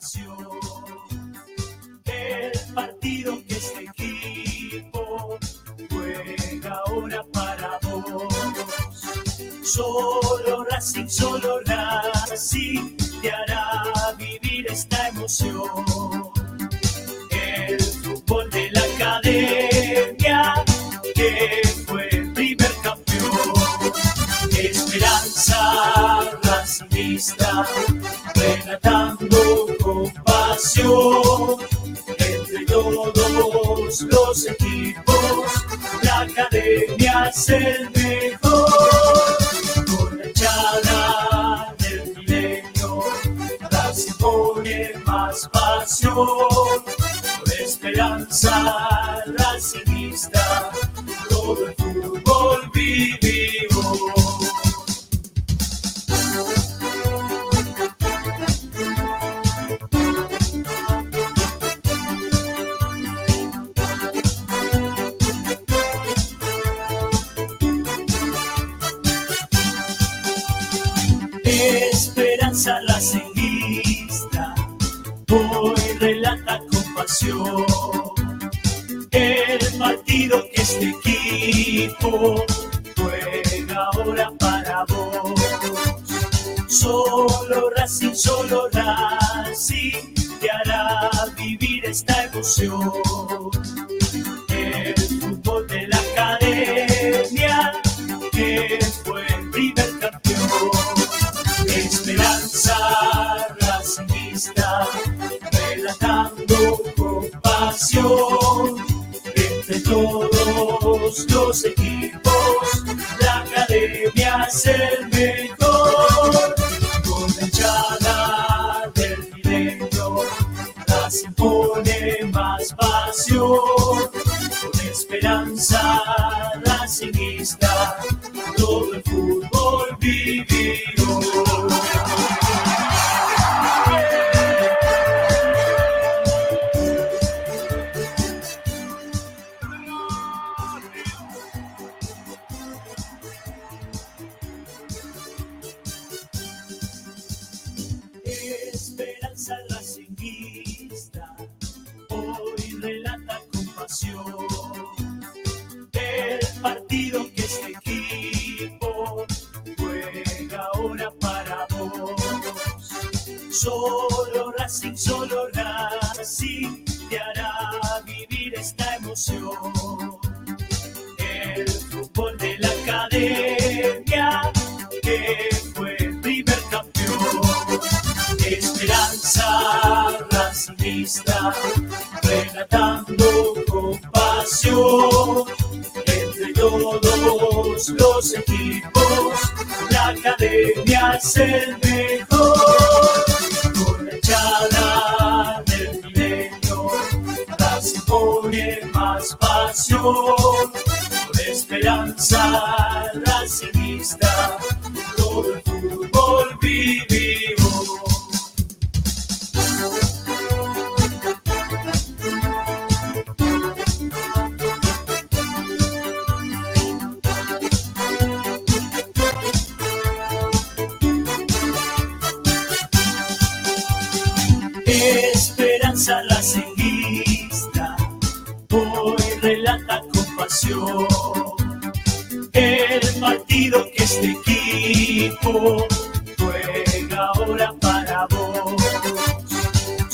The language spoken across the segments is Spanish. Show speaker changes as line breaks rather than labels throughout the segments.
relata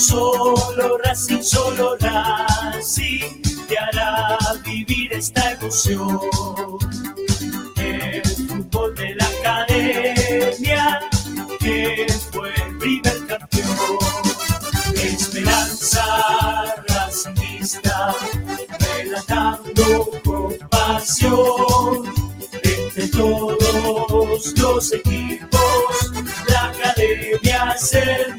Solo Racing, solo Racing te hará vivir esta emoción. El fútbol de la academia que fue el primer campeón. Esperanza racista, relatando con pasión. Entre todos los equipos, la academia es el.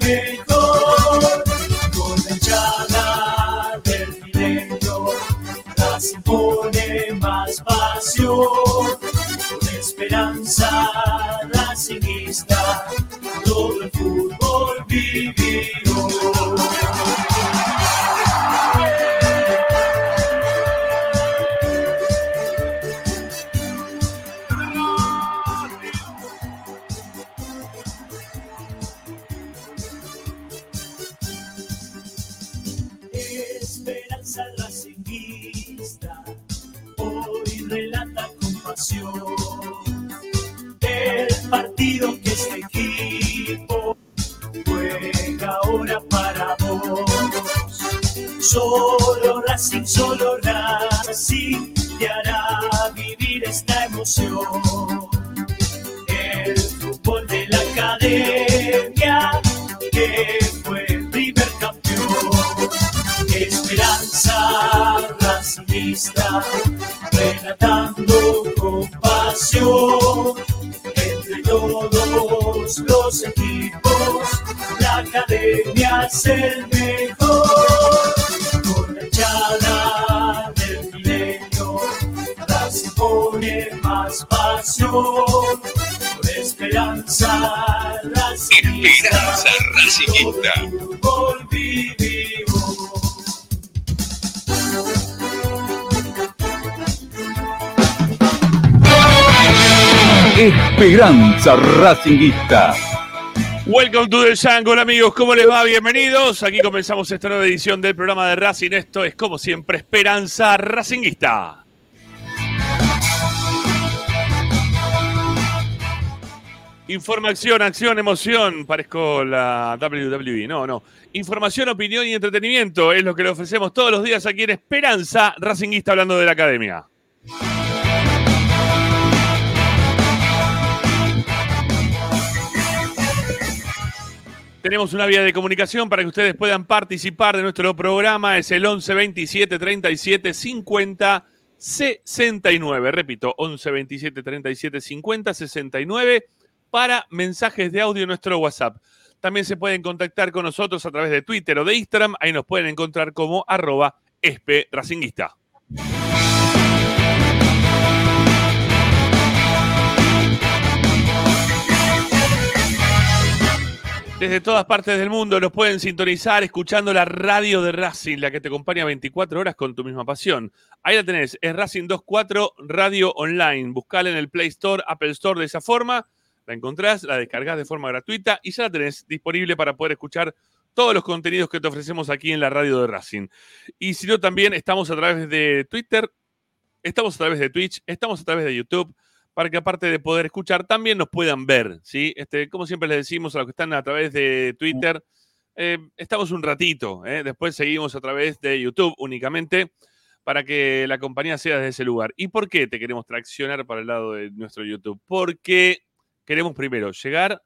Esperanza
Racinguista.
Welcome to the Jungle, amigos. ¿Cómo les va? Bienvenidos. Aquí comenzamos esta nueva edición del programa de Racing. Esto es, como siempre, Esperanza Racinguista. Información, acción, emoción. Parezco la WWE. No, no. Información, opinión y entretenimiento es lo que le ofrecemos todos los días aquí en Esperanza Racinguista, hablando de la academia. Tenemos una vía de comunicación para que ustedes puedan participar de nuestro programa. Es el 11 27 37 50 69. Repito, 11 27 37 50 69 para mensajes de audio en nuestro WhatsApp. También se pueden contactar con nosotros a través de Twitter o de Instagram. Ahí nos pueden encontrar como arroba espracinguista. Desde todas partes del mundo los pueden sintonizar escuchando la radio de Racing, la que te acompaña 24 horas con tu misma pasión. Ahí la tenés, es Racing 24 Radio Online. Buscala en el Play Store, Apple Store de esa forma. La encontrás, la descargás de forma gratuita y ya la tenés disponible para poder escuchar todos los contenidos que te ofrecemos aquí en la radio de Racing. Y si no, también estamos a través de Twitter, estamos a través de Twitch, estamos a través de YouTube para que aparte de poder escuchar, también nos puedan ver, ¿sí? Este, como siempre les decimos a los que están a través de Twitter, eh, estamos un ratito, ¿eh? después seguimos a través de YouTube únicamente para que la compañía sea desde ese lugar. ¿Y por qué te queremos traccionar para el lado de nuestro YouTube? Porque queremos primero llegar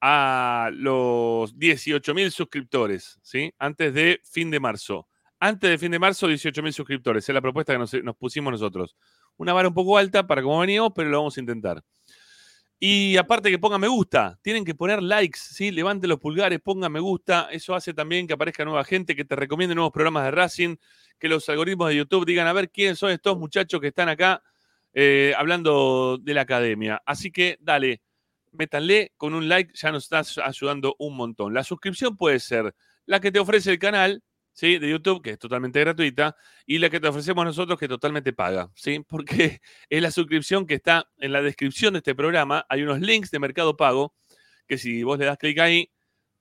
a los 18.000 suscriptores, ¿sí? Antes de fin de marzo. Antes de fin de marzo, 18.000 suscriptores. Es la propuesta que nos pusimos nosotros una vara un poco alta para como venimos, pero lo vamos a intentar. Y aparte que pongan me gusta, tienen que poner likes, ¿sí? Levanten los pulgares, pongan me gusta. Eso hace también que aparezca nueva gente, que te recomiende nuevos programas de Racing, que los algoritmos de YouTube digan a ver quiénes son estos muchachos que están acá eh, hablando de la academia. Así que dale, métanle con un like, ya nos estás ayudando un montón. La suscripción puede ser la que te ofrece el canal, de YouTube, que es totalmente gratuita, y la que te ofrecemos nosotros, que totalmente paga, ¿sí? porque es la suscripción que está en la descripción de este programa. Hay unos links de Mercado Pago que si vos le das clic ahí,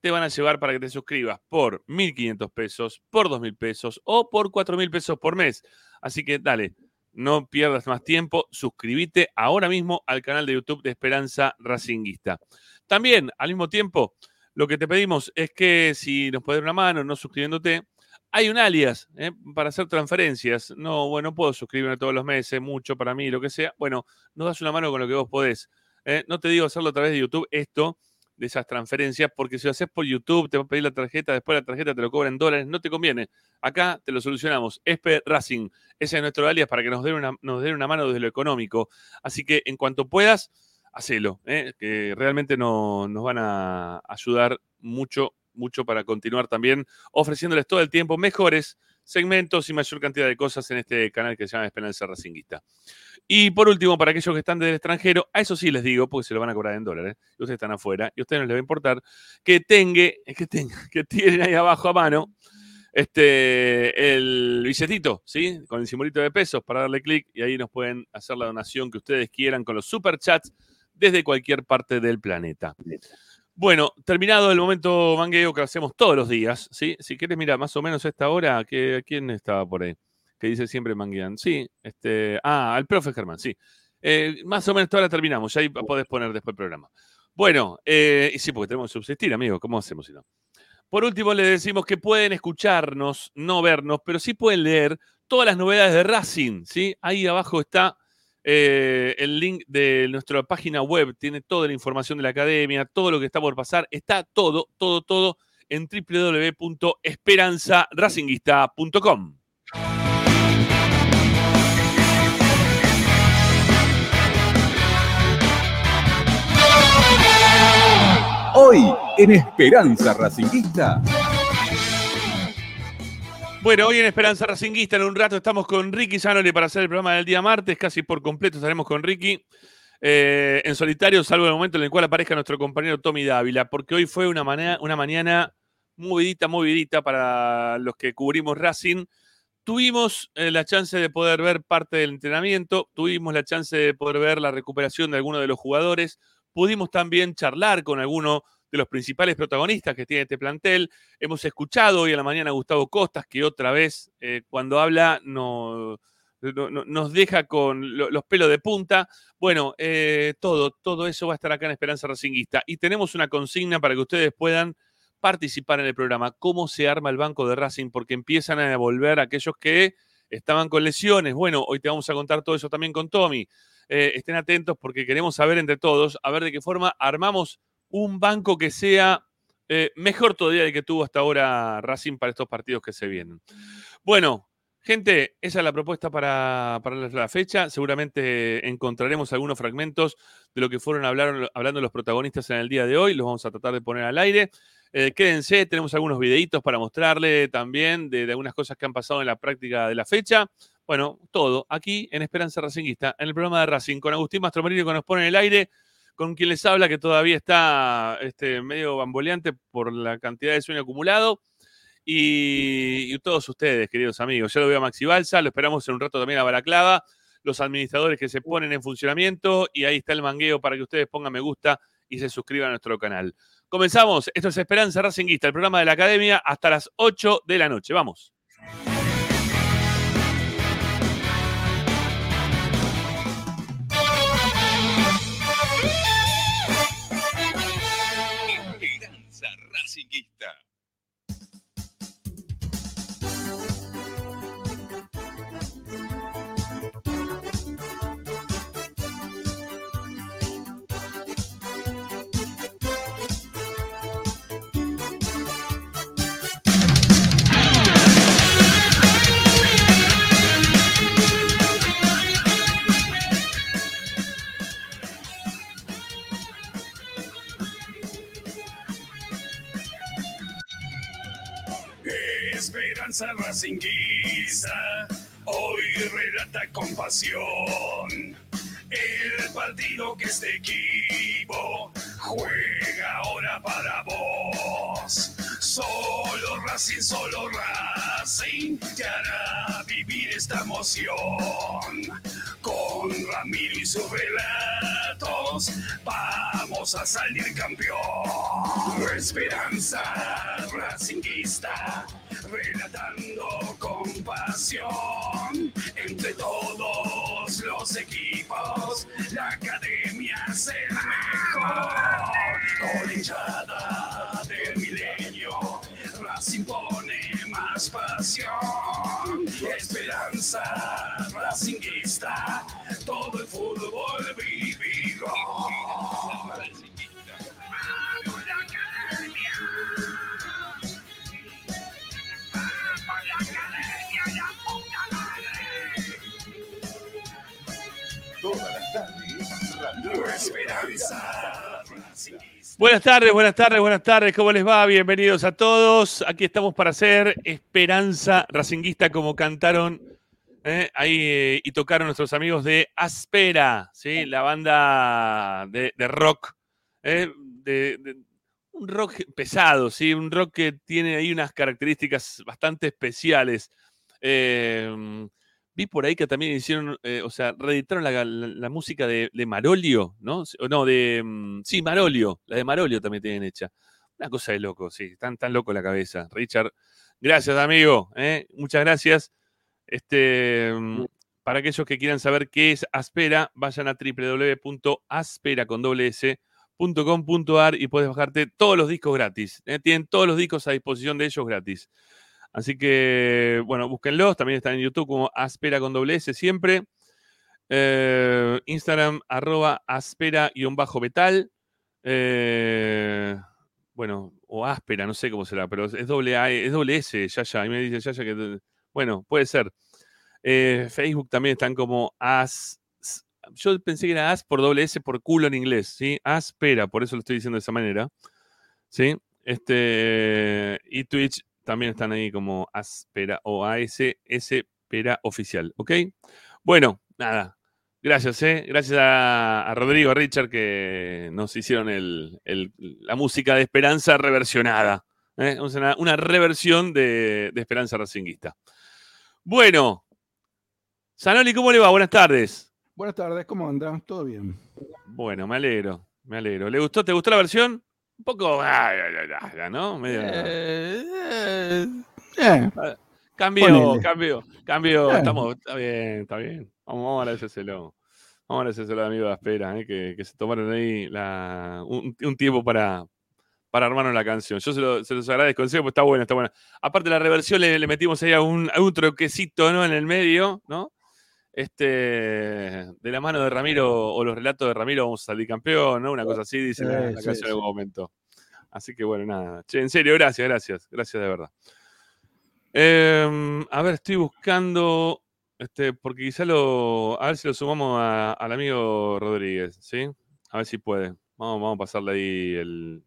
te van a llevar para que te suscribas por 1.500 pesos, por 2.000 pesos o por 4.000 pesos por mes. Así que dale, no pierdas más tiempo, suscríbete ahora mismo al canal de YouTube de Esperanza Racinguista. También, al mismo tiempo, lo que te pedimos es que si nos puedes dar una mano no suscribiéndote, hay un alias ¿eh? para hacer transferencias. No, bueno, puedo suscribirme todos los meses, mucho para mí, lo que sea. Bueno, nos das una mano con lo que vos podés. ¿eh? No te digo hacerlo a través de YouTube, esto, de esas transferencias, porque si lo haces por YouTube, te va a pedir la tarjeta, después la tarjeta te lo cobran en dólares, no te conviene. Acá te lo solucionamos. Espe Racing, ese es nuestro alias para que nos den una, nos den una mano desde lo económico. Así que en cuanto puedas, hacelo, ¿eh? que realmente nos van a ayudar mucho mucho para continuar también ofreciéndoles todo el tiempo mejores segmentos y mayor cantidad de cosas en este canal que se llama Esperanza Racinguista. Y por último, para aquellos que están del extranjero, a eso sí les digo, porque se lo van a cobrar en dólares, y ustedes están afuera, y a ustedes no les va a importar, que tenga, que tenga, que tienen ahí abajo a mano este, el billetito, ¿sí? Con el simbolito de pesos para darle clic y ahí nos pueden hacer la donación que ustedes quieran con los superchats desde cualquier parte del planeta. Bueno, terminado el momento mangueo que hacemos todos los días, ¿sí? Si quieres, mira, más o menos a esta hora, ¿quién estaba por ahí? Que dice siempre manguean. Sí, este, ah, al profe Germán, sí. Eh, más o menos esta hora terminamos, ya ahí podés poner después el programa. Bueno, eh, y sí, porque tenemos que subsistir, amigo, ¿cómo hacemos si no? Por último, les decimos que pueden escucharnos, no vernos, pero sí pueden leer todas las novedades de Racing, ¿sí? Ahí abajo está eh, el link de nuestra página web tiene toda la información de la academia, todo lo que está por pasar, está todo, todo, todo en www.esperanzaracinguista.com.
Hoy en Esperanza Racinguista.
Bueno, hoy en Esperanza Racinguista, en un rato estamos con Ricky Zanoli para hacer el programa del día martes, casi por completo estaremos con Ricky. Eh, en solitario, salvo el momento en el cual aparezca nuestro compañero Tommy Dávila, porque hoy fue una, una mañana movidita, movidita para los que cubrimos Racing. Tuvimos eh, la chance de poder ver parte del entrenamiento, tuvimos la chance de poder ver la recuperación de algunos de los jugadores, pudimos también charlar con alguno de los principales protagonistas que tiene este plantel. Hemos escuchado hoy a la mañana a Gustavo Costas, que otra vez, eh, cuando habla, no, no- no- nos deja con lo- los pelos de punta. Bueno, eh, todo, todo eso va a estar acá en Esperanza Racinguista. Y tenemos una consigna para que ustedes puedan participar en el programa. ¿Cómo se arma el banco de Racing? Porque empiezan a volver aquellos que estaban con lesiones. Bueno, hoy te vamos a contar todo eso también con Tommy. Eh, estén atentos porque queremos saber entre todos, a ver de qué forma armamos un banco que sea eh, mejor todavía de que tuvo hasta ahora Racing para estos partidos que se vienen. Bueno, gente, esa es la propuesta para, para la- fecha. Seguramente encontraremos algunos fragmentos de lo que fueron hablando los protagonistas en el día de hoy. Los vamos a tratar de poner al aire. Eh, quédense, tenemos algunos videitos para mostrarle también de, algunas cosas que han pasado en la práctica de la fecha. Bueno, todo aquí en Esperanza Racinguista, en el programa de Racing, con Agustín Mastromerino que nos pone en el aire, con quien les habla, que todavía está este, medio bamboleante por la cantidad de sueño acumulado. Y, y todos ustedes, queridos amigos. Ya lo veo a Maxi Balsa, lo esperamos en un rato también a Balaclava, los administradores que se ponen en funcionamiento, y ahí está el mangueo para que ustedes pongan me gusta y se suscriban a nuestro canal. Comenzamos, esto es Esperanza Racinguista, el programa de la Academia, hasta las 8 de la noche. Vamos.
Racinguista.
Esperanza Racinguista hoy relata con pasión el partido que este equipo juega ahora para vos. Solo Racing, solo Racing te hará vivir esta emoción. Con Ramiro y sus relatos vamos a salir campeón. Esperanza Racinguista, relatando con pasión. Entre todos los equipos, la academia es el mejor. Con hinchada del milenio, Racing pone más pasión. Esperanza Racinguista, todo el fútbol vivido.
Buenas tardes, buenas tardes, buenas tardes. ¿Cómo les va? Bienvenidos a todos. Aquí estamos para hacer Esperanza Racinguista como cantaron eh, ahí eh, y tocaron nuestros amigos de Aspera, ¿sí? la banda de, rock. eh, de, un rock pesado, ¿sí? un rock que tiene ahí unas características bastante especiales. Vi por ahí que también hicieron, eh, o sea, reeditaron la, la- la música de, de Marolio, ¿no? No, de. mm, Sí, Marolio. La de Marolio también tienen hecha. Una cosa de loco, sí. Tan, tan loco la cabeza. Richard, gracias, amigo. ¿eh? Muchas gracias. Este, mm, para aquellos que quieran saber qué es Aspera, vayan a www.aspera.com.ar y puedes bajarte todos los discos gratis. ¿eh? Tienen todos los discos a disposición de ellos gratis. Así que, bueno, búsquenlos. También están en YouTube como Aspera con doble S siempre. Eh, Instagram, arroba aspera-betal. Eh, bueno, o áspera, no sé cómo será, pero es doble A, es doble S, ya ya. Ahí me dice ya ya que. Bueno, puede ser. Eh, Facebook también están como as. Yo pensé que era as por doble S por culo en inglés, ¿sí? Aspera, por eso lo estoy diciendo de esa manera. ¿Sí? Este. Y Twitch también están ahí como aspera o AS Pera oficial, ¿ok? Bueno, nada. Gracias, ¿eh? Gracias a, a Rodrigo, a Richard, que nos hicieron el- el- la música de Esperanza reversionada. ¿eh? Una, una reversión de, de Esperanza Racinguista. Bueno, Sanoli, ¿cómo le va? Buenas tardes.
Buenas tardes, ¿cómo anda? ¿Todo bien?
Bueno, me alegro, me alegro. ¿Le gustó? ¿Te gustó la versión? Un poco, ¿no? Medio-
Eh, eh, eh,
Cambio, cambio, cambio. Estamos, está bien, está bien. Vamos, vamos a agradecérselo. Vamos a agradecérselo al amigo de Aspera, eh, que, que se tomaron ahí la, un, un tiempo para, para armarnos la canción. Yo se, lo- se los agradezco, en serio, porque está buena, está buena. Aparte la reversión le, le metimos ahí a un, a un troquecito, ¿no? En el medio, ¿no? Este, de la mano de Ramiro, o los relatos de Ramiro, vamos a salir campeón, ¿no? Una cosa así, dice la, la
sí,
canción
sí.
en algún momento. Así que bueno, nada. Che, en serio, gracias, gracias, gracias de verdad. Em, a ver, estoy buscando, este, porque quizá lo, a ver si lo sumamos a- al amigo Rodríguez, ¿sí? A ver si puede. Vamos, vamos a pasarle ahí el,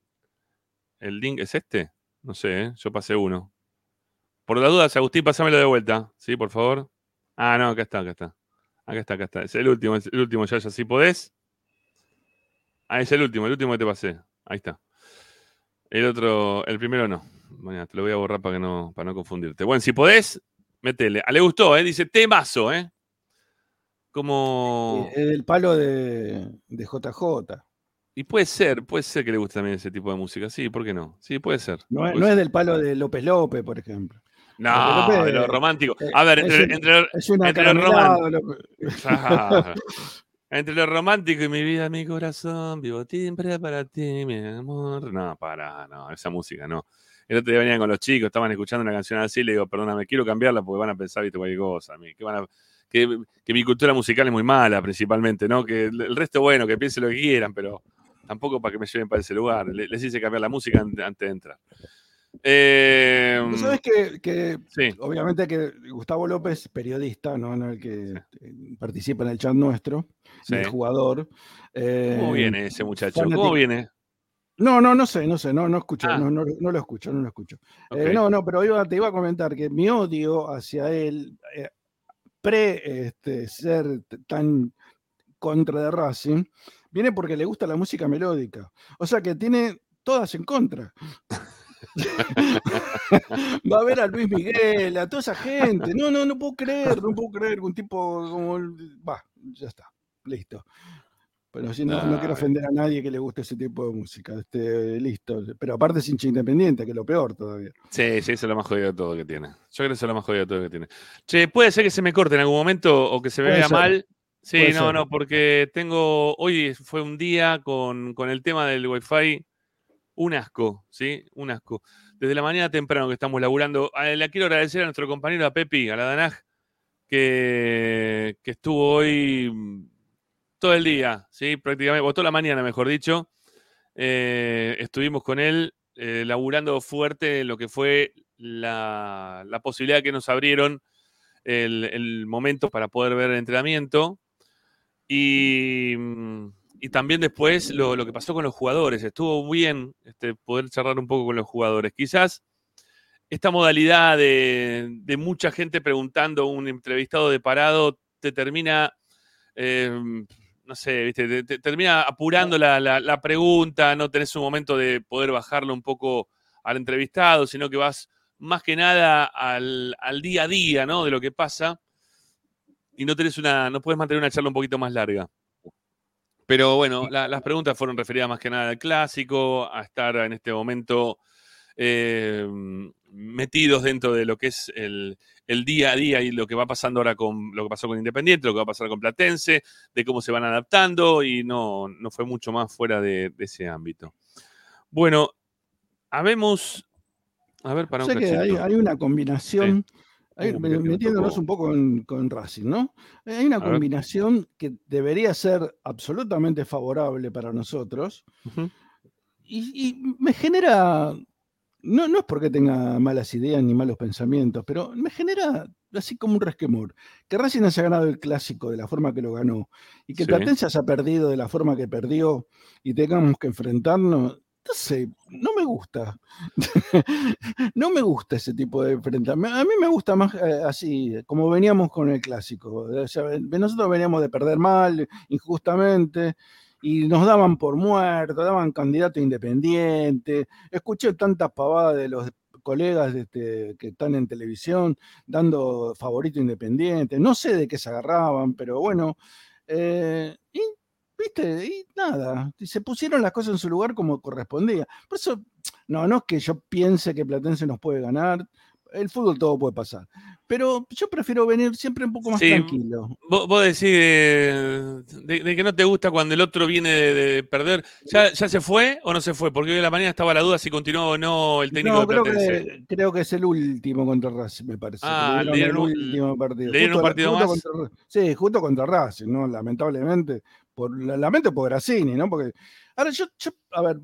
el link. ¿Es este? No sé, ¿eh? yo pasé uno. Por las dudas, Agustín, pásamelo de vuelta, ¿sí? Por favor. Ah, no, acá está, acá está. Acá está, acá está. Es el último, es el último, ya, ya, si podés. Ah, es el último, el último que te pasé. Ahí está. El otro, el primero no. Bueno, te lo voy a borrar para que no, para no confundirte. Bueno, si podés, metele. A le gustó, ¿eh? Dice temazo, ¿eh? Como.
el palo de, de JJ.
Y puede ser, puede ser que le guste también ese tipo de música. Sí, ¿por qué no? Sí, puede ser.
No, es-
Puede
no
ser.
es del palo de López López, por ejemplo.
No,
López,
de lo romántico.
eh,
A ver, entre,
un-
entre, Entre
López.
Claro. Entre lo romántico y mi vida, mi corazón, vivo siempre para ti, mi amor. No, para, no, esa música no. El otro día venían con los chicos, estaban escuchando una canción así, le digo, perdóname, quiero cambiarla porque van a pensar, viste, cualquier cosa. Que, van a- que, que mi cultura musical es muy mala, principalmente, ¿no? Que el resto, bueno, que piensen lo que quieran, pero tampoco para que me lleven para ese lugar. Le- Les hice cambiar la música an- antes de entrar. Eh,
Vos sabés que, que
sí,
obviamente que Gustavo López, periodista, ¿no? No el que eh, participa en el chat nuestro,
sí.
el jugador. eh,
¿Cómo viene ese muchacho?
fanático-
¿Cómo viene?
No, no, no sé, no sé, no, no escucho,
Ah.
no, no, no lo escucho, no lo escucho. Eh, no, no, pero iba, te iba a comentar que mi odio hacia él, pre este, ser tan contra de Racing, viene porque le gusta la música melódica. O sea que tiene todas en contra. Va a ver a Luis Miguel, a toda esa gente. No, no, no puedo creer, no puedo creer que un tipo como. Va, ya está, listo. Pero si no, no quiero ofender a nadie que le guste ese tipo de música. Este, listo. Pero aparte es hincha independiente, que es lo peor todavía.
Sí, sí, eso es lo más jodido de todo que tiene. Yo creo que eso es lo más jodido de todo que tiene. Che, puede ser que se me corte en algún momento o que se me vea
ser.
mal. Sí,
Puede
no,
ser.
no, porque tengo. Hoy fue un día con, con el tema del Wi-Fi. Un asco, ¿sí? Un asco. Desde la mañana temprano que estamos laburando. Ah, Le quiero agradecer a nuestro compañero, a Pepi, a la Danaj, que, que estuvo hoy mm, todo el día, ¿sí? Prácticamente, o toda la mañana, mejor dicho. Eh, estuvimos con él eh, laburando fuerte lo que fue la, la posibilidad que nos abrieron el, el momento para poder ver el entrenamiento. Y, mm, y también después lo, lo que pasó con los jugadores. Estuvo bien este, poder charlar un poco con los jugadores. Quizás esta modalidad de, de mucha gente preguntando, un entrevistado de parado, te termina, eh, no sé. Te, te termina apurando la, la- la pregunta, no tenés un momento de poder bajarlo un poco al entrevistado, sino que vas más que nada al, al día a día, ¿no? De lo que pasa. Y no tenés una, no puedes mantener una charla un poquito más larga. Pero bueno, la- las preguntas fueron referidas más que nada al clásico, a estar en este momento eh, metidos dentro de lo que es el, el día a día y lo que va pasando ahora con lo que pasó con Independiente, lo que va a pasar con Platense, de cómo se van adaptando y no, no fue mucho más fuera de, de ese ámbito. Bueno, habemos. A ver, para
O
un
sea que hay,
cachito.
hay una combinación,
Uh,
metiéndonos un poco con, con Racing, ¿no? Hay una
A ver.
combinación que debería ser absolutamente favorable para nosotros y, y me genera, no, no es porque tenga malas ideas ni malos pensamientos, pero me genera así como un resquemor. Que Racing haya ganado el clásico de la forma que lo ganó y que
Sí.
Platense haya perdido de la forma que perdió y tengamos que enfrentarnos. No sé, no no me gusta ese tipo de enfrentamiento. A mí me gusta más eh, así, como veníamos con el clásico. Nosotros veníamos de perder mal, injustamente, y nos daban por muertos, daban candidato independiente. Escuché tantas pavadas de los colegas este, que están en televisión dando favorito independiente. No sé de qué se agarraban, pero bueno. eh, ¿viste? Y nada, y se pusieron las cosas en su lugar como correspondía. Por eso, no, no es que yo piense que Platense nos puede ganar, el fútbol todo puede pasar. Pero yo prefiero venir siempre un poco más
Sí,
tranquilo.
Vos, vos decís de, de- de que no te gusta cuando el otro viene de, de perder. ¿Ya, ¿Ya se fue o no se fue? Porque hoy en la mañana estaba la duda si continuó o no el técnico
No,
de
creo
Platense.
que, creo que es el último contra Racing, me parece.
Ah,
le dieron el último partido.
le dieron un partido más.
contra sí, justo contra Racing, ¿no? Lamentablemente. Por, la- lamento por Grassini, ¿no? Porque. Ahora, yo, yo, a ver,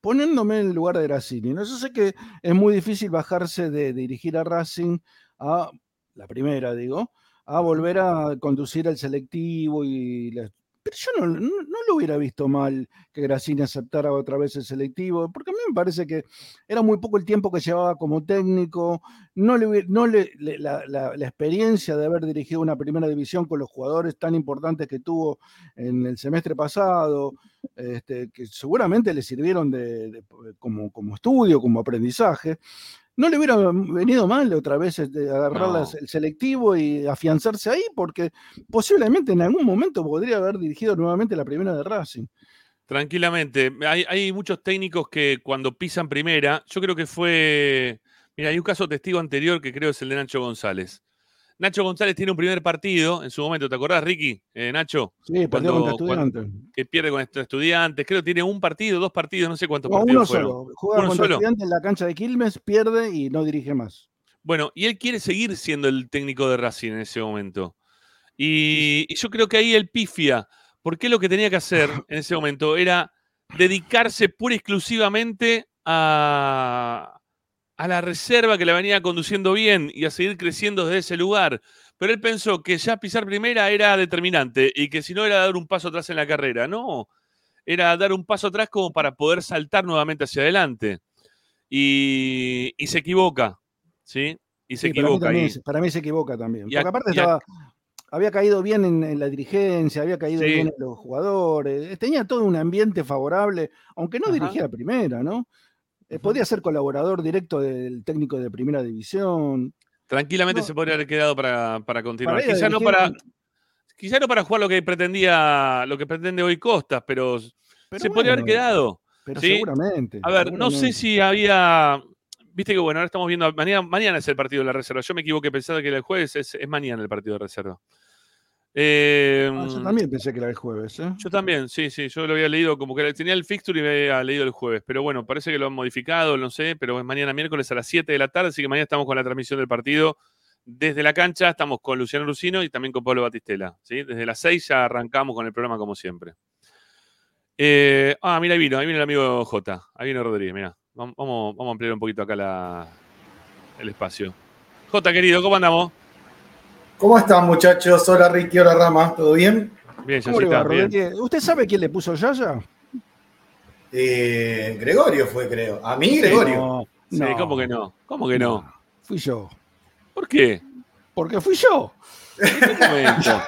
poniéndome en el lugar de Grassini, ¿no? Yo sé que es muy difícil bajarse de dirigir a Racing a la primera, digo, a volver a conducir el selectivo y la- pero yo no, no, lo hubiera visto mal que Grassini aceptara otra vez el selectivo, porque a mí me parece que era muy poco el tiempo que llevaba como técnico, no le, no le, la experiencia de haber dirigido una primera división con los jugadores tan importantes que tuvo en el semestre pasado, este, que seguramente le sirvieron de, de- como, como estudio, como aprendizaje. No le hubiera venido mal otra vez este, agarrar
No.
el selectivo y afianzarse ahí, porque posiblemente en algún momento podría haber dirigido nuevamente la primera de Racing.
Tranquilamente. Hay, hay muchos técnicos que cuando pisan primera, yo creo que fue. Mira, hay un caso testigo anterior que creo es el de Nacho González. Nacho González tiene un primer partido en su momento, ¿te acordás, Ricky? Eh, Nacho,
Sí, perdió
Cuando-
contra estudiantes.
que pierde con estos estudiantes. Creo que tiene un partido, dos partidos, no sé cuántos
No,
partidos
uno
fueron.
solo. Juega
¿Uno
contra
solo?
estudiantes en la cancha de Quilmes, pierde y no dirige más.
Bueno, y él quiere seguir siendo el técnico de Racing en ese momento. Y, y yo creo que ahí él pifia, porque lo que tenía que hacer en ese momento era dedicarse pura y exclusivamente a, a la reserva que la venía conduciendo bien y a seguir creciendo desde ese lugar. Pero él pensó que ya pisar primera era determinante y que si no era dar un paso atrás en la carrera. No, era dar un paso atrás como para poder saltar nuevamente hacia adelante. Y, y se equivoca, ¿sí? Y se
Sí, para, mí
equivoca.
también
y-
se- para mí se equivoca también. Porque aparte estaba, había caído bien en, en la dirigencia, había caído
Sí.
bien en los jugadores, tenía todo un ambiente favorable, aunque no
Ajá.
dirigía primera, ¿no? Eh,
Ujú.
Podía ser colaborador directo del técnico de primera división.
Tranquilamente
No.
se podría haber quedado para, para continuar.
Para
quizá no para, quizá no para jugar lo que pretendía, lo que pretende hoy Costas, pero,
pero
se podría haber quedado.
Pero
¿sí?
seguramente.
A ver, no sé si había. Viste que bueno, ahora estamos viendo. Mañana, mañana es el partido de la reserva. Yo me equivoqué pensaba que el jueves, es, es mañana el partido de reserva. Eh,
Ah, yo también pensé que era el jueves, ¿eh?
Yo también, sí, sí, yo lo había leído como que tenía el fixture y me había leído el jueves, pero bueno, parece que lo han modificado, no sé, pero es mañana miércoles a las 7 de la tarde, así que mañana estamos con la transmisión del partido desde la cancha, estamos con Luciano Lucino y también con Pablo Batistela, ¿sí? Desde las 6 ya arrancamos con el programa como siempre. Eh, ah, mira, ahí vino, ahí vino el amigo J, ahí vino Rodríguez, mira, vamos, vamos vamos a ampliar un poquito acá la, el espacio. J, querido, ¿cómo andamos?
¿Cómo están muchachos? Hola Ricky, hola Rama, ¿todo bien?
Bien, ya
¿Cómo le va,
está, bien.
¿Usted sabe quién le puso Yaya?
Eh, Gregorio fue, creo. A mí, Gregorio.
No,
Sí,
no,
¿cómo que no? ¿Cómo que no?
Fui yo.
¿Por qué?
Porque fui yo.
¿En qué momento?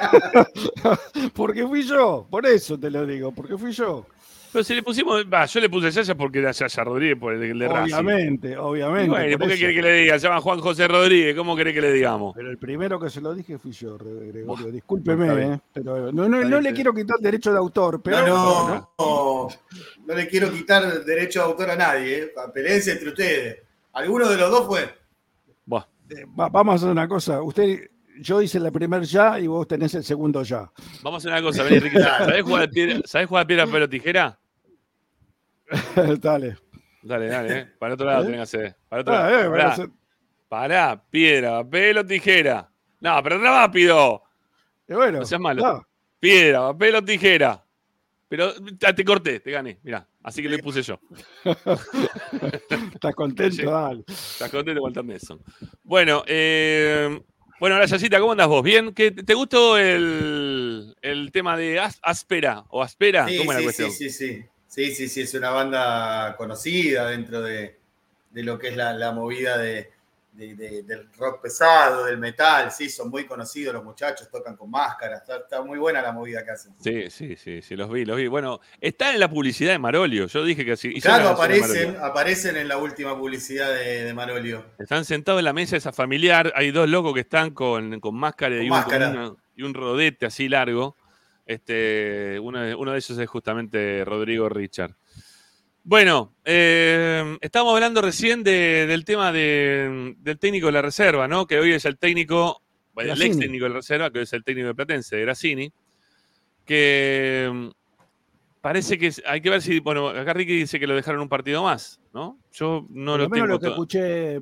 Porque fui yo. Por eso te lo digo. Porque fui yo.
Pero si le pusimos, yo le puse Yaya porque era Yaya Rodríguez, por el de Racing.
Obviamente,
Y
obviamente.
bueno,
por
¿por qué quiere que le diga? Se llama Juan José Rodríguez, ¿cómo quiere que le digamos?
Pero el primero que se lo dije fui yo, Re- Gregorio.
Buah,
Discúlpeme. ¿eh? pero no, no- no le quiero quitar el derecho de autor. Pero
no, no, no, no le quiero quitar derecho de autor a nadie. ¿eh? Peleense entre ustedes. ¿Alguno de los dos fue?
Buah,
eh, va- vamos a hacer una cosa. Usted, yo hice el primer ya y vos tenés el segundo ya.
vamos a hacer una cosa, vení, Ricky. ¿Sabés jugar, piedra, ¿sabés jugar a piedra, papel o tijera?
Dale.
Dale, dale, ¿eh? Para otro lado
¿Eh?
tenés que hacer. Para otro
Ah,
lado.
eh,
Pará, piedra, papel o tijera. No, pero rápido.
eh, bueno,
No seas malo. Piedra, papel o tijera. Pero te corté, te gané. Mirá, así que le puse yo.
estás contento, dale.
Estás contento con el Nelson. Bueno, eh, bueno, ahora Yacita, ¿cómo andas vos? ¿Bien? ¿Qué- ¿Te gustó el, el tema de As- Aspera o Aspera?
Sí,
¿Cómo es la
sí,
cuestión?
sí, sí, sí. Sí, sí, sí, es una banda conocida dentro de, de lo que es la, la movida de, de- de- del rock pesado, del metal. Sí, son muy conocidos los muchachos, tocan con máscaras. Está, está muy buena la movida que hacen.
Sí, sí, sí, sí, los vi, los vi. Bueno, está en la publicidad de Marolio. Yo dije que sí.
Claro, aparecen, aparecen en la última publicidad de, de Marolio.
Están sentados en la mesa esa familiar. Hay dos locos que están con, con máscara y,
Con
un,
máscara.
con una- y un rodete así largo. Este, uno de ellos es justamente Rodrigo Richard. Bueno, eh, estábamos hablando recién de- del tema de- del técnico de la reserva, ¿no? Que hoy es el técnico, bueno, el ex técnico de la reserva, que hoy es el técnico de Platense, de Grassini, que mm, parece que hay que ver si, bueno, acá Ricky dice que lo dejaron un partido más, ¿no? Yo no
Por
lo
lo menos
tengo
lo que escuché, eh,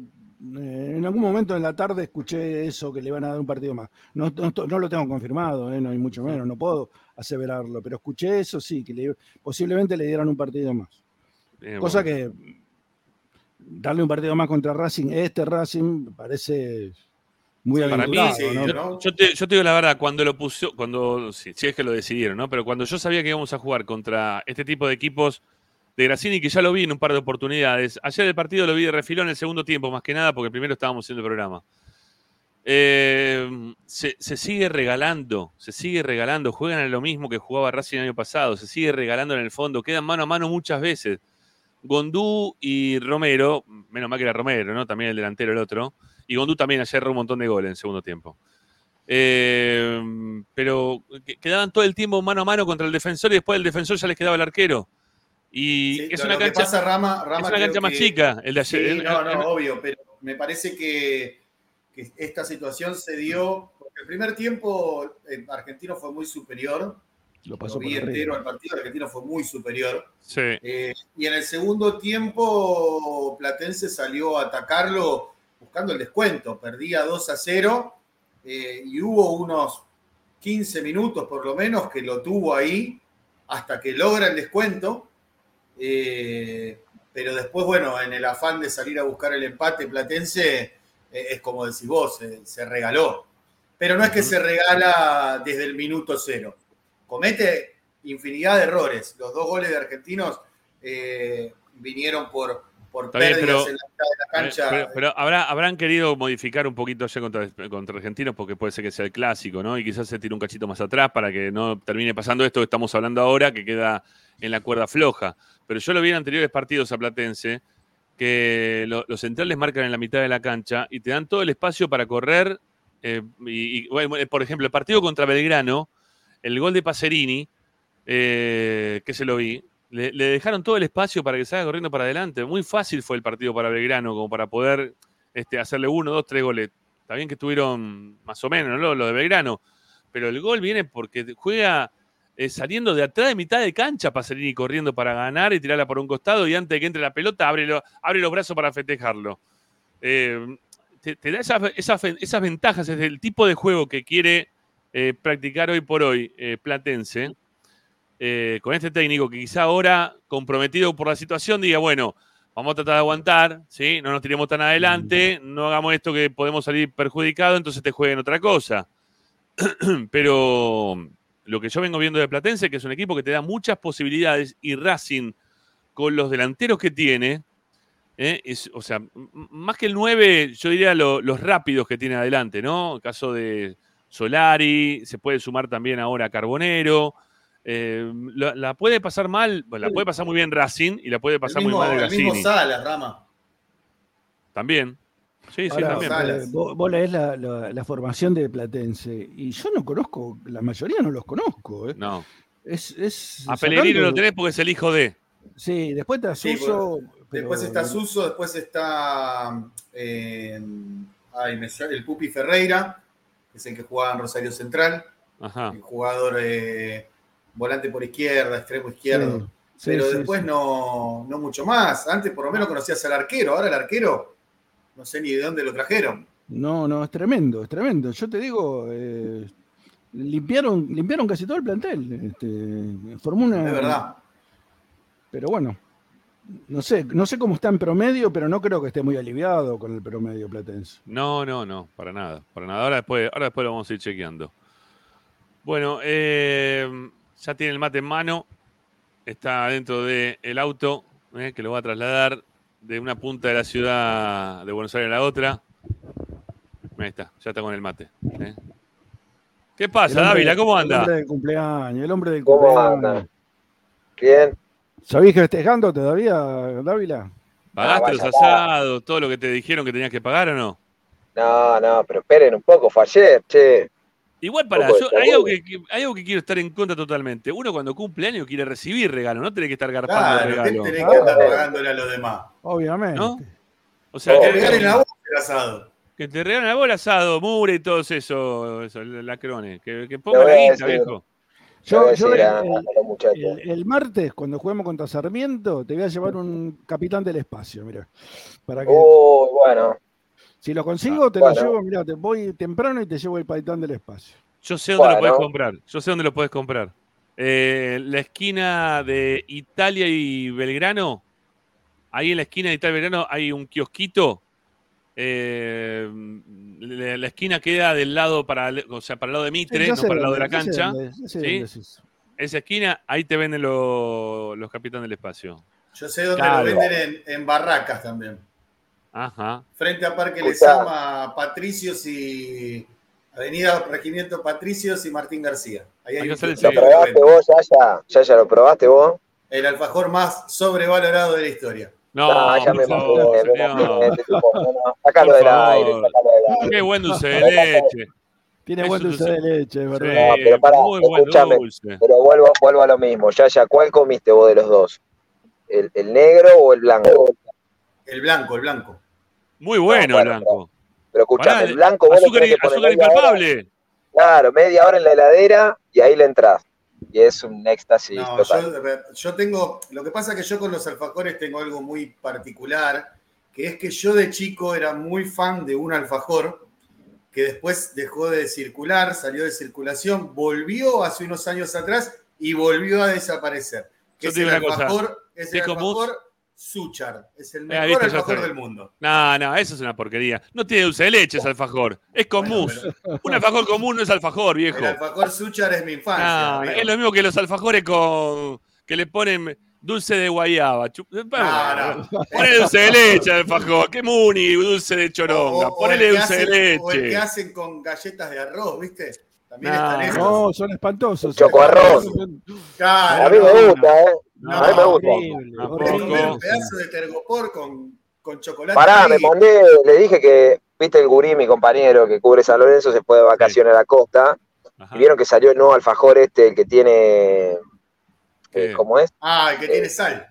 en algún momento en la tarde escuché eso, que le van a dar un partido más. No, no, no lo tengo confirmado, eh, no hay mucho menos, no puedo aseverarlo, pero escuché eso sí, que le- posiblemente le dieran un partido más.
Eh,
Cosa
bueno.
que darle un partido más contra Racing, este Racing, parece muy
Para mí,
aventurado,
sí,
¿no?
¿no?
Yo te, yo te digo la verdad, cuando lo puso, cuando, si, si es que lo decidieron, ¿no? Pero cuando yo sabía que íbamos a jugar contra este tipo de equipos de Grassini, que ya lo vi en un par de oportunidades, ayer el partido lo vi de refilón en el segundo tiempo, más que nada, porque primero estábamos haciendo el programa. Eh, se, se sigue regalando, se sigue regalando, juegan a lo mismo que jugaba Racing el año pasado, se sigue regalando en el fondo, quedan mano a mano muchas veces. Gondú y Romero, menos mal que era Romero, ¿no? También el delantero, el otro. Y Gondú también ayer un montón de goles en el segundo tiempo. Eh, pero que- quedaban todo el tiempo mano a mano contra el defensor y después el defensor ya les quedaba el arquero. Y
Sí,
es una cancha,
pasa, Rama,
es
Rama,
una
creo
cancha más
que-
chica. El de ayer.
Sí,
el-
no,
el-
no, obvio, pero me parece que, que esta situación se dio porque el primer tiempo el argentino fue muy superior.
Lo pasó
Lo
por
vi
arriba.
entero al partido, el argentino fue muy superior.
sí.
Eh, y en el segundo tiempo, Platense salió a atacarlo buscando el descuento. Perdía 2 a 0 eh, y hubo unos 15 minutos por lo menos que lo tuvo ahí hasta que logra el descuento. Eh, pero después, bueno, en el afán de salir a buscar el empate, Platense eh, es como decís vos, se, se regaló. Pero no es que se regala desde el minuto cero. Comete infinidad de errores. Los dos goles de argentinos eh, vinieron por, por
Está bien,
pérdidas
pero-
en la mitad de la cancha.
Pero, pero habrá, habrán querido modificar un poquito ayer contra, contra Argentinos porque puede ser que sea el clásico, ¿no? Y quizás se tire un cachito más atrás para que no termine pasando esto que estamos hablando ahora, que queda en la cuerda floja. Pero yo lo vi en anteriores partidos a Platense, que lo- los centrales marcan en la mitad de la cancha y te dan todo el espacio para correr. eh, y, y, bueno, por ejemplo, el partido contra Belgrano, el gol de Pacerini, eh, que se lo vi, le, dejaron todo el espacio para que salga corriendo para adelante. Muy fácil fue el partido para Belgrano, como para poder este, hacerle uno, dos, tres goles. Está bien que tuvieron más o menos ¿no? lo de Belgrano, pero el gol viene porque juega eh, saliendo de atrás de mitad de cancha Pacerini corriendo para ganar y tirarla por un costado y antes de que entre la pelota abre, lo- abre los brazos para festejarlo. Eh, te, da esas, esas, esas ventajas, es el tipo de juego que quiere eh, practicar hoy por hoy eh, Platense eh, con este técnico que quizá ahora, comprometido por la situación, diga, bueno, vamos a tratar de aguantar, ¿sí? no nos tiremos tan adelante, no hagamos esto que podemos salir perjudicados, entonces te jueguen otra cosa. Pero lo que yo vengo viendo de Platense, que es un equipo que te da muchas posibilidades, y Racing, con los delanteros que tiene, ¿eh? es, o sea, más que el 9, yo diría lo- los rápidos que tiene adelante, ¿no? El caso de Solari, se puede sumar también ahora Carbonero. eh, la, la puede pasar mal, bueno, la puede pasar muy bien Racing y la puede pasar
mismo,
muy mal
el mismo. Salas, Rama.
También. Sí, sí, también.
Eh, vos, vos leés la, la- la formación de Platense y yo no conozco, la mayoría no los conozco. ¿eh?
No.
Es, es
A Pellegrino lo tenés porque es el hijo de.
Sí, después está
Sí,
Suso.
Después está Suso, después está eh, ay, me sale- el Pupi Ferreira, es el que jugaba en Rosario Central,
Ajá.
el jugador eh, volante por izquierda, extremo izquierdo. pero después No, no mucho más. Antes por lo menos conocías al arquero, ahora el arquero no sé ni de dónde lo trajeron.
No, no, es tremendo, es tremendo. Yo te digo, eh, limpiaron, limpiaron casi todo el plantel. Este, formó una.
Es verdad.
Pero bueno, no sé, no sé cómo está en promedio, pero no creo que esté muy aliviado con el promedio platense.
No, no, no, para nada. Para nada. Ahora después, ahora después lo vamos a ir chequeando. Bueno, eh, ya tiene el mate en mano. Está dentro del auto eh, que lo va a trasladar de una punta de la ciudad de Buenos Aires a la otra. Ahí está, ya está con el mate. eh. ¿Qué pasa,
El
Dávila? ¿Cómo
El
anda?
hombre del cumpleaños, el hombre del
¿Cómo
cumpleaños.
anda? Bien,
¿Sabés que festejando todavía, Dávila?
¿Pagaste
Ah,
los asados, todo lo que te dijeron que tenías que pagar o no?
no, no, pero esperen un poco, fue ayer, che.
Igual para, yo, hay, algo que, hay algo que quiero estar en contra totalmente. Uno cuando cumple años quiere recibir regalo, no tiene que estar garpando
Claro, ¿qué
regalo.
tenés que andar pagándole a los demás?
Obviamente.
¿No? O sea,
Oh,
Que regalen la voz el asado.
que te regalen algo el asado, mure y todo eso, eso el lacrone. Que, que
Le
ponga
voy
la
a
guita, viejo.
Le voy a
Yo, el,
a, a los muchachos.
el- el martes, cuando juguemos contra Sarmiento, te voy a llevar un capitán del espacio, mira. Para que,
Uy, bueno.
si lo consigo, te
bueno.
lo llevo, mira, te voy temprano y te llevo el capitán del espacio.
Yo sé dónde lo puedes comprar. Yo sé dónde lo puedes comprar. Eh, la esquina de Italia y Belgrano. Ahí en la esquina de Italia y Belgrano hay un kiosquito. Eh, la, la esquina queda del lado para, o sea, para el lado de Mitre,
Ya
no para el lado de la cancha.
dónde,
¿sí?
dónde es eso.
Esa esquina, ahí te venden lo- los capitanes del espacio.
Yo sé dónde
Claro.
lo venden en, en barracas también.
Ajá.
Frente a Parque
Escuchá.
Lezama, Patricios y Avenida Regimiento Patricios y Martín García. Ahí hay
¿Lo probaste vos, Yaya? ¿Yaya lo probaste vos?
El alfajor más sobrevalorado de la historia.
No,
Ah, ya
por
me
favor, señor. Por
del aire, sácalo del aire.
Qué buen dulce de leche.
Tiene
Eso
buen dulce de leche, es verdad.
No, pero pará, escúchame. Pero vuelvo, vuelvo a lo mismo. Yaya, ¿cuál comiste vos de los dos? ¿El, el negro o el blanco?
El blanco, el blanco.
Muy bueno,
No, bueno,
Blanco.
Pero escuchame, el blanco
azúcar, azúcar impalpable.
claro, media hora en la heladera y ahí le entras. Y es un éxtasis
No,
total.
yo, yo tengo, lo que pasa es que yo con los alfajores tengo algo muy particular, que es que yo de chico era muy fan de un alfajor que después dejó de circular, salió de circulación, volvió hace unos años atrás y volvió a desaparecer. Que
Yo
es el alfajor, es el alfajor Suchar. Es el
Ah,
mejor alfajor del mundo.
No, no, eso es una porquería. No tiene dulce de leche ese alfajor. Es con
Bueno.
Un alfajor común no es alfajor, viejo.
El alfajor Suchar es mi infancia.
No, es lo mismo que los alfajores con que le ponen dulce de guayaba. Chup-
No, no.
Ponele dulce de leche al alfajor. ¿Qué muni? Dulce de choronga.
O- o
Ponele dulce de
hacen- O el
leche.
que hacen con galletas de arroz, ¿viste? También
No,
están esos.
No, son espantosos.
Chocoarroz.
Claro,
A mí
no,
me gusta, ¿eh?
No,
a mí me gusta.
Horrible,
comer un pedazo de tergopor con, con chocolate.
Pará, me mandé, le dije que, viste, el gurí, mi compañero que cubre San Lorenzo, se fue de vacaciones a la costa.
Ajá.
Y vieron que salió el nuevo alfajor este, el que tiene. Eh, ¿Cómo es?
Ah, el que tiene sal.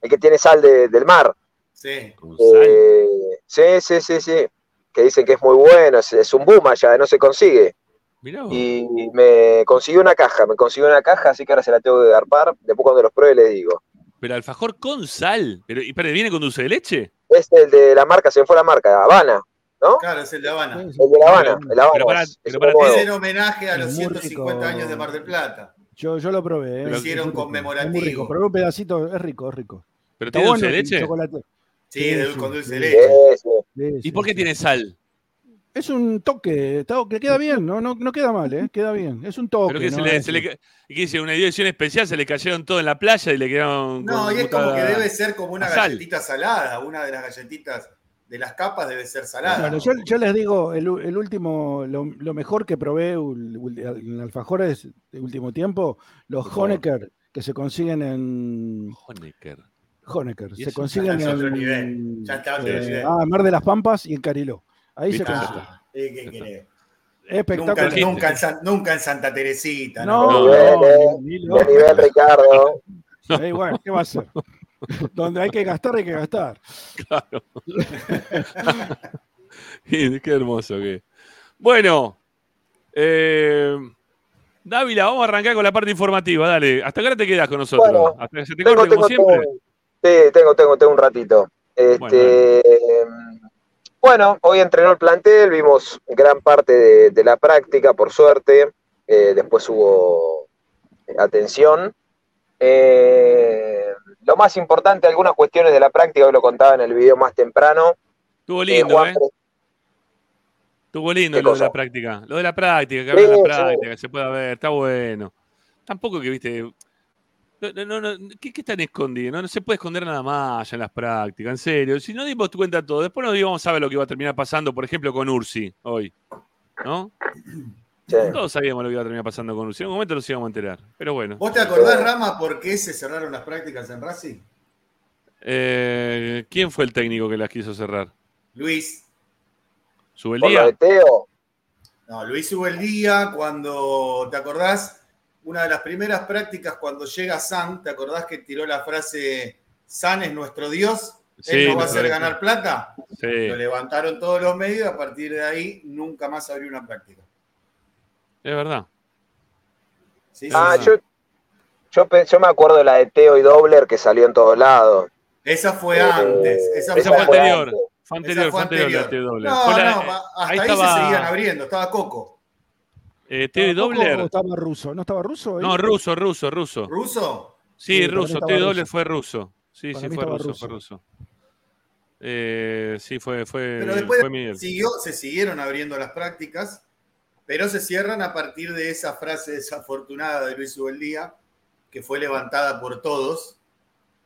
El que tiene sal de- del mar.
Sí.
Eh, sí, sí, sí, sí. Que dicen que es muy bueno, es, es un boom allá, no se consigue. Y me consiguió una caja, me consiguió una caja, así que ahora se la tengo que garpar. Después cuando los pruebe les digo.
Pero alfajor con sal. Pero, ¿y espera, viene con dulce de leche?
Es el de la marca, se me fue la marca, Habana, ¿no?
Claro, es el de Habana.
El de la Habana, el Habana.
Pero pará,
es- es
pero.
Es en homenaje a los
Es muy
150
rico.
años de Mar del Plata.
Yo, yo lo probé. ¿eh?
Lo
hicieron
rico,
conmemorativo.
Es rico, probé un pedacito, es rico, es rico.
¿Pero tiene dulce de leche?
chocolate.
Sí,
Sí,
con dulce de leche.
Sí, sí.
Sí,
¿Y
sí,
por qué
sí.
tiene sal?
Es un toque, está- que queda bien, no, no, no queda mal, ¿eh? queda bien. Es un toque.
¿Pero que se le, se le ca- ¿y qué dice? ¿Una edición especial? ¿Se le cayeron todo en la playa y le quedaron
No,
con
y es como que debe ser como una
sal.
galletita salada. Una de las galletitas de las capas debe ser salada.
Claro, yo, yo les digo, el, el último, lo, lo mejor que probé en alfajores de último tiempo, los. Honecker, que se consiguen en
Honecker.
Honecker, se consiguen en
nivel, ya está
eh, ah, Mar de las Pampas y en Cariló. Ahí se.
Ah, ¿y qué querés? Nunca,
Espectacular.
nunca, en San- nunca en Santa Teresita.
No,
No,
no,
eh,
ni
nivel Ricardo.
Eh, bueno, ¿qué va a hacer? Donde hay que gastar, hay que gastar.
Qué hermoso que. Bueno, eh, Dávila, vamos a arrancar con la parte informativa. Dale, ¿hasta qué hora te quedas con nosotros?
Bueno,
¿Hasta que se te
Tengo,
corte como
tengo,
siempre?
tengo- sí, tengo, tengo, tengo un ratito. Este, bueno, hoy entrenó el plantel, vimos gran parte de, de la práctica, por suerte. Eh, después hubo atención. Eh, lo más importante, algunas cuestiones de la práctica, hoy lo contaba en el video más temprano.
Estuvo
Eh,
lindo, ¿eh? Estuvo lindo
¿Qué
lo de la práctica. Lo de la práctica, que
Sí,
la práctica, que se pueda ver, está bueno. Tampoco que, viste. No, no, no, no, ¿qué, qué están escondidos? No, no se puede esconder nada más en las prácticas, en serio. Si no dimos cuenta todo, después nos íbamos a ver lo que iba a terminar pasando, por ejemplo, con Ursi hoy. ¿No?
sí.
Todos sabíamos lo que iba a terminar pasando con Ursi. En un momento nos íbamos a enterar. Pero bueno.
¿Vos te acordás, Rama, por qué se cerraron las prácticas en Racing?
Eh, ¿Quién fue el técnico que las quiso cerrar?
Luis.
Por lo
¿Subeldía?
de Teo,
No, Luis Ubeldía, cuando, ¿te acordás? Una de las primeras prácticas cuando llega San, ¿te acordás que tiró la frase San es nuestro Dios?
Sí,
¿Él nos va a hacer ganar plata?
Sí,
Lo levantaron todos los medios, a partir de ahí nunca más abrió una práctica.
es verdad.
Sí, sí,
Ah, yo, yo, me acuerdo de la de Teo y Dobler que salió en todos lados.
Esa fue
Eh,
antes. Esa,
Esa
fue
fue
antes.
anterior. Fue
Esa
anterior,
fue
fue anterior la
anterior. No,
la-
no, hasta
ahí
ahí,
estaba-
se seguían abriendo. Estaba Coco.
Eh, Teo y
¿Estaba Coco
Dobler.
o estaba ruso? ¿No estaba ruso?
No, ruso, ruso, ruso.
¿Ruso?
Sí, ruso.
estaba
Teo y Dobler fue ruso. Sí,
Para
sí, fue ruso,
ruso.
fue ruso. Eh, sí, fue, fue,
Pero después
fue Miguel.
siguió, se siguieron abriendo las prácticas, pero se cierran a partir de esa frase desafortunada de Luis Ubeldía, que fue levantada por todos.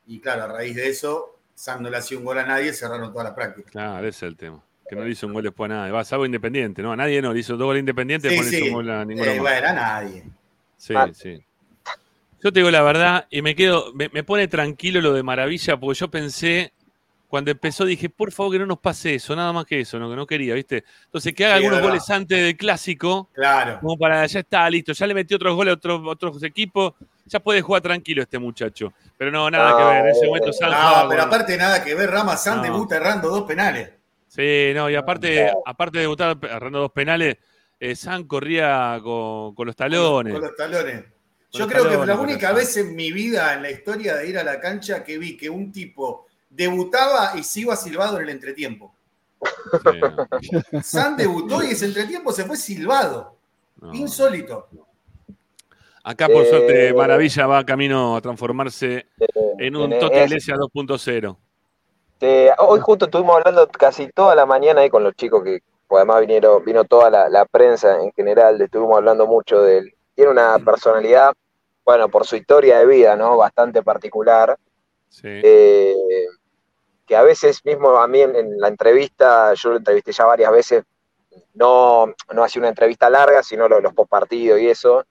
Y claro, a raíz de eso, San no le hacía un gol a nadie, cerraron todas las prácticas.
Claro, ese es el tema. Que no le hizo un gol después a nadie. Va, salvo Independiente, ¿no? A nadie no. Le hizo dos goles Independiente,
Sí,
después no
sí.
hizo un gol a ninguno
Eh, bueno, a nadie.
Sí,
Ah.
sí. Yo te digo la verdad y me quedo, me, me pone tranquilo lo de Maravilla porque yo pensé, cuando empezó dije, por favor que no nos pase eso, nada más que eso, no, que no quería, ¿viste? Entonces que haga
Sí,
algunos
verdad.
goles antes del clásico,
Claro.
como para, ya está, listo, ya le metió otros goles a otros, otros equipos, ya puede jugar tranquilo este muchacho. Pero no, nada que ver, en ese momento San
No, pero aparte nada que ver, Rama San
No.
debuta errando dos penales.
Sí, no, y aparte, aparte de debutar errando dos penales, eh, San corría con, con los talones.
Con los talones.
Con
Yo
los
creo que
talones,
la única vez en mi vida, en la historia de ir a la cancha, que vi que un tipo debutaba y se iba silbado en el entretiempo.
Sí, no,
San debutó y ese entretiempo se fue silbado.
no.
Insólito.
Acá, por
Eh,
suerte, Maravilla va camino a transformarse
Eh,
en un
es-
Iglesia 2.0.
Eh, hoy justo estuvimos hablando casi toda la mañana ahí con los chicos que pues además vinieron, vino toda la, la prensa en general, estuvimos hablando mucho de él. Tiene una personalidad, bueno, por su historia de vida, ¿no? Bastante particular,
Sí.
eh, que a veces mismo a mí en, en la entrevista, yo lo entrevisté ya varias veces, no, no hacía una entrevista larga, sino los, los postpartidos y eso,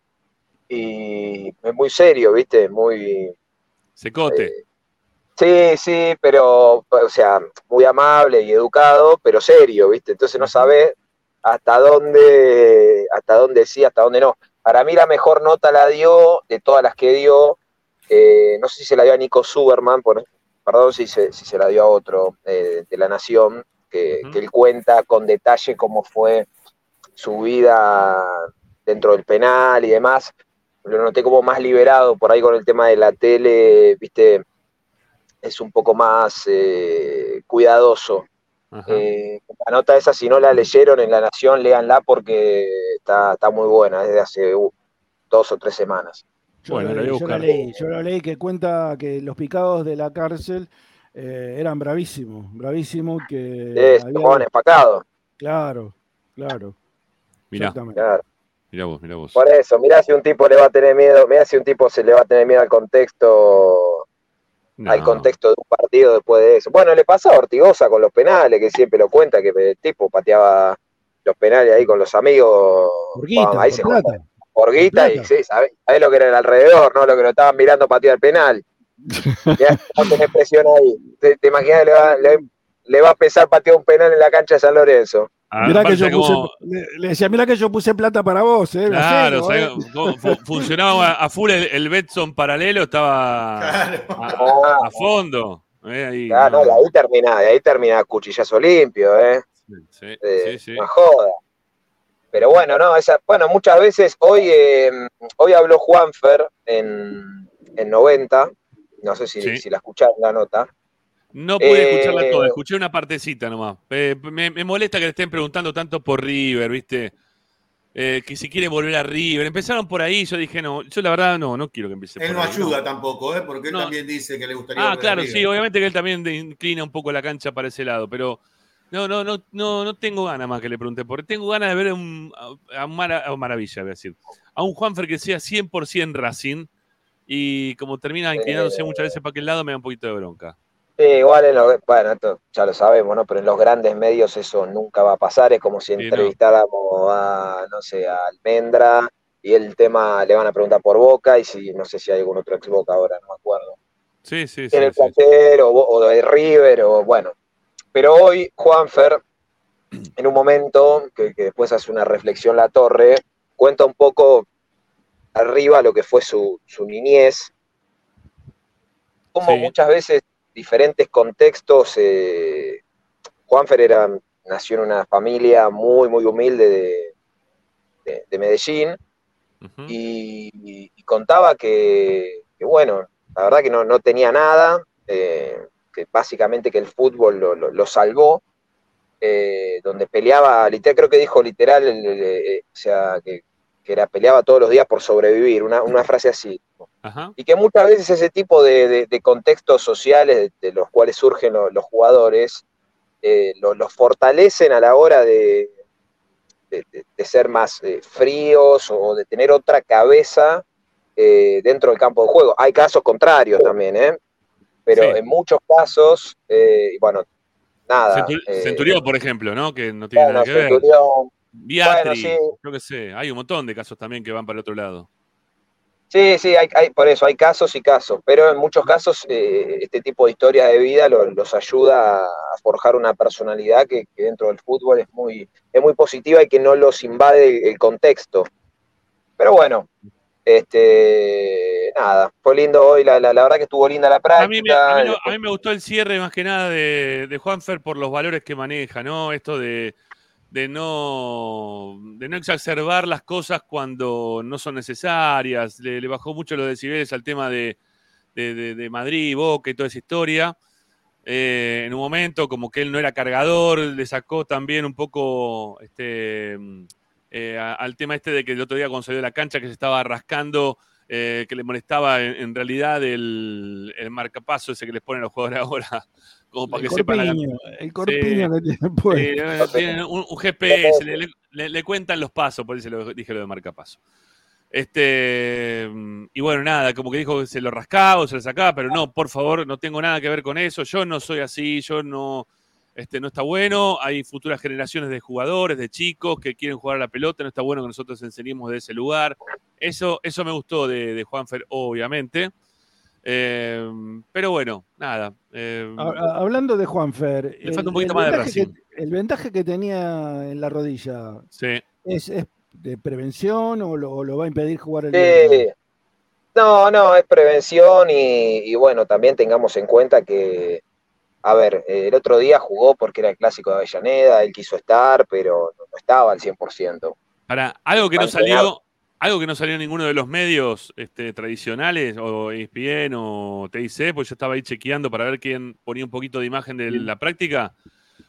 y es muy serio, ¿viste? Muy...
Secote.
eh, Sí, sí, pero, o sea, muy amable y educado, pero serio, ¿viste? Entonces no sabes hasta dónde, hasta dónde sí, hasta dónde no. Para mí la mejor nota la dio de todas las que dio, eh, no sé si se la dio a Nico Suberman, por- perdón si se, si se la dio a otro eh, de La Nación, que, que él cuenta con detalle cómo fue su vida dentro del penal y demás. Lo noté como más liberado por ahí con el tema de la tele, ¿viste? Es un poco más eh, cuidadoso. Eh, la nota esa, si no la leyeron en La Nación, léanla porque está, está muy buena, es de hace uh, dos o tres semanas.
Yo,
Bueno,
lo yo la leí, yo la leí que cuenta que los picados de la cárcel eh, eran bravísimos, bravísimos que
Es,
había-
Juan empacado.
Claro, claro.
Mirá.
Claro.
mirá vos, mirá vos.
Por eso, mirá si un tipo le va a tener miedo, mirá si un tipo se le va a tener miedo al contexto,
No.
al contexto de un partido después de eso. Bueno, le pasaba a Ortigosa con los penales, que siempre lo cuenta, que el tipo pateaba los penales ahí con los amigos. Bueno, ahí se
plata.
por guita y sí, ¿sabés, sabés lo que era el alrededor, ¿no? Lo que lo estaban mirando patear el penal. Ya no tenés presión ahí. ¿Te, te imaginas que le va, le, le va a pesar patear un penal en la cancha de San Lorenzo?
Ah,
Mirá que yo puse,
como-
le, le decía, mirá que yo puse plata para vos, eh. la
Claro,
llevo,
¿sabés
eh.
funcionaba a full el, el Betson paralelo, estaba
Claro.
a, a fondo. eh, ahí,
Ah, no,
no.
y ahí termina, y ahí termina cuchillazo limpio, ¿eh?
Sí,
Eh,
sí, sí.
Una joda. Pero bueno, no, esa, bueno, muchas veces, hoy, eh, hoy habló Juanfer en, en 90, no sé si,
Sí.
si la escucharon la nota.
No pude
Eh,
escucharla toda, escuché una partecita nomás. Eh, me, me molesta que le estén preguntando tanto por River, ¿viste? Eh, que si quiere volver a River. Empezaron por ahí, yo dije, no, yo la verdad no, no quiero que empiece
Él
por
no
ahí,
ayuda tampoco, ¿eh? porque él
No.
también dice que le gustaría.
Ah,
volver a
claro,
River.
sí, obviamente que él también inclina un poco la cancha para ese lado, pero no, no, no, no, no tengo ganas más que le pregunte, porque tengo ganas de ver a un, a un Mara- a un Maravilla, voy a decir, a un Juanfer que sea 100% Racing y como termina inclinándose muchas veces para aquel lado me da un poquito de bronca.
Sí, igual en lo- bueno, esto ya lo sabemos, ¿no? Pero en los grandes medios eso nunca va a pasar. Es como si entrevistáramos a, no sé, a Almendra y el tema le van a preguntar por Boca y si no sé si hay algún otro ex Boca ahora, no me acuerdo.
Sí, sí, sí.
en el
sí.
o, o de River o bueno. Pero hoy Juanfer en un momento, que, que después hace una reflexión La Torre, cuenta un poco arriba lo que fue su, su niñez, como
Sí.
muchas veces diferentes contextos, eh, Juanfer era, nació en una familia muy, muy humilde de, de- de Medellín y, y- y contaba que, que, bueno, la verdad que no, no tenía nada, eh, que básicamente que el fútbol lo, lo- lo salvó, eh, donde peleaba, literal, creo que dijo literal, el- el- eh, o sea, que, que era, peleaba todos los días por sobrevivir, una, una frase así.
Ajá.
Y que muchas veces ese tipo de, de- de contextos sociales de, los cuales surgen lo- los jugadores, eh, lo- los fortalecen a la hora de, ser más eh, fríos o de tener otra cabeza eh, dentro del campo de juego. Hay casos contrarios también, ¿eh? Pero
Sí.
en muchos casos, bueno, nada.
Centur- Centurión, por ejemplo, ¿no? Que no tiene
bueno,
nada que ver.
Centurión,
Beatri,
bueno, sí.
yo qué sé. Hay un montón de casos también que van para el otro lado.
Sí, sí, hay, hay- por eso hay casos y casos, pero en muchos casos eh, este tipo de historias de vida lo- los ayuda a forjar una personalidad que, que dentro del fútbol es muy, es muy positiva y que no los invade el, el contexto. Pero bueno, este, nada, fue lindo hoy, la, la- la verdad que estuvo linda la práctica.
A mí, me, a, mí no- a mí me gustó el cierre más que nada de, de Juanfer por los valores que maneja, ¿no? Esto de, de no, de no exacerbar las cosas cuando no son necesarias. Le, bajó mucho los decibeles al tema de, de, de- de Madrid, Boca y toda esa historia. Eh, en un momento, como que él no era cargador, le sacó también un poco este, eh, al tema este de que el otro día cuando salió de la cancha que se estaba rascando eh, que le molestaba en, en realidad el, el marcapaso ese que les ponen los jugadores ahora, como para
El
que sepan la
el corpiño que tiene
Sí,
puesto.
eh, tienen un, un GPS, le, le- le cuentan los pasos, por eso lo, dije lo de marcapaso. Este, y bueno, nada, como que dijo que se lo rascaba o se lo sacaba, pero no, por favor, no tengo nada que ver con eso, yo no soy así, yo no, este, no está bueno, hay futuras generaciones de jugadores, de chicos que quieren jugar a la pelota, no está bueno que nosotros enseñemos de ese lugar. Eso, eso me gustó de, de Juanfer, obviamente. Eh, pero bueno, nada. eh,
ha- Hablando de Juanfer,
Le falta un poquito más de Racing.
que- el vendaje que tenía en la rodilla,
sí.
¿es, es de prevención o lo, va a impedir jugar el viernes?
No, no, es prevención y, y bueno, también tengamos en cuenta que, a ver, eh, el otro día jugó porque era el clásico de Avellaneda, él quiso estar, pero no estaba al 100%.
Para algo que no salió, algo que no salió en ninguno de los medios este, tradicionales, o ESPN o TIC, pues yo estaba ahí chequeando para ver quién ponía un poquito de imagen de la práctica.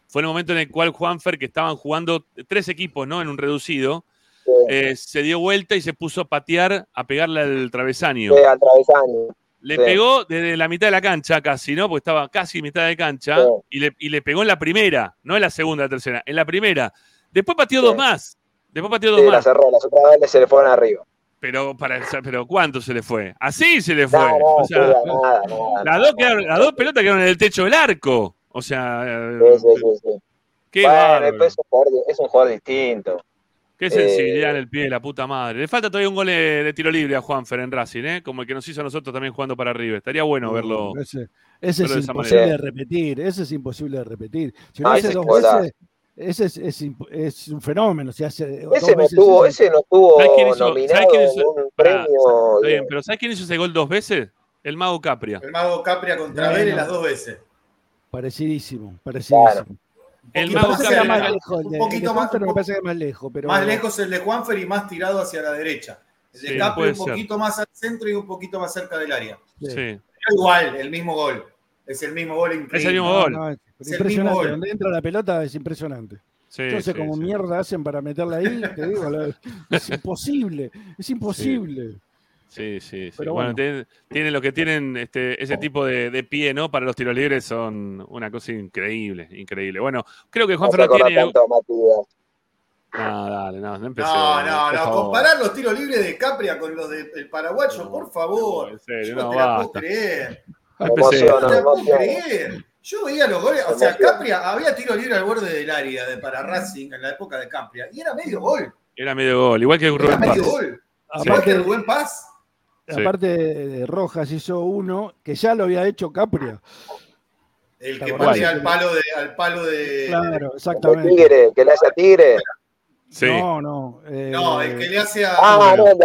Fue en el momento en el cual Juanfer, que estaban jugando tres equipos, ¿no? En un reducido,
Sí,
eh, se dio vuelta y se puso a patear, a pegarle al travesaño.
sí, al travesaño.
Le
sí.
pegó desde la mitad de la cancha casi, ¿no? Porque estaba casi mitad de cancha. Y, le, y le pegó en la primera, no en la segunda, la tercera, en la primera. Después pateó dos más. Después pateó dos
Sí, la
más.
cerró, las otras veces se le fueron arriba.
Pero, para, pero ¿cuánto se le fue? Así se le fue.
No, no,
o sea,
sí, nada, nada,
las, dos quedaron- las dos pelotas quedaron en el techo del arco. O sea, eh,
Sí, sí, sí, sí.
qué
Bueno, es un jugador, es un jugador distinto.
Qué sensibilidad
eh,
en el pie, la puta madre. Le falta todavía un gol de, de tiro libre a Juanfer en Racing, ¿eh? Como el que nos hizo a nosotros también jugando para arriba. Estaría bueno verlo.
No, ese ese
verlo de
es imposible
manera.
de repetir, ese es imposible de repetir. Si lo
Ah,
hace
ese
dos veces, ese es, es imp- es un fenómeno. Hace
Ese no
eso-
ese no estuvo
¿Sabes quién hizo-
nominado
sabes quién
en
hizo-
un
Pará,
premio.
Está bien,
de-
pero ¿sabes quién hizo ese gol dos veces? El mago Capria.
El mago Capria contra
Bueno.
Vélez las dos veces.
Parecidísimo, parecidísimo.
El
Un
mago Capria.
más lejos,
un poquito más-
Juanfer
un
me
po-
parece que es más lejos, pero
Más lejos el de Juanfer y más tirado hacia la derecha. El de
Sí,
Capria un
ser.
poquito más al centro y un poquito más cerca del área.
Sí.
Igual, el mismo gol. Es el mismo gol increíble.
Es el mismo
No,
gol.
no, es
Es el
impresionante.
mismo gol.
Donde entra la pelota es impresionante.
Sí,
Yo sé
sí,
cómo
sí.
mierda hacen para meterla ahí, te digo, la- es imposible, es imposible.
Sí, sí, sí.
Pero
bueno,
bueno.
tienen, tienen lo que tienen este, ese tipo de, de pie, ¿no? Para los tiros libres son una cosa increíble, increíble. Bueno, creo que Juan
no
Fernández tiene.
tanto.
No, dale, no, no empecé.
No, no, no. Comparar los tiros libres de Capria con los del paraguayo,
No,
por favor.
no, en serio,
Yo
no,
no te la puedo creer.
Emociona,
creer. Yo veía los goles, o sea. Capria, había tiro libre al borde del área de para Racing en la época de Capria, y era medio gol.
Era medio gol, igual que
Era
Rubén
medio
Paz.
gol. Igual que
Aparte,
Rubén Paz.
Aparte de Rojas hizo uno que ya lo había hecho Capria.
El
¿Te
que patea al palo de. Al palo de
Claro,
El
exactamente.
tigre, que le hace a tigre.
Sí.
No, no. eh,
No, el que le hace a.
Ah, no, el de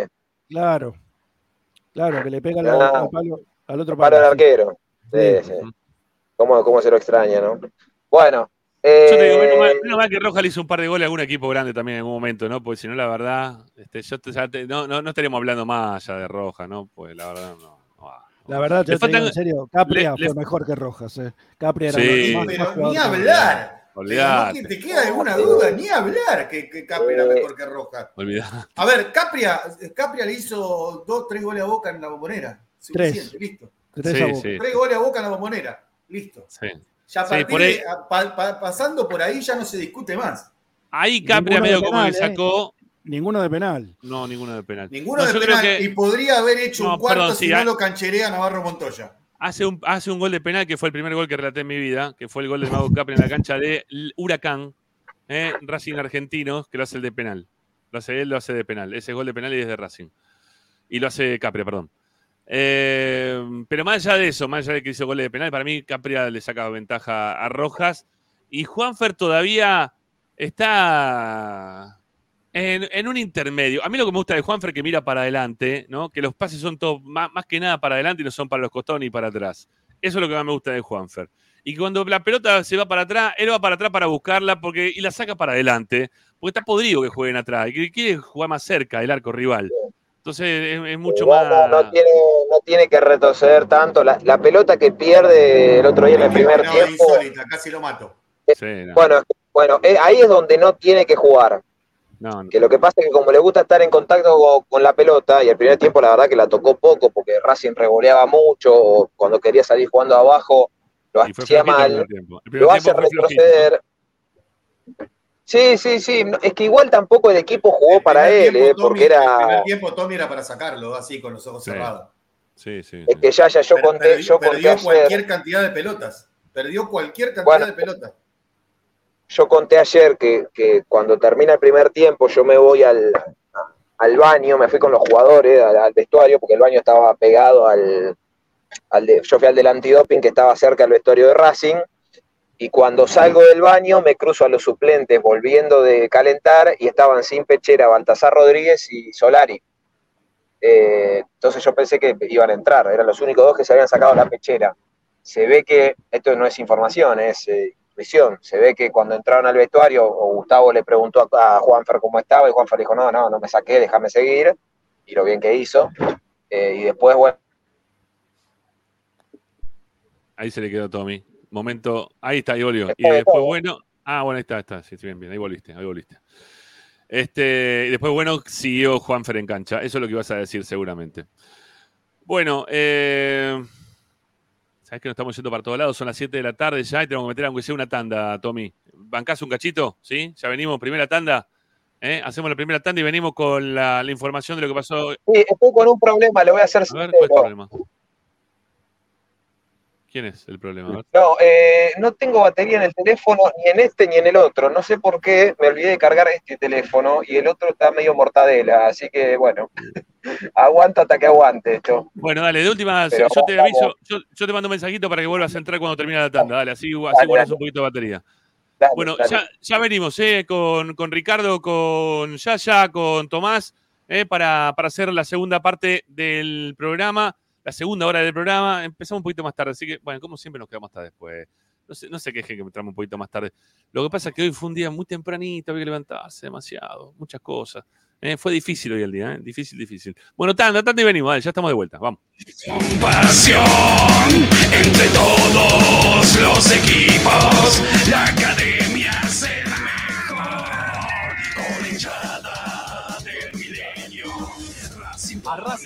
la.
Claro. Claro, que le pega al,
Ah.
al palo, al otro
Para el arquero. Sí,
Sí.
sí. ¿Cómo, cómo se lo extraña, no? Bueno.
Yo te digo, menos mal,
eh,
menos mal que Roja le hizo un par de goles a algún equipo grande también en algún momento, ¿no? Porque si no, la verdad, este, yo te- ya te- no, no, no estaríamos hablando más allá de Roja, ¿no? Pues la verdad, no.
La verdad, te digo
faltan-
en serio, Capria
le- le-
fue mejor que Rojas. Eh. Capria era
Sí.
más,
Pero ni hablar. No te queda alguna duda, ni hablar que, que Capri era mejor que Rojas.
Olvidá.
A ver, Capria, Capria le hizo dos, tres goles a Boca en la bombonera. Suficiente, listo.
Tres
Sí,
a Boca.
sí,
Tres goles a Boca en la bombonera. Listo.
sí.
Ya a
Sí,
partir
por ahí-
de- a- pa- pa- pasando por ahí ya no se discute más.
Ahí Capria medio
de
como que
¿eh?
sacó.
Ninguno de penal.
No, ninguno de penal.
Ninguno
No,
de penal.
que
Y podría haber hecho
No,
un cuarto
perdón,
si no
hay-
lo cancherea Navarro Montoya.
hace un, hace un gol de penal que fue el primer gol que relaté en mi vida, que fue el gol del Mago Capria en la cancha de Huracán, eh, Racing Argentino, que lo hace el de penal. Lo hace él, lo hace de penal. Ese gol de penal y es de Racing. Y lo hace Capria, perdón. Eh, pero más allá de eso, más allá de que hizo goles de penal, para mí Capria le saca ventaja a Rojas. Y Juanfer todavía está en, un intermedio. A mí lo que me gusta de Juanfer que mira para adelante, ¿no? Que los pases son más, que nada para adelante y no son para los costados ni para atrás. Eso es lo que más me gusta de Juanfer. Y cuando la pelota se va para atrás, él va para atrás para buscarla porque, y la saca para adelante, porque está podrido que jueguen atrás y que quiere jugar más cerca del arco rival. Entonces es, es mucho
igual
más.
no, no tiene, no tiene que retroceder tanto. La, la pelota que pierde el otro día en el primer
No,
tiempo.
insólita, casi lo mato.
Sí, no,
Bueno, bueno eh, ahí es donde no tiene que jugar.
no, no.
Que lo que pasa es que como le gusta estar en contacto con, con la pelota, y el primer tiempo la verdad que la tocó poco, porque Racing revoleaba mucho, o cuando quería salir jugando abajo, lo hacía mal.
El
lo hace retroceder. Sí, sí, sí. Es que igual tampoco el equipo jugó
El
para él,
tiempo,
eh,
Tommy-
porque
El
era.
primer tiempo Tommy era para sacarlo, así con los ojos
Sí.
cerrados.
Sí, sí.
Es
sí.
que ya, ya yo conté,
perdi-
yo conté
perdió
ayer,
cualquier cantidad de pelotas. Perdió cualquier cantidad
Bueno.
de pelotas.
yo conté ayer que, que cuando termina el primer tiempo yo me voy al, al baño, me fui con los jugadores al, al vestuario, porque el baño estaba pegado al, al de, yo fui al del antidoping que estaba cerca del vestuario de Racing, y cuando salgo del baño me cruzo a los suplentes volviendo de calentar y estaban sin pechera Baltasar Rodríguez y Solari. Eh, entonces yo pensé que iban a entrar, eran los únicos dos que se habían sacado la pechera. Se ve que, esto no es información, es eh, intuición, se ve que cuando entraron al vestuario, o Gustavo le preguntó a, a Juanfer cómo estaba, y Juanfer dijo, no, no, no me saqué, déjame seguir, y lo bien que hizo. Eh, y después, bueno,
Ahí se le quedó Tommy. Momento. Ahí está, ahí volvió. Y
Después
bueno. Ah, bueno, ahí está, está. Sí, bien, bien. Ahí volviste, ahí volviste. Este, y después, bueno, siguió Juanfer en cancha. Eso es lo que ibas a decir seguramente. Bueno, eh, sabes que nos estamos yendo para todos lados. Son las 7 de la tarde ya y tenemos que meter aunque sea una tanda, Tommy. ¿Bancás un cachito? ¿Sí? Ya venimos, primera tanda. ¿Eh? Hacemos la primera tanda y venimos con la, la información de lo que pasó.
sí, estoy con un problema, lo voy a hacer
A ver, ¿cuál es el problema? ¿Quién es el problema?
No, eh, no tengo batería en el teléfono, ni en este ni en el otro. No sé por qué me olvidé de cargar este teléfono y el otro está medio mortadela. Así que, bueno, aguanta hasta que aguante esto.
Bueno, dale, de última,
Pero
yo te aviso, yo, yo te mando un mensajito para que vuelvas a entrar cuando termine la tanda, dale, así,
Dale,
un poquito de batería.
Dale,
Bueno, ya, ya venimos, ¿eh? Con, con Ricardo, con Yaya, con Tomás, ¿eh? para, para hacer la segunda parte del programa, la segunda hora del programa. Empezamos un poquito más tarde, así que, bueno, como siempre nos quedamos hasta después. No qué es que entramos un poquito más tarde. Lo que pasa es que hoy fue un día muy tempranito, había que levantarse demasiado, muchas cosas. Eh, fue difícil hoy el día, ¿eh? Difícil, difícil. Bueno, tanda, tanda y venimos, ya estamos de vuelta, vamos.
Pasión entre todos los equipos. La academia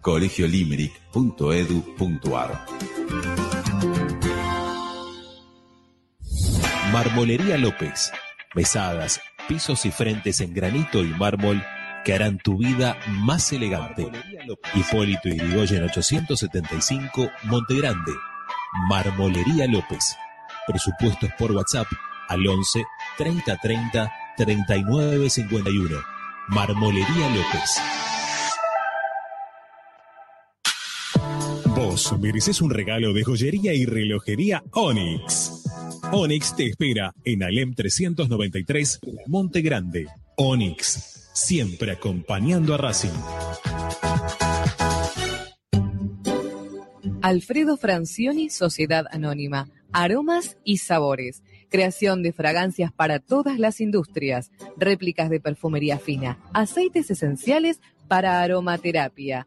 colegiolimerick.edu.ar
Marmolería López. Mesadas, pisos y frentes en granito y mármol que harán tu vida más elegante. Hipólito Yrigoyen 875, Montegrande. Marmolería López. Presupuestos por WhatsApp al 11 30 30 39 51. Marmolería López. Vos mereces un regalo de joyería y relojería Onyx. Onyx te espera en Alem 393, Monte Grande. Onyx, siempre acompañando a Racing.
Alfredo Francioni, Sociedad Anónima. Aromas y sabores. Creación de fragancias para todas las industrias. Réplicas de perfumería fina. Aceites esenciales para aromaterapia.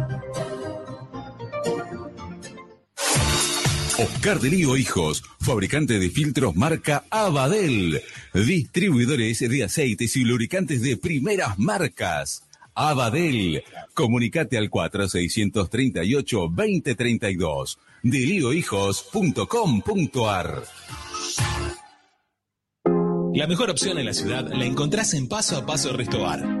Oscar de Lío Hijos, fabricante de filtros marca Abadel, distribuidores de aceites y lubricantes de primeras marcas. Abadel, comunicate al 4638-2032, deliohijos.com.ar.
La mejor opción en la ciudad la encontrás en Paso a Paso Restobar.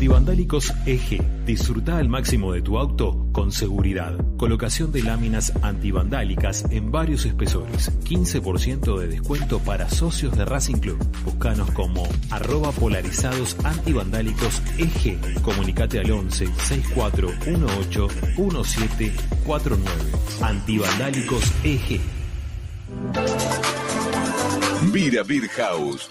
Antivandálicos EG. Disfruta al máximo de tu auto con seguridad. Colocación de láminas antivandálicas en varios espesores. 15% de descuento para socios de Racing Club. Búscanos como arroba polarizados antivandálicos EG. Comunicate al 11 6418 1749. Antivandálicos EG.
Vira Beer House.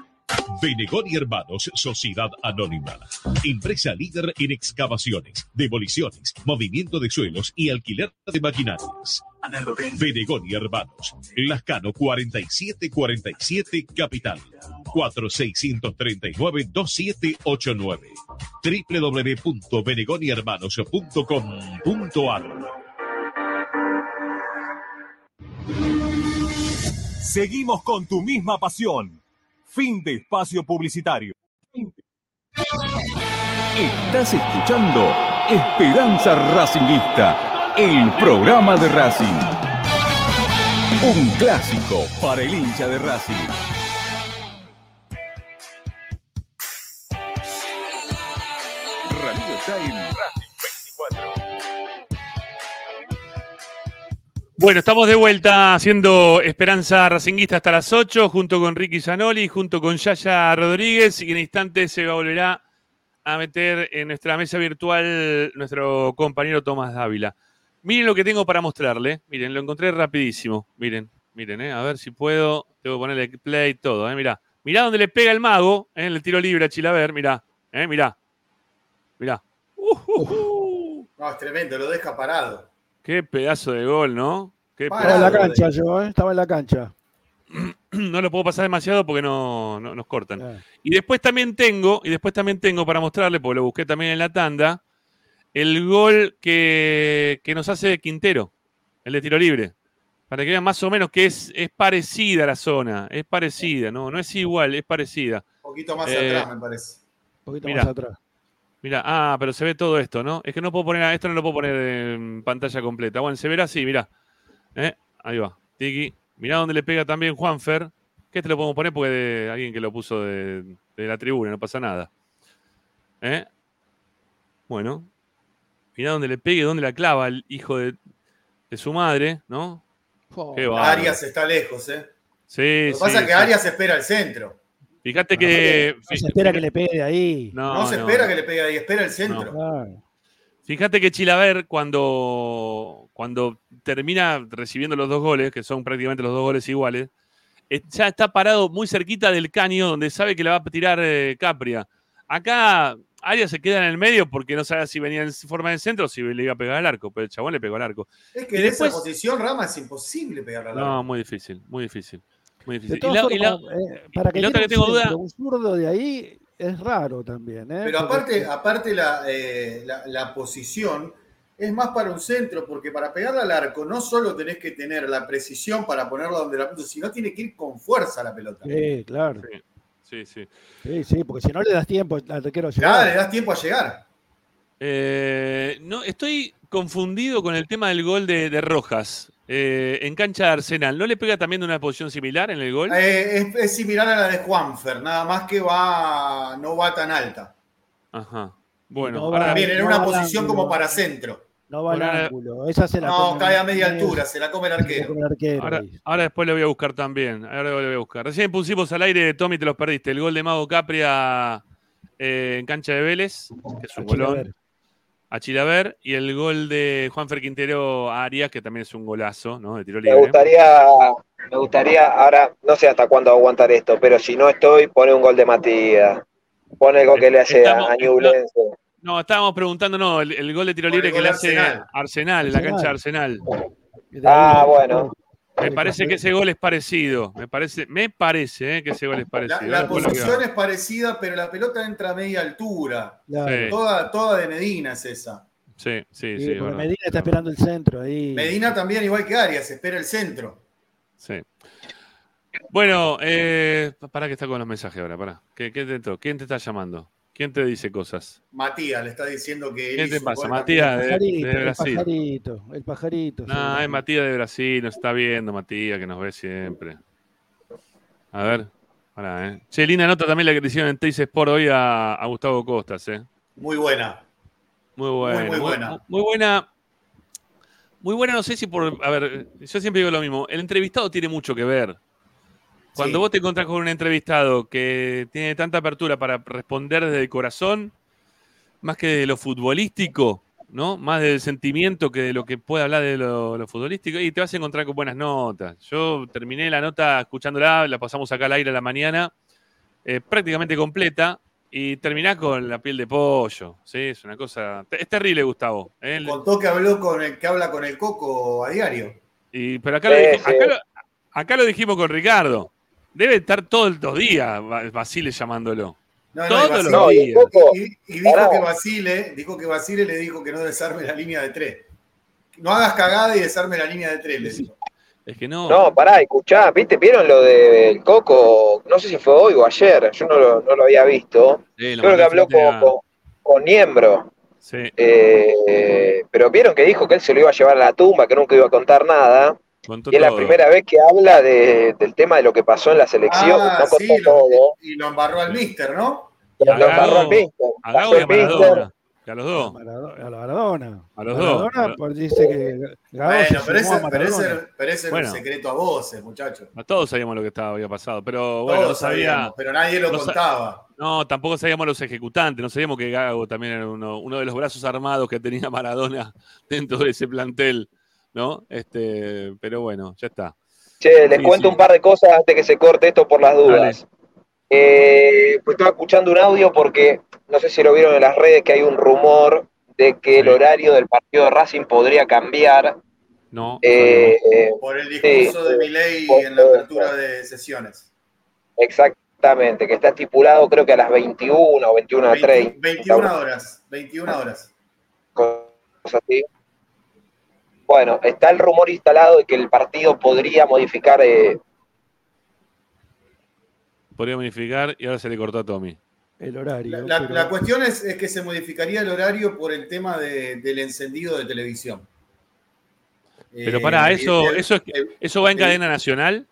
Benegón y Hermanos, Sociedad Anónima. Empresa líder en excavaciones, demoliciones, movimiento de suelos y alquiler de maquinarias. Benegón y Hermanos, Lascano 4747 Capital. 4639-2789. www.benegonyhermanos.com.ar
Seguimos con tu misma pasión. Fin de espacio publicitario.
Estás escuchando Esperanza Racingista, el programa de Racing. Un clásico para el hincha de Racing.
Radio Time Racing 24.
Bueno, estamos de vuelta haciendo Esperanza Racinguista hasta las 8, junto con Ricky Zanoli, junto con Yaya Rodríguez, y en instantes se volverá a meter en nuestra mesa virtual nuestro compañero Tomás Dávila. Miren lo que tengo para mostrarle. Miren, lo encontré rapidísimo. Miren, miren, eh, a ver si puedo. Tengo que ponerle play y todo, eh, mirá. Mirá donde le pega el mago, eh, en el tiro libre a Chilaver, mirá, eh, mirá. Mirá.
No, es tremendo, lo deja parado.
Qué pedazo de gol, ¿no? Qué
Estaba en la cancha yo, ¿eh? estaba en la cancha.
no lo puedo pasar demasiado porque no, no- nos cortan. Y después también tengo, y después también tengo para mostrarle, porque lo busqué también en la tanda, el gol que, que nos hace Quintero, el de tiro libre. Para que vean más o menos que es, es parecida la zona, es parecida, no, no es igual, es parecida.
Un poquito más
Eh,
atrás, me parece.
Un poquito
Mirá.
más atrás.
Mira, ah, pero se ve todo esto, ¿no? Es que no puedo poner, esto no lo puedo poner en pantalla completa. Bueno, se verá así, mira. Ahí va, Tiki. Mirá dónde le pega también Juanfer. Que te lo podemos poner porque de alguien que lo puso de, de la tribuna, no pasa nada. ¿Eh? Bueno. Mirá dónde le pegue, dónde la clava el hijo de, de su madre, ¿no? Qué bárbaro.
Arias está lejos, ¿eh?
Sí,
Lo que pasa es que
sí.
Arias espera el centro.
Fíjate que.
No se espera que le pegue ahí.
No,
No, se
no.
espera que le pegue ahí, espera el centro.
Claro.
Fíjate que Chilaver, cuando, cuando termina recibiendo los dos goles, que son prácticamente los dos goles iguales, eh, ya está parado muy cerquita del caño donde sabe que la va a tirar eh, Capria. Acá Arias se queda en el medio porque no sabe si venía en forma de centro o si le iba a pegar al arco, pero el chabón le pegó al arco.
Es que
Y
en
después-
esa posición, Rama, es imposible pegarla al
No,
arco.
muy difícil, muy difícil. Muy
De.
Y la- y
eh, para
y
que
la otra que tengo
un
duda-
un zurdo de ahí es raro también. ¿eh?
Pero
Porque-
aparte, aparte la, eh, la, la posición es más para un centro, porque para pegarla al arco no solo tenés que tener la precisión para ponerla donde la punta, sino tiene que ir con fuerza la pelota.
Sí, claro.
Sí, sí.
Sí, sí, porque si no le das tiempo al arquero llegar.
le das tiempo a llegar.
Eh, no, estoy confundido con el tema del gol de, de Rojas eh, en cancha de Arsenal. ¿No le pega también de una posición similar en el gol?
Eh, es, es similar a la de Juanfer, nada más que va no va tan alta.
Ajá. Bueno,
No
ahora-
va-
También en
no
una
va al
posición
ángulo.
como para centro.
No va al ángulo. Esa se la
No,
come-
cae a media altura, se la come el arquero.
come el arquero
ahora, después le voy a buscar también. Ahora le voy a buscar. Recién pusimos al aire, Tommy, te los perdiste. El gol de Mago Capria eh, en cancha de Vélez, que es un golón. A Chilaver. Y el gol de Juanfer Quintero a Arias, que también es un golazo, ¿no? De tiro
Me
libre.
gustaría, me gustaría, ahora no sé hasta cuándo aguantar esto, pero si no estoy, pone un gol de Matías. Pone el gol que le hace
Estamos-
a Ñublense.
No, estábamos preguntando, no, el, el gol de tiro libre que le hace
Arsenal.
Arsenal, en la cancha de Arsenal.
Ah, bueno.
Me parece que ese gol es parecido. Me parece, me parece eh, que ese gol es
La,
parecido.
la
lo que
posición es parecida, pero la pelota entra a media altura.
Claro.
Sí.
Toda, toda de Medina es esa.
Sí, sí,
Sí. Medina está esperando el centro ahí.
Medina también, igual que Arias, espera el centro.
Sí. Bueno, eh, para que está con los mensajes ahora, para. ¿Qué, qué te? ¿Quién te está llamando? ¿Quién te dice cosas?
Matías le está diciendo que
¿Qué te pasa, Matías? De,
Pajarito,
de
el
Brasil.
pajarito, el pajarito.
No,
sí.
es Matías de Brasil, nos está viendo Matías, que nos ve siempre. A ver, pará, eh. Che, linda nota también la que te hicieron en Teis Sport hoy a, a Gustavo Costas, eh.
Muy buena.
Muy buena.
muy buena.
Muy buena. Muy buena, no sé si por. A ver, yo siempre digo lo mismo. El entrevistado tiene mucho que ver. Cuando
Sí.
vos te encontrás con un entrevistado que tiene tanta apertura para responder desde el corazón, más que de lo futbolístico, ¿no? Más del sentimiento que de lo que puede hablar de lo, lo futbolístico, y te vas a encontrar con buenas notas. Yo terminé la nota escuchándola, la pasamos acá al aire a la mañana, eh, prácticamente completa, y terminás con la piel de pollo. Sí, es una cosa. Es terrible, Gustavo. ¿eh?
Contó que habló con el que habla con el Coco a diario.
Y, pero acá, lo,
sí.
acá, lo, acá lo dijimos con Ricardo. Debe estar todos los días Ba- Basile llamándolo.
No, no,
Todos
y Basile-
los
No, y
días.
Coco,
Y, y dijo
Pará.
que Basile, dijo que Basile le dijo que no desarme la línea de tres. No hagas cagada y desarme la línea de tres, le dijo.
Es que no.
No, pará, escuchá, ¿viste? ¿Vieron lo del Coco? No sé si fue hoy o ayer, yo no lo, no lo había visto.
Sí, lo
Creo que habló
frente
con,
a-
con, con Niembro.
Sí.
Eh, pero vieron que dijo que él se lo iba a llevar a la tumba, que nunca iba a contar nada.
Contó
Y es la primera vez que habla de- del tema de lo que pasó en la selección.
Ah,
no contó
sí, lo-
todo.
y lo embarró al mister, ¿no?
Lo
Gago-
embarró al Mister.
A Gago y a. Maradona. A los dos.
A la Maradona.
A los dos.
Maradona pues, dice que Gago
Bueno, pero ese, pero ese- pero ese
Bueno.
era un secreto a voces, muchachos.
A todos sabíamos lo que estaba, había pasado. Pero bueno,
Todos
no sabía.
sabíamos, pero nadie lo
no
contaba.
No, tampoco sabíamos los ejecutantes. No sabíamos que Gago también era uno, uno de los brazos armados que tenía Maradona dentro de ese plantel. ¿No? Este, pero bueno, ya está.
Che, les
Sí,
cuento
sí.
un par de cosas antes que se corte esto por las dudas. Eh, pues estaba escuchando un audio porque no sé si lo vieron en las redes que hay un rumor de que el horario del partido de Racing podría cambiar.
No.
Eh,
Por el discurso
Sí.
de Milei en la apertura de sesiones.
exactamente, que está estipulado creo que a las 21 o 21 a
20
30.
21 horas. 21 horas.
cosas así. Bueno, está el rumor instalado de que el partido podría modificar eh,
Podría modificar y ahora se le cortó a Tommy.
El horario.
La, la-
pero-
la cuestión es, es que se modificaría el horario por el tema de- del encendido de televisión.
Pero
Eh,
pará,
el-
eso,
el-
eso, es,
el-
eso va en
el-
cadena nacional.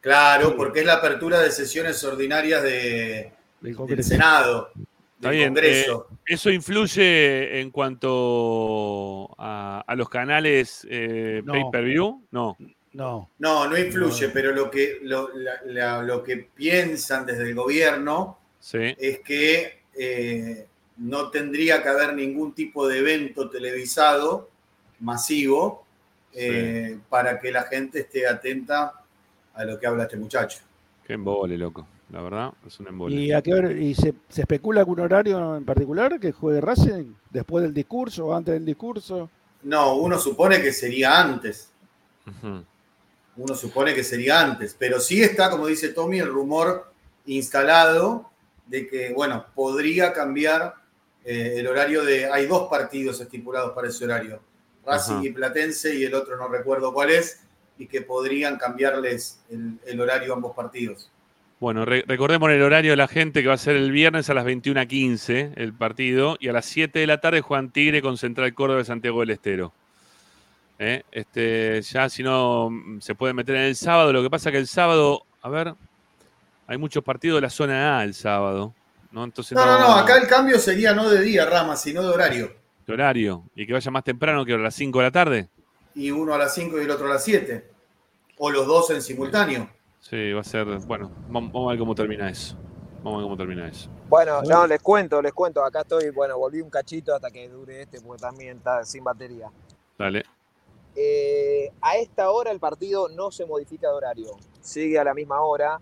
Claro, porque es la apertura de sesiones ordinarias de,
Del
del Senado,
Está bien.
Congreso.
eh, ¿Eso influye en cuanto a, a los canales eh,
No.
pay-per-view? No.
No.
No, no influye, pero lo que, lo, la- la- lo que piensan desde el gobierno
Sí.
es que eh, no tendría que haber ningún tipo de evento televisado masivo eh, para que la gente esté atenta a lo que habla este muchacho.
Qué embole, loco. La verdad, es un embole.
¿Y, a qué hora- y se, se especula algún horario en particular que juegue Racing? ¿Después del discurso o antes del discurso?
No, uno supone que sería antes. Uno supone que sería antes, pero sí está, como dice Tommy, el rumor instalado de que, bueno, podría cambiar eh, el horario de... Hay dos partidos estipulados para ese horario, Racing
Ajá.
y Platense, y el otro no recuerdo cuál es, y que podrían cambiarles el, el horario a ambos partidos.
Bueno, re- recordemos el horario de la gente que va a ser el viernes a las 21.15 el partido y a las 7 de la tarde Juan Tigre con Central Córdoba de Santiago del Estero. ¿Eh? Este, ya si no mm, se puede meter en el sábado, lo que pasa que el sábado, a ver, hay muchos partidos de la zona A el sábado, ¿no? Entonces
No, no, no, acá el cambio sería no de día, Rama, sino de horario.
de horario y que vaya más temprano que a las 5 de la tarde.
Y uno a las 5 y el otro a las 7. O los dos en simultáneo.
Sí, va a ser, bueno, vam- vamos a ver cómo termina eso. Vamos a ver cómo termina eso.
Bueno, no, les cuento, les cuento. Acá estoy, bueno, volví un cachito hasta que dure este, porque también está sin batería.
Dale.
Eh, a esta hora el partido no se modifica de horario, sigue a la misma hora.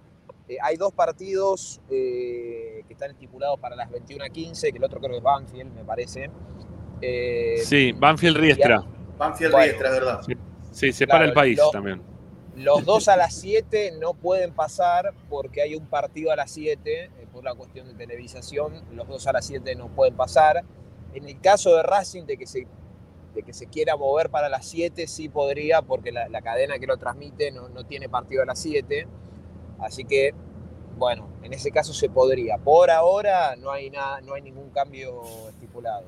Eh, hay dos partidos eh, que están estipulados para las 21.15, que el otro creo que es Banfield, me parece. Eh,
Sí, Banfield Riestra.
Banfield
Bueno.
Riestra, ¿verdad?
Sí, sí, separa
Claro,
el país
lo-
también.
Los dos a las 7 no pueden pasar porque hay un partido a las 7 eh, por la cuestión de televisación. Los dos a las 7 no pueden pasar. En el caso de Racing, de que se, de que se quiera mover para las 7, sí podría porque la, cadena que lo transmite no, no tiene partido a las 7. Así que, bueno, en ese caso se podría. Por ahora no hay, nada, no hay ningún cambio estipulado.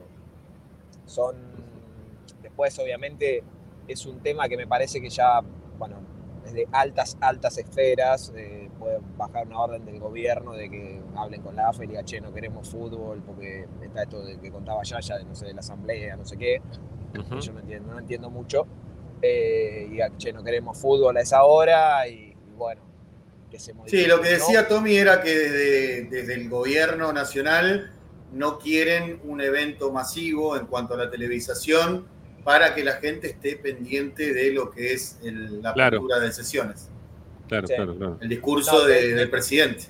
Son, después obviamente es un tema que me parece que ya, bueno, desde altas, altas esferas, eh, pueden bajar una orden del gobierno de que hablen con la AFA y digan, che, no queremos fútbol, porque está esto de que contaba Yaya, de no sé, de la asamblea, no sé qué, yo no entiendo, no entiendo mucho, eh, y digan, che, no queremos fútbol a esa hora, y, y bueno, que se modifique.
Sí, lo que
¿no?
decía Tommy era que desde, desde el gobierno nacional no quieren un evento masivo en cuanto a la televisación para que la gente esté pendiente de lo que es el- la
Claro.
apertura de sesiones,
Claro,
Sí.
claro, claro.
el discurso
No,
de-
de- de-
del presidente.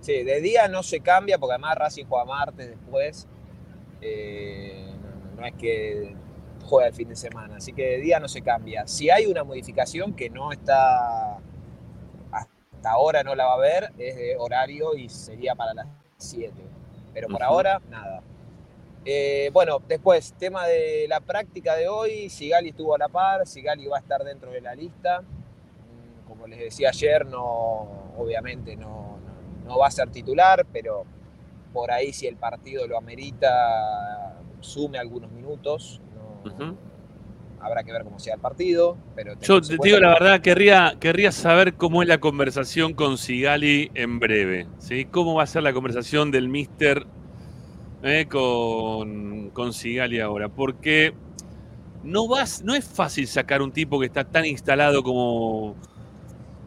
Sí, de día no se cambia porque además Racing juega martes después. Eh, no, no es que juega el fin de semana, así que de día no se cambia. Si hay una modificación que no está hasta ahora no la va a ver, es de horario y sería para las 7. Pero por ahora, nada. Eh, bueno, después, tema de la práctica de hoy, Sigali estuvo a la par, Sigali va a estar dentro de la lista. Mm, Como les decía ayer, no, obviamente no, no, no va a ser titular, pero por ahí si el partido lo amerita, sume algunos minutos. No-. Habrá que ver cómo sea el partido, pero
Yo te digo la verdad, querría, querría saber cómo es la conversación con Sigali en breve. ¿sí? ¿Cómo va a ser la conversación del Mister eh, con, con Sigali ahora? Porque no, vas, no es fácil sacar un tipo que está tan instalado como,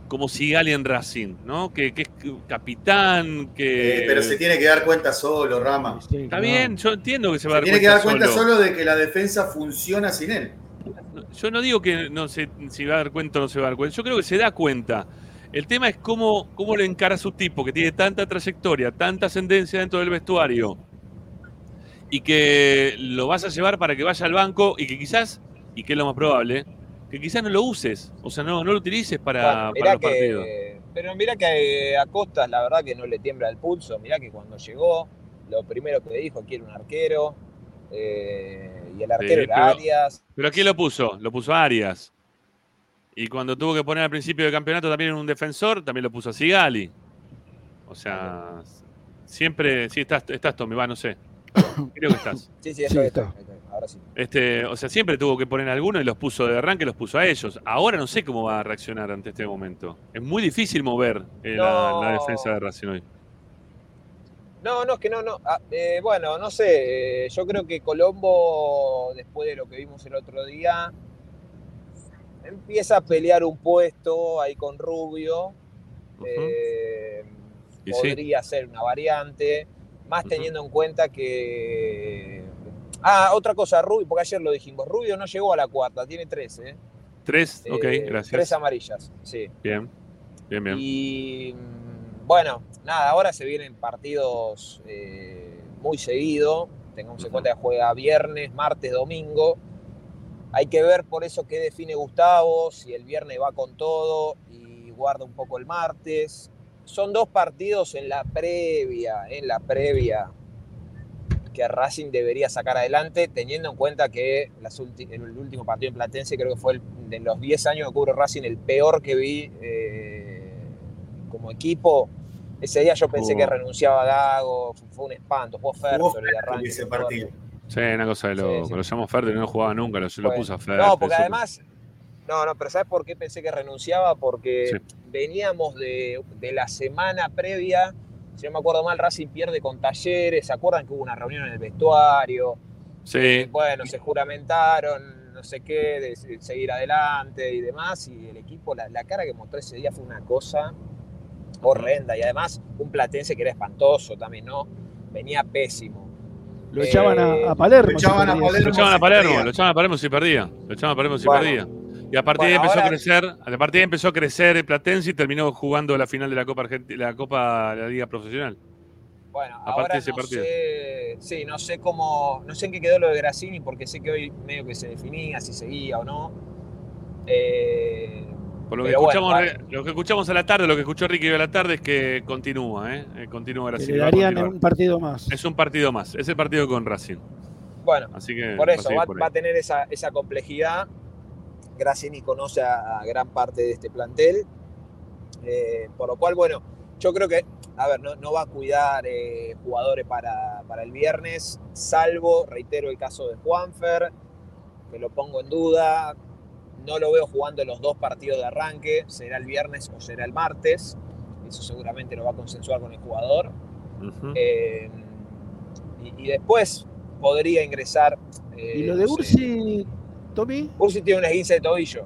como Sigali en Racing, ¿no? Que, que es capitán, que...
Eh, pero se tiene que dar cuenta solo, Rama.
Está bien, yo entiendo que se va a dar
tiene que
cuenta
dar cuenta
solo.
solo de que la defensa funciona sin él.
Yo no digo que no se, si va a dar cuenta o no se va a dar cuenta. Yo creo que se da cuenta. El tema es cómo, cómo le encara a su tipo, que tiene tanta trayectoria, tanta ascendencia dentro del vestuario, y que lo vas a llevar para que vaya al banco y que quizás, y que es lo más probable, que quizás no lo uses. O sea, no, no lo utilices para,
Bueno,
para los partidos.
pero mira que a Costas la verdad que no le tiembla el pulso. Mirá que cuando llegó, lo primero que dijo, quiere un arquero. eh, y el arquero
Sí,
era
pero-
Arias.
Pero ¿a quién lo puso? Lo puso Arias. Y cuando tuvo que poner al principio del campeonato también un defensor, también lo puso a Sigali. O sea, siempre. Sí, estás, estás Tommy, va, no sé. Creo que estás.
Sí, sí,
está.
estoy, estoy. A ahora sí.
Este, o sea, siempre tuvo que poner a alguno y los puso de arranque, los puso a ellos. Ahora no sé cómo va a reaccionar ante este momento. Es muy difícil mover eh, la,
No.
la defensa de Racing hoy.
No, no, es que no, no. ah, eh, bueno, no sé. eh, yo creo que Colombo, después de lo que vimos el otro día, empieza a pelear un puesto ahí con Rubio. eh,
Y sí.
podría ser una variante, más teniendo en cuenta que. Ah, otra cosa, Rubio, porque ayer lo dijimos, Rubio no llegó a la cuarta, tiene tres, ¿eh?
Tres, ok,
Eh,
gracias.
Tres amarillas, sí.
Bien, bien, bien.
Y bueno, nada, ahora se vienen partidos eh, muy seguido. Tengamos en cuenta que juega viernes, martes, domingo. Hay que ver por eso qué define Gustavo, si el viernes va con todo y guarda un poco el martes. Son dos partidos en la previa, en la previa que Racing debería sacar adelante, teniendo en cuenta que las ulti- el último partido en Platense creo que fue el, de los 10 años que cubre Racing el peor que vi eh, como equipo. Ese día yo pensé
Oh.
que renunciaba Gago, fue un espanto, jugó Ferro
Fertoli
arranque.
ese partido.
Sí, una cosa de loco.
sí.
Lo llamó Ferdi, no jugaba nunca, lo, lo puso a Fer.
No, porque además, no, no, pero ¿sabes por qué pensé que renunciaba? Porque
Sí.
veníamos de, de la semana previa, si no me acuerdo mal, Racing pierde con Talleres, ¿se acuerdan que hubo una reunión en el vestuario?
Sí,
Bueno, se juramentaron, no sé qué, de se- seguir adelante y demás, y el equipo, la, la cara que mostró ese día fue una cosa horrenda, y además un platense que era espantoso también, ¿no? Venía pésimo.
Lo echaban
Eh,
a, a Palermo.
lo
si
echaban a
perdía.
Palermo.
lo echaban a Palermo, lo echaban a Palermo si perdía. Lo echaban a Palermo si
Bueno.
perdía. Y a partir de ahí empezó a crecer, a partir de ahí empezó a crecer Platense y terminó jugando la final de la Copa Argentina, la Copa de la Liga Profesional.
Bueno,
partir
ahora
de ese
no
partido.
sé, sí, no sé cómo, no sé en qué quedó lo de Grassini, porque sé que hoy medio que se definía si seguía o no. Eh,
Por lo que,
bueno,
escuchamos,
vale.
lo que escuchamos a la tarde, lo que escuchó Ricky a la tarde es que continúa, ¿eh? Eh, Continúa Racing.
le
a
darían un partido más.
Es un partido más, es el partido con Racing.
bueno,
Así que
por
va a
eso va,
por
va a tener esa, esa complejidad. Grassini conoce a, a gran parte de este plantel. Eh, por lo cual, bueno, yo creo que, a ver, no, no va a cuidar eh, jugadores para, para el viernes, salvo, reitero, el caso de Juanfer, que lo pongo en duda. No lo veo jugando los dos partidos de arranque, será el viernes o será el martes. Eso seguramente lo va a consensuar con el jugador. Eh, y, y después podría ingresar.
¿Y lo de
no sé,
Tommy?
Ursi tiene un esguince de tobillo.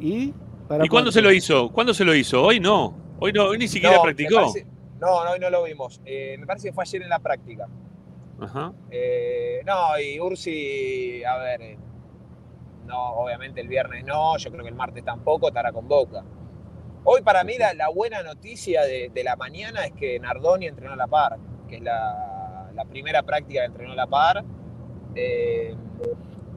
¿Y? ¿Para
¿Y cuándo se lo hizo? ¿Cuándo se lo hizo? Hoy no. Hoy no, hoy ni siquiera
No,
practicó.
parece- no, no, hoy no lo vimos. Eh, me parece que fue ayer en la práctica.
Ajá.
Eh, no, y Ursi, a ver, eh, no, obviamente el viernes no, yo creo que el martes tampoco, estará con Boca. Hoy para mí la, la buena noticia de, de la mañana es que Nardoni entrenó a la par, que es la, la primera práctica que entrenó a la par.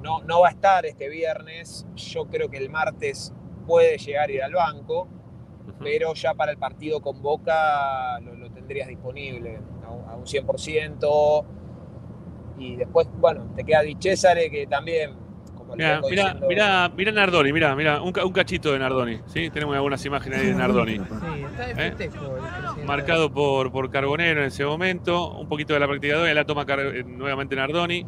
No, no va a estar este viernes, yo creo que el martes puede llegar a ir al banco, pero ya para el partido con Boca lo, lo tendrías disponible a un, a un 100%. Y después, bueno, te queda Di Cesare, que también, como diciendo,
mira, mira Nardoni, mira, mira, un, ca- un cachito de Nardoni, ¿sí? Tenemos algunas imágenes ahí de Nardoni.
Sí, está de
¿Eh?
festejo.
Marcado por, por Carbonero en ese momento, un poquito de la práctica de hoy, la toma eh, nuevamente Nardoni.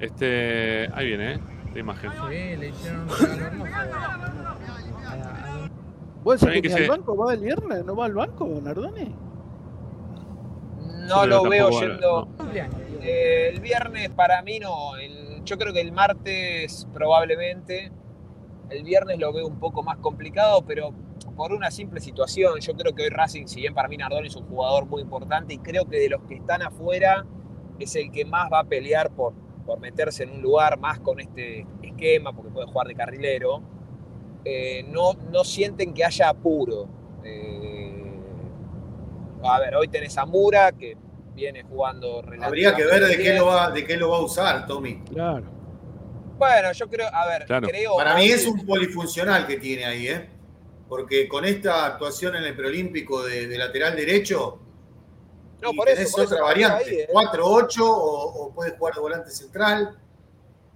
Este, ahí viene, ¿eh? La imagen.
Sí, le hicieron
¿Vos decís que,
que
ni al
se-
banco va el viernes? ¿No va al banco, Nardoni?
no lo veo yendo. Eh, el viernes para mí no. el- yo creo que el martes probablemente. El viernes lo veo un poco más complicado, pero por una simple situación. Yo creo que hoy Racing, si bien para mí Nardoni es un jugador muy importante y creo que de los que están afuera es el que más va a pelear por, por meterse en un lugar más con este esquema, porque puede jugar de carrilero. eh, no, no sienten que haya apuro. Eh, a ver, hoy tenés a Mura, que viene jugando
Habría que ver de qué, lo va, de qué lo va a usar, Tommy.
Claro.
Bueno, yo creo, a ver,
Claro.
creo.
Para mí es un polifuncional que tiene ahí, ¿eh? Porque con esta actuación en el preolímpico de, de lateral derecho,
No,
y
por eso,
tenés
por eso,
otra variante,
¿eh?
4-8 o, o puede jugar de volante central.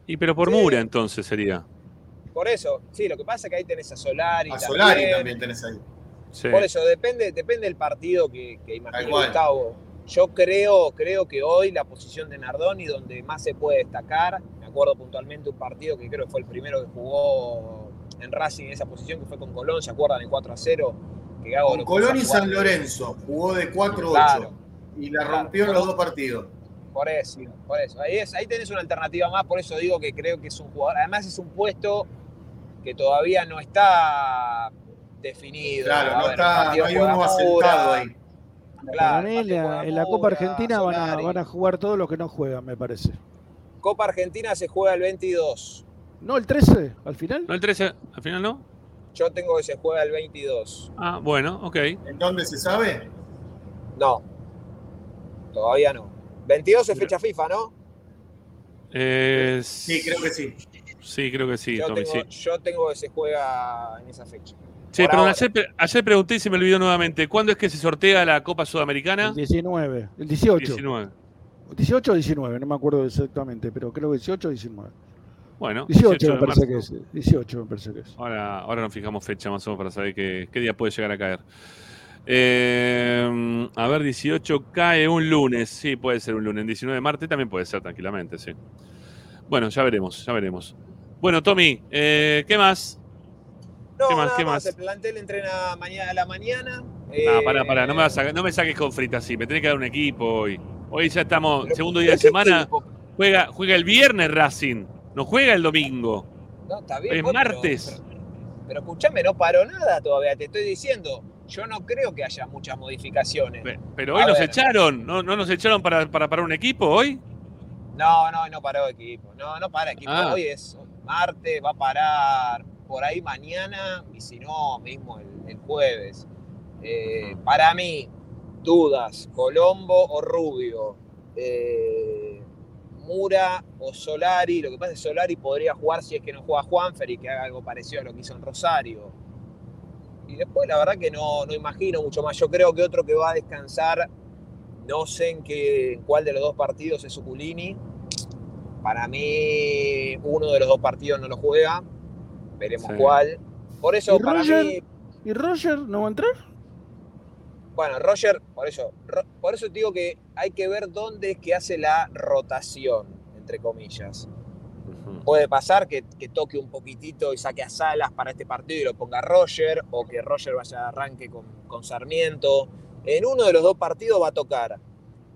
Y pero por
Sí.
Mura entonces sería.
Por eso, sí, lo que pasa es que ahí tenés a Solari.
A Solari también tenés ahí.
Sí.
Por eso, depende, depende del partido que, que
cual.
Gustavo. Yo creo, creo que hoy la posición de Nardoni, donde más se puede destacar, me acuerdo puntualmente un partido que creo que fue el primero que jugó en Racing en esa posición, que fue con Colón, ¿se acuerdan? El 4 a 0. Que Gago
Con Colón y
a.
San Lorenzo jugó de 4-8
Claro.
Y la
Claro.
rompió en los dos partidos.
Por eso, por eso. Ahí, es, ahí tenés una alternativa más, por eso digo que creo que es un jugador. Además, es un puesto que todavía no está definido.
Claro,
A
no
ver,
está, no hay uno asentado ahí.
Claro,
la- en la Copa Argentina van a, van a jugar todos los que no juegan, me parece.
Copa Argentina se juega el 22.
¿No el 13 al final?
¿No el 13 al final no?
Yo tengo que se juega el 22.
Ah, bueno, ok.
¿En dónde se sabe?
No, todavía no. 22 es fecha FIFA, ¿no?
Eh,
Sí, creo que sí.
Sí, creo que sí,
yo,
Tommy,
tengo,
sí.
yo tengo que se juega en esa fecha.
Sí,
ahora.
ayer, ayer pregunté y se me olvidó nuevamente. ¿Cuándo es que se sortea la Copa Sudamericana?
El 19. El 18.
19.
18 o 19, no me acuerdo exactamente, pero creo que 18 o 19.
Bueno,
18,
18
me parece
marzo.
que es. 18 me parece que es.
Ahora, ahora nos fijamos fecha más o menos para saber qué, qué día puede llegar a caer. Eh, a ver, 18 cae un lunes. Sí, puede ser un lunes. 19 de Marte también puede ser tranquilamente, sí. Bueno, ya veremos, ya veremos. Bueno, Tommy, eh, ¿qué más?
No,
¿Qué más,
nada
qué
más.
más?
El plantel entrena mañana a la mañana.
No,
Eh,
pará, pará, no me, vas a- no me saques con frita así. Me tenés que dar un equipo hoy. Hoy ya estamos, segundo día de
¿qué
semana.
equipo?
Juega, juega el viernes Racing. No juega el domingo.
No, está bien.
Es
pero-
martes.
Pero, pero escúchame, no paró nada todavía. Te estoy diciendo. Yo no creo que haya muchas modificaciones.
Pero hoy
A
nos
ver.
echaron. ¿No, no nos echaron para, para un equipo hoy?
No, no, no paró equipo. No, no para equipo.
Ah.
Hoy es martes, va a parar por ahí mañana y si no, mismo el, el jueves. Eh, para mí, dudas, Colombo o Rubio, eh, Mura o Solari. Lo que pasa es que Solari podría jugar si es que no juega Juanfer y que haga algo parecido a lo que hizo en Rosario. Y después la verdad que no, no imagino mucho más. Yo creo que otro que va a descansar, no sé en, qué, en cuál de los dos partidos es Suculini. Para mí, uno de los dos partidos no lo juega. Veremos
Sí.
cuál. Por eso,
¿Y
para
Roger?
mí,
¿Y Roger no va a entrar?
bueno, Roger, por eso, Ro- por eso te digo que hay que ver dónde es que hace la rotación, entre comillas. Puede pasar que, que toque un poquitito y saque a Salas para este partido y lo ponga Roger, o que Roger vaya arranque con, con Sarmiento. En uno de los dos partidos va a tocar.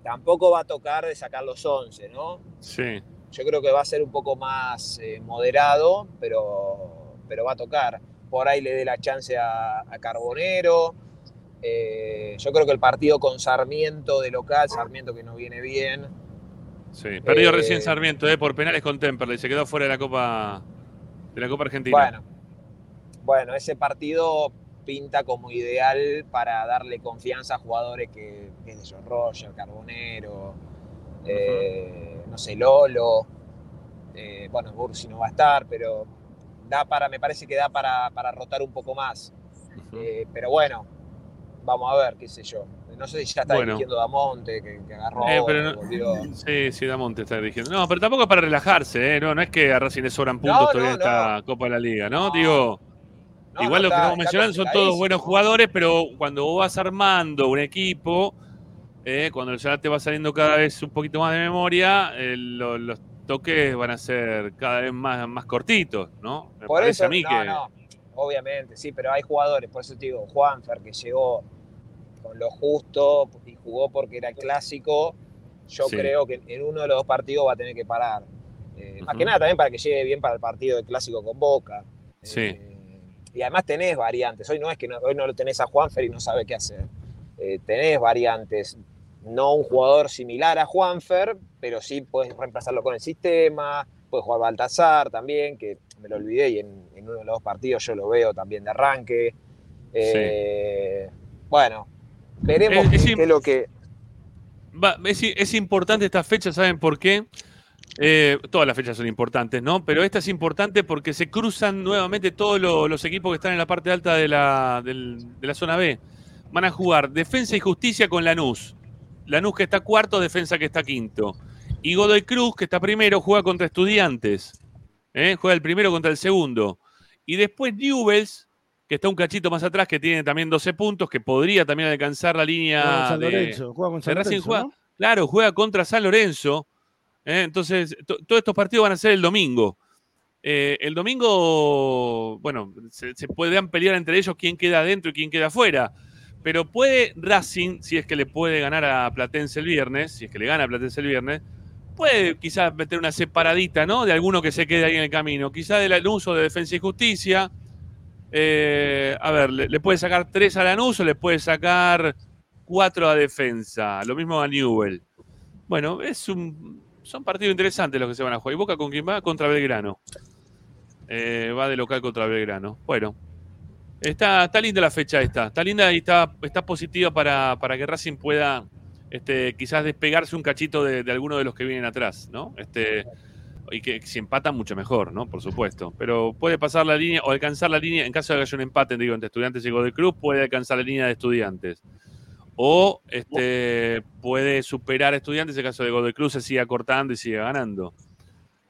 Tampoco va a tocar de sacar los 11, ¿no?
Sí.
Yo creo que va a ser un poco más eh, moderado, pero, pero va a tocar. Por ahí le dé la chance a, a Carbonero. Eh, yo creo que el partido con Sarmiento de local, Sarmiento que no viene bien.
Sí. Perdió
Eh,
recién Sarmiento eh, por penales con Temperley. Se quedó fuera de la Copa de la Copa Argentina.
Bueno, bueno, ese partido pinta como ideal para darle confianza a jugadores que, qué sé yo, Roger, Carbonero, eh, no sé, Lolo. eh, bueno, Bursi no va a estar, pero da para, me parece que da para, para rotar un poco más. Eh, pero bueno, vamos a ver, qué sé yo. No sé si ya está
Bueno.
dirigiendo Damonte, que, que agarró,
Eh, pero
que
no-
volvió.
Sí, sí, Damonte está dirigiendo. No, pero tampoco es para relajarse, ¿eh? No, no es que a Racing le sobran puntos
No,
todavía en esta Copa de la Liga, ¿no? Digo, igual lo que
está
mencionando son todos buenos jugadores, pero cuando vos vas armando un equipo, eh, cuando ya te va saliendo cada vez un poquito más de memoria, eh, lo- los toques van a ser cada vez más, más cortitos, ¿no? Me
Por eso,
a mí
no,
que.
no, obviamente, sí, pero hay jugadores, por eso te digo, Juanfer, que llegó con lo justo y jugó porque era el clásico, yo
Sí.
creo que en uno de los dos partidos va a tener que parar. Eh, Más que nada también para que llegue bien para el partido del clásico con Boca.
Sí.
Y además tenés variantes. Hoy no es que no, hoy no lo tenés a Juanfer y no sabe qué hacer. Eh, tenés variantes. No un jugador similar a Juanfer, pero sí puedes reemplazarlo con el sistema. Puedes jugar Baltasar también, que me lo olvidé y en, en uno de los dos partidos yo lo veo también de arranque. Eh, Bueno, veremos
Es- es
qué, lo que.
Va, es, importante esta fecha, ¿saben por qué? Eh, todas las fechas son importantes, ¿no? Pero esta es importante porque se cruzan nuevamente todos lo- los equipos que están en la parte alta de la, del- de la zona B. Van a jugar Defensa y Justicia con Lanús. Lanús que está cuarto, Defensa que está quinto. Y Godoy Cruz, que está primero, juega contra Estudiantes. ¿eh? Juega el primero contra el segundo. Y después Newells que está un cachito más atrás, que tiene también 12 puntos, que podría también alcanzar la línea
San
de,
juega con
de
San
Racing.
Lorenzo,
Juega-
¿no?
Claro, juega contra San Lorenzo. ¿eh? Entonces, to- todos estos partidos van a ser el domingo. Eh, el domingo, bueno, se, se podrán pelear entre ellos quién queda adentro y quién queda afuera. Pero puede Racing, si es que le puede ganar a Platense el viernes, si es que le gana a Platense el viernes, puede quizás meter una separadita, ¿no? De alguno que se quede ahí en el camino. Quizás del uso de Defensa y Justicia. Eh, a ver, le, puede sacar tres a Lanús o le puede sacar cuatro a Defensa. Lo mismo a Newell. Bueno, es un, son partidos interesantes los que se van a jugar. ¿Y Boca con quién va? Contra Belgrano. Eh, va de local contra Belgrano. Bueno, está, está linda la fecha esta. Está linda y está, está positiva para, para que Racing pueda este, quizás despegarse un cachito de, de alguno de los que vienen atrás, ¿no? Este, y que si empatan, mucho mejor, ¿no? Por supuesto. Pero puede pasar la línea o alcanzar la línea, en caso de que haya un empate, digo, entre estudiantes y Godoy Cruz, puede alcanzar la línea de estudiantes. O este, puede superar a estudiantes en caso de Godoy Cruz se siga cortando y siga ganando.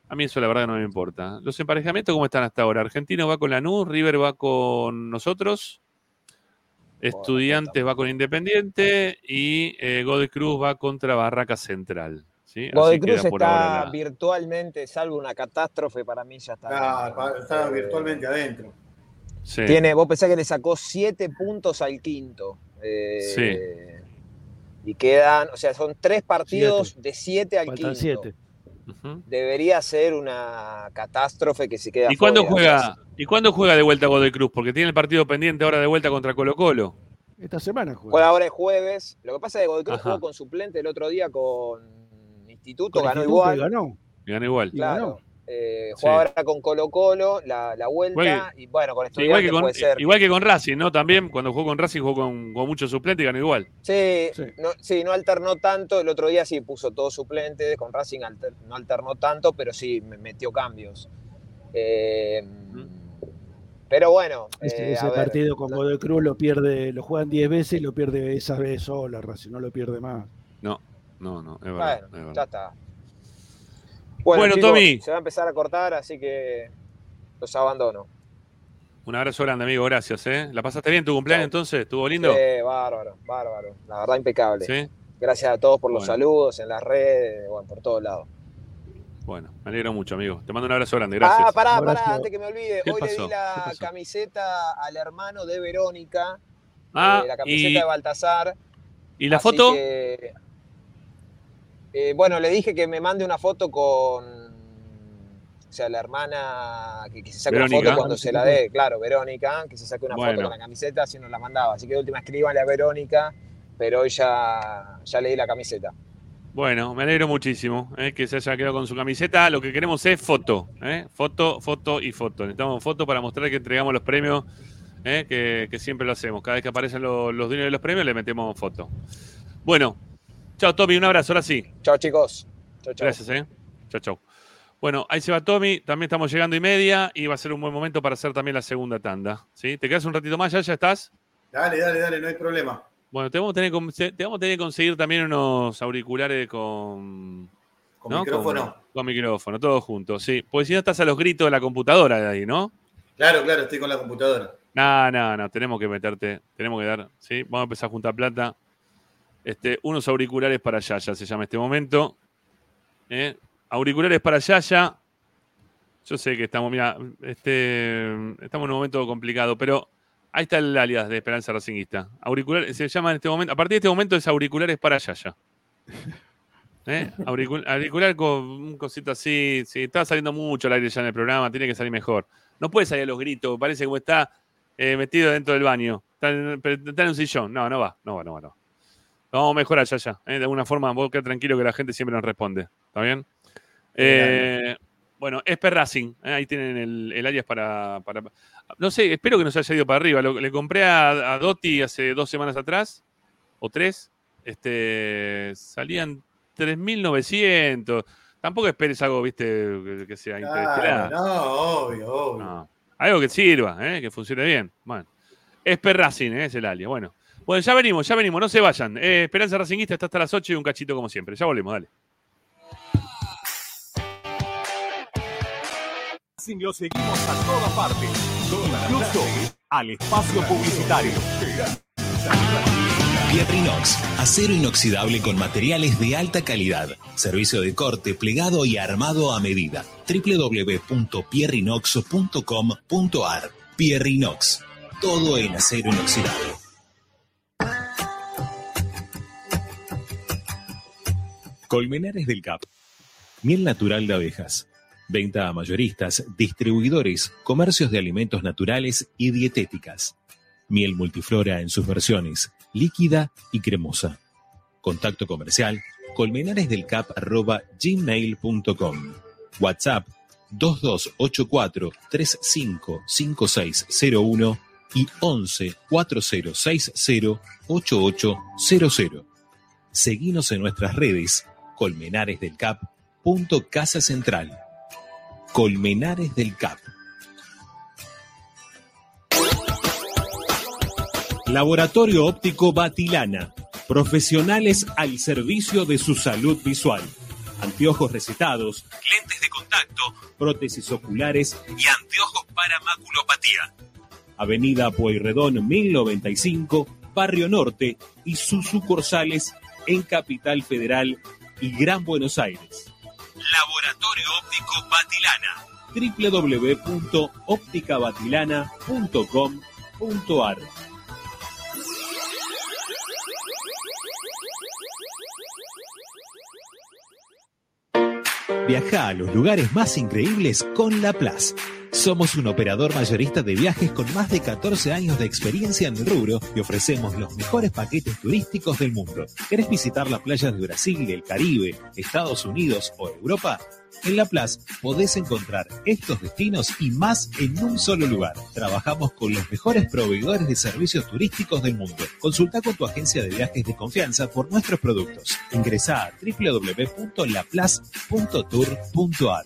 A mí eso la verdad que no me importa. Los emparejamientos, ¿cómo están hasta ahora? Argentino va con Lanús, River va con nosotros, Estudiantes va con Independiente y eh, Godoy Cruz va contra Barraca Central. ¿Sí?
Cruz está
la-
virtualmente, salvo una catástrofe, para mí ya está.
Ah, pa- está virtualmente adentro.
Sí.
Tiene, vos pensás que le sacó siete puntos al quinto. eh, Y quedan, o sea, son tres partidos de siete al
Faltan
quinto.
siete.
Debería ser una catástrofe que se queda
¿Y cuándo juega? ¿Y cuándo juega de vuelta Godoy Cruz? Porque tiene el partido pendiente ahora de vuelta contra Colo Colo.
Esta semana juega.
Juega ahora el jueves. Lo que pasa es que Godoy Cruz
Ajá.
jugó con suplente el otro día con Instituto, ganó
Instituto
igual.
ganó.
Y gana igual.
Claro.
ganó.
Eh,
Sí.
juega ahora con Colo Colo, la, la vuelta,
Igual
y bueno, con
Sí, igual,
Estudiantes
que con,
puede ser.
igual que con Racing, ¿no? También cuando jugó con Racing jugó con, con muchos suplentes y ganó igual.
Sí,
Sí.
No, sí, no alternó tanto. El otro día sí puso todo suplente. Con Racing alter- no alternó tanto, pero sí me metió cambios. Eh, pero bueno.
Ese,
eh,
ese
a ver,
partido con Godoy Cruz lo pierde, lo juegan 10 veces y lo pierde esa vez sola, Racing, no lo pierde más.
No, no, no, es verdad.
Bueno,
es verdad.
ya está. Bueno,
Bueno,
chicos,
Tommy.
Se va a empezar a cortar, así que los abandono.
Un abrazo grande, amigo, gracias, ¿eh? ¿La pasaste bien tu cumpleaños entonces? ¿Estuvo lindo?
Sí, bárbaro, bárbaro. La verdad, impecable.
Sí.
Gracias a todos por los
Bueno.
saludos en las redes, bueno, por todos lados.
Bueno, me alegro mucho, amigo. Te mando un abrazo grande, gracias.
Ah, pará, pará, antes que me olvide.
¿Qué
Hoy le
pasó?
di
¿Qué
la camiseta al hermano de Verónica.
Ah,
eh, la camiseta
y,
de Baltasar.
¿y la
Así
foto?
que, eh, bueno, le dije que me mande una foto con. O sea, la hermana que, que se saque una foto cuando se la dé, claro, Verónica, que se saque una
Bueno.
foto con la camiseta si nos la mandaba. Así que de última escríbanle a Verónica, pero hoy ya, ya le di la camiseta.
Bueno, me alegro muchísimo ¿eh? que se haya quedado con su camiseta. Lo que queremos es foto, ¿eh? foto, foto y foto. Necesitamos foto para mostrar que entregamos los premios, ¿eh? que, que siempre lo hacemos. Cada vez que aparecen los, los dueños de los premios le metemos foto. Bueno, chao Tommy, un abrazo, ahora sí.
Chao, chicos. Chao, chao.
Gracias, ¿eh? Chao, chao. Bueno, ahí se va Tommy, también estamos llegando y media y va a ser un buen momento para hacer también la segunda tanda. ¿sí? ¿Te quedas un ratito más? ¿Ya, ya estás?
Dale, dale, dale, no hay problema.
Bueno, te vamos a tener, que- te vamos a tener que conseguir también unos auriculares con,
Con
¿no?
micrófono.
Con, con micrófono, todos juntos, sí. Porque si no estás a los gritos de la computadora de ahí, ¿no?
Claro, claro, estoy con la computadora.
No, no, no, tenemos que meterte, tenemos que dar, ¿sí? Vamos a empezar a juntar plata. Este, unos auriculares para Yaya, se llama este momento. ¿eh? Auriculares para Yaya. Yo sé que estamos, mira, este, estamos en un momento complicado, pero ahí está el alias de Esperanza Racinguista. Auriculares, se llama en este momento, a partir de este momento es auriculares para Yaya. ¿Eh? Auricul- auricular con un cosito así. Sí, está saliendo mucho al aire ya en el programa, tiene que salir mejor. No puede salir a los gritos, parece como está eh, metido dentro del baño. Está en, está en un sillón. No, no va, no va, no va. No. Vamos a mejorar ya, ya. ¿eh? De alguna forma, vos quedá tranquilo que la gente siempre nos responde. ¿Está bien? Eh, bueno, Esper Racing. ¿eh? Ahí tienen el, el alias para, para- No sé, espero que no se haya ido para arriba. Lo- le compré a, a Dotti hace dos semanas atrás, o tres. Este, salían 3.900. Tampoco esperes algo, viste, que, que sea.
Claro, no, obvio, obvio.
No. Algo que sirva, ¿eh? que funcione bien. Bueno. Esper Racing, ¿eh? es el alias. Bueno. Bueno, ya venimos, ya venimos, no se vayan. Eh, Esperanza Racinguista está hasta las 8 y un cachito como siempre. Ya volvemos, dale.
Racing lo seguimos a todas partes, incluso al espacio publicitario.
Pierrinox, acero inoxidable con materiales de alta calidad. Servicio de corte, plegado y armado a medida. www.pierrinox.com.ar Pierrinox, todo en acero inoxidable. Colmenares del Cap. Miel natural de abejas. Venta a mayoristas, distribuidores, comercios de alimentos naturales y dietéticas. Miel multiflora en sus versiones, líquida y cremosa. Contacto comercial colmenaresdelcap.gmail.com WhatsApp 2284 355601 y 11 4060 8800. Seguinos en nuestras redes Colmenares del Cap. Punto Casa Central. Colmenares del Cap. Laboratorio Óptico Batilana. Profesionales al servicio de su salud visual. Anteojos recetados, lentes de contacto, prótesis oculares y anteojos para maculopatía. Avenida Pueyrredón 1095, Barrio Norte y sus sucursales en Capital Federal y Gran Buenos Aires. Laboratorio Óptico Batilana. www.opticabatilana.com.ar Viaja a los lugares más increíbles con La Plaza. Somos un operador mayorista de viajes con más de 14 años de experiencia en el rubro y ofrecemos los mejores paquetes turísticos del mundo. ¿Querés visitar las playas de Brasil, el Caribe, Estados Unidos o Europa? En La podés encontrar estos destinos y más en un solo lugar. Trabajamos con los mejores proveedores de servicios turísticos del mundo. Consulta con tu agencia de viajes de confianza por nuestros productos. Ingresa a www.laplace.tour.ar.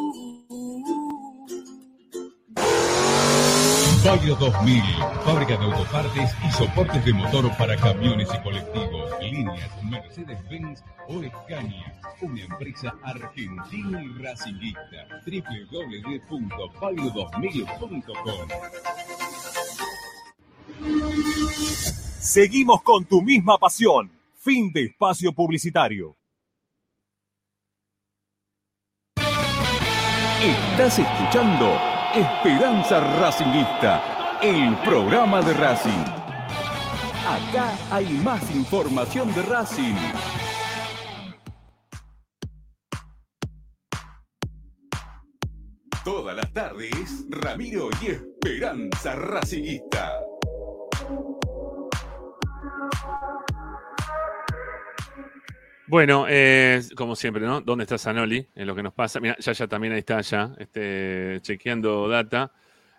Valio 2000, fábrica de autopartes y soportes de motor para camiones y colectivos. Líneas Mercedes-Benz o Scania. Una empresa argentina y racinguista. www.valio2000.com
Seguimos con tu misma pasión. Fin de espacio publicitario.
Estás escuchando Esperanza Racingista, el programa de Racing. Acá hay más información de Racing. Todas las tardes, Ramiro y Esperanza Racingista.
Bueno, eh, como siempre, ¿no? ¿Dónde está Zanoli? Es lo que nos pasa. Mira, ya, ya también ahí está, ya, este, chequeando data.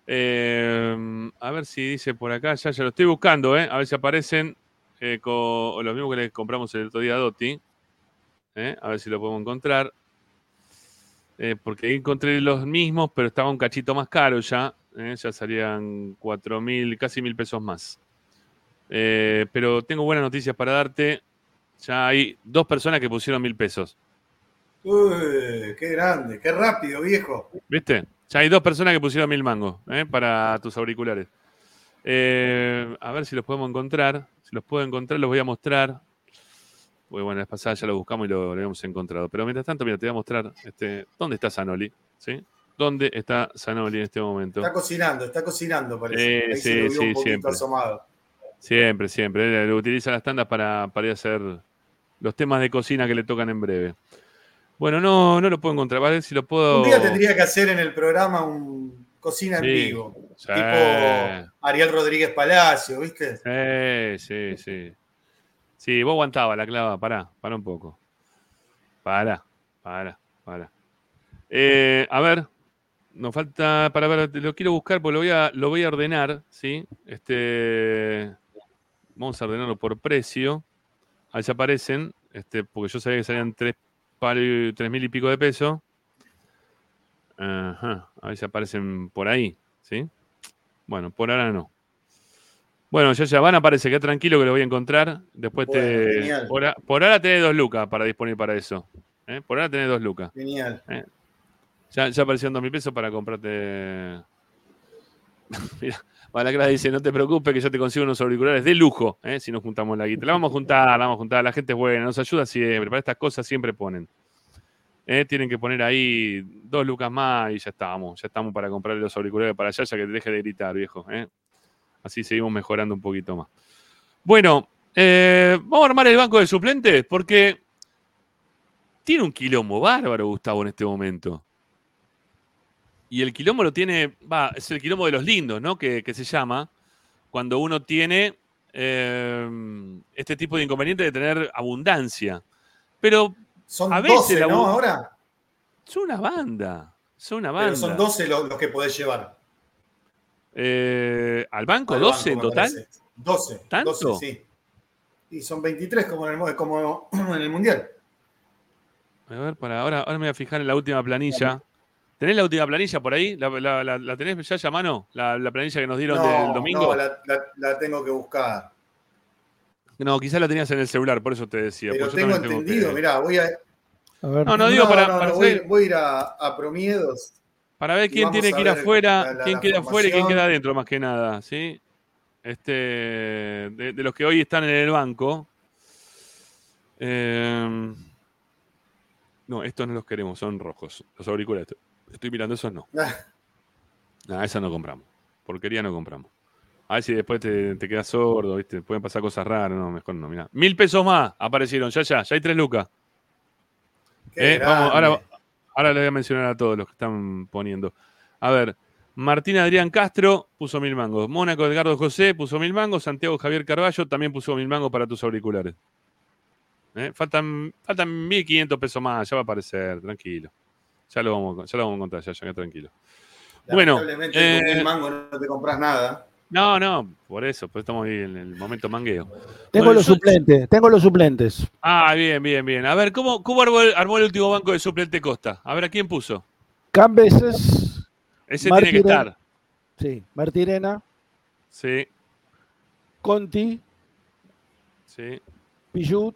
Eh, a ver si dice por acá, ya, ya lo estoy buscando, ¿eh? A ver si aparecen eh, los mismos que le compramos el otro día a Dotti. ¿eh? A ver si lo podemos encontrar. Porque encontré los mismos, pero estaba un cachito más caro ya. Ya salían cuatro mil, casi mil pesos más. Pero tengo buenas noticias para darte. Ya hay dos personas que pusieron mil pesos.
Uy, qué grande, qué rápido, viejo.
¿Viste? Ya hay dos personas que pusieron mil mangos ¿eh? para tus auriculares. Eh, a ver si los podemos encontrar. Si los puedo encontrar, los voy a mostrar. Porque bueno, la pasada ya lo buscamos y lo, lo habíamos encontrado. Pero mientras tanto, mira, te voy a mostrar este, dónde está Zanoli. ¿Sí? ¿Dónde está Zanoli en este momento?
Está cocinando, está cocinando, parece.
Eh,
Ahí
sí,
se lo vio
sí,
un
siempre.
asomado.
Siempre, siempre. Él lo utiliza las tandas para, para ir a hacer los temas de cocina que le tocan en breve. Bueno, no, no lo puedo encontrar. A ver si lo puedo.
Un día tendría que hacer en el programa un, cocina en vivo.
sí.
Tipo Ariel Rodríguez Palacio, ¿viste?
Sí, sí, sí. Sí, vos aguantabas la clava, pará, pará un poco. Pará, pará, pará. Eh, a ver, nos falta, para ver, lo quiero buscar porque lo voy a, lo voy a ordenar, ¿sí? Este, vamos a ordenarlo por precio. Ahí se aparecen, este, porque yo sabía que salían tres, pal- tres mil y pico de pesos. Ajá, a ver si aparecen por ahí, ¿sí? Bueno, por ahora no. Bueno, ya ya van, aparece, queda tranquilo que lo voy a encontrar. Después
Bueno,
te. Por, a- por ahora tenés dos lucas para disponer para eso. ¿eh? Por ahora tenés dos lucas.
Genial.
¿eh? Ya, ya aparecieron dos mil pesos para comprarte. Mira, Malacra dice: No te preocupes, que yo te consigo unos auriculares de lujo. ¿eh? Si nos juntamos la guita. La vamos a juntar, la vamos a juntar. La gente es buena, nos ayuda siempre. Para estas cosas siempre ponen. ¿eh? Tienen que poner ahí dos lucas más y ya estamos. Ya estamos para comprarle los auriculares para allá, ya que te deje de gritar, viejo. ¿eh? Así seguimos mejorando un poquito más. Bueno, vamos a armar el banco de suplentes porque tiene un quilombo bárbaro, Gustavo, en este momento. Y el quilombo lo tiene, va, es el quilombo de los lindos, ¿no? Que, que se llama, cuando uno tiene eh, este tipo de inconveniente de tener abundancia. Pero
Son
a veces
12,
la
¿no? Ahora.
son una banda, son una banda.
Pero son 12 los, los que podés llevar.
Eh, ¿Al banco?
Al
¿12
banco,
en total?
parece. 12.
¿Tanto?
12, sí. Y son 23 como en el, como en el Mundial.
A ver, para ahora, ahora me voy a fijar en la última planilla. ¿Tenés la última planilla por ahí? ¿La, la- la- la tenés ya a mano? ¿La, la planilla que nos dieron
No,
del domingo?
no, la, la- la tengo que buscar.
No, quizás la tenías en el celular, por eso te decía.
Pero tengo entendido,
que-
mirá, voy a.
No, no, digo para, para
voy, a ir a, a Promiedos.
para ver quién tiene que ir
ver
afuera,
la- la-
quién
la
queda afuera y quién queda adentro, más que nada, ¿sí? Este, de, de los que hoy están en el banco. eh, no, estos no los queremos, son rojos. Los auriculares. Estoy mirando, esos no. No, esas no compramos. Porquería no compramos. A ver si después te, te quedas sordo, ¿viste? Pueden pasar cosas raras. No, mejor no, mira. Mil pesos más aparecieron, ya, ya, ya hay tres lucas. Eh, vamos, ahora, ahora les voy a mencionar a todos los que están poniendo. A ver, Martín Adrián Castro puso mil mangos. Mónaco Edgardo José puso mil mangos. Santiago Javier Carballo también puso mil mangos para tus auriculares. Eh, Faltan, faltan 1.500 pesos más, ya va a aparecer, tranquilo. Ya lo vamos, ya lo vamos a encontrar, ya, ya, queda tranquilo. Bueno,
Lamentablemente con
eh,
el mango no te compras nada.
no, no, por eso, pues estamos ahí en el momento mangueo.
Tengo
Bueno,
los
yo-
suplentes, tengo los suplentes.
Ah, bien, bien, bien. A ver, ¿cómo, cómo armó, el, armó el último banco de suplente Costa? A ver, ¿a quién puso?
Cambeses.
Ese tiene que
Martirena-
estar.
Sí, Martirena,
Sí,
Conti,
sí.
Pichut,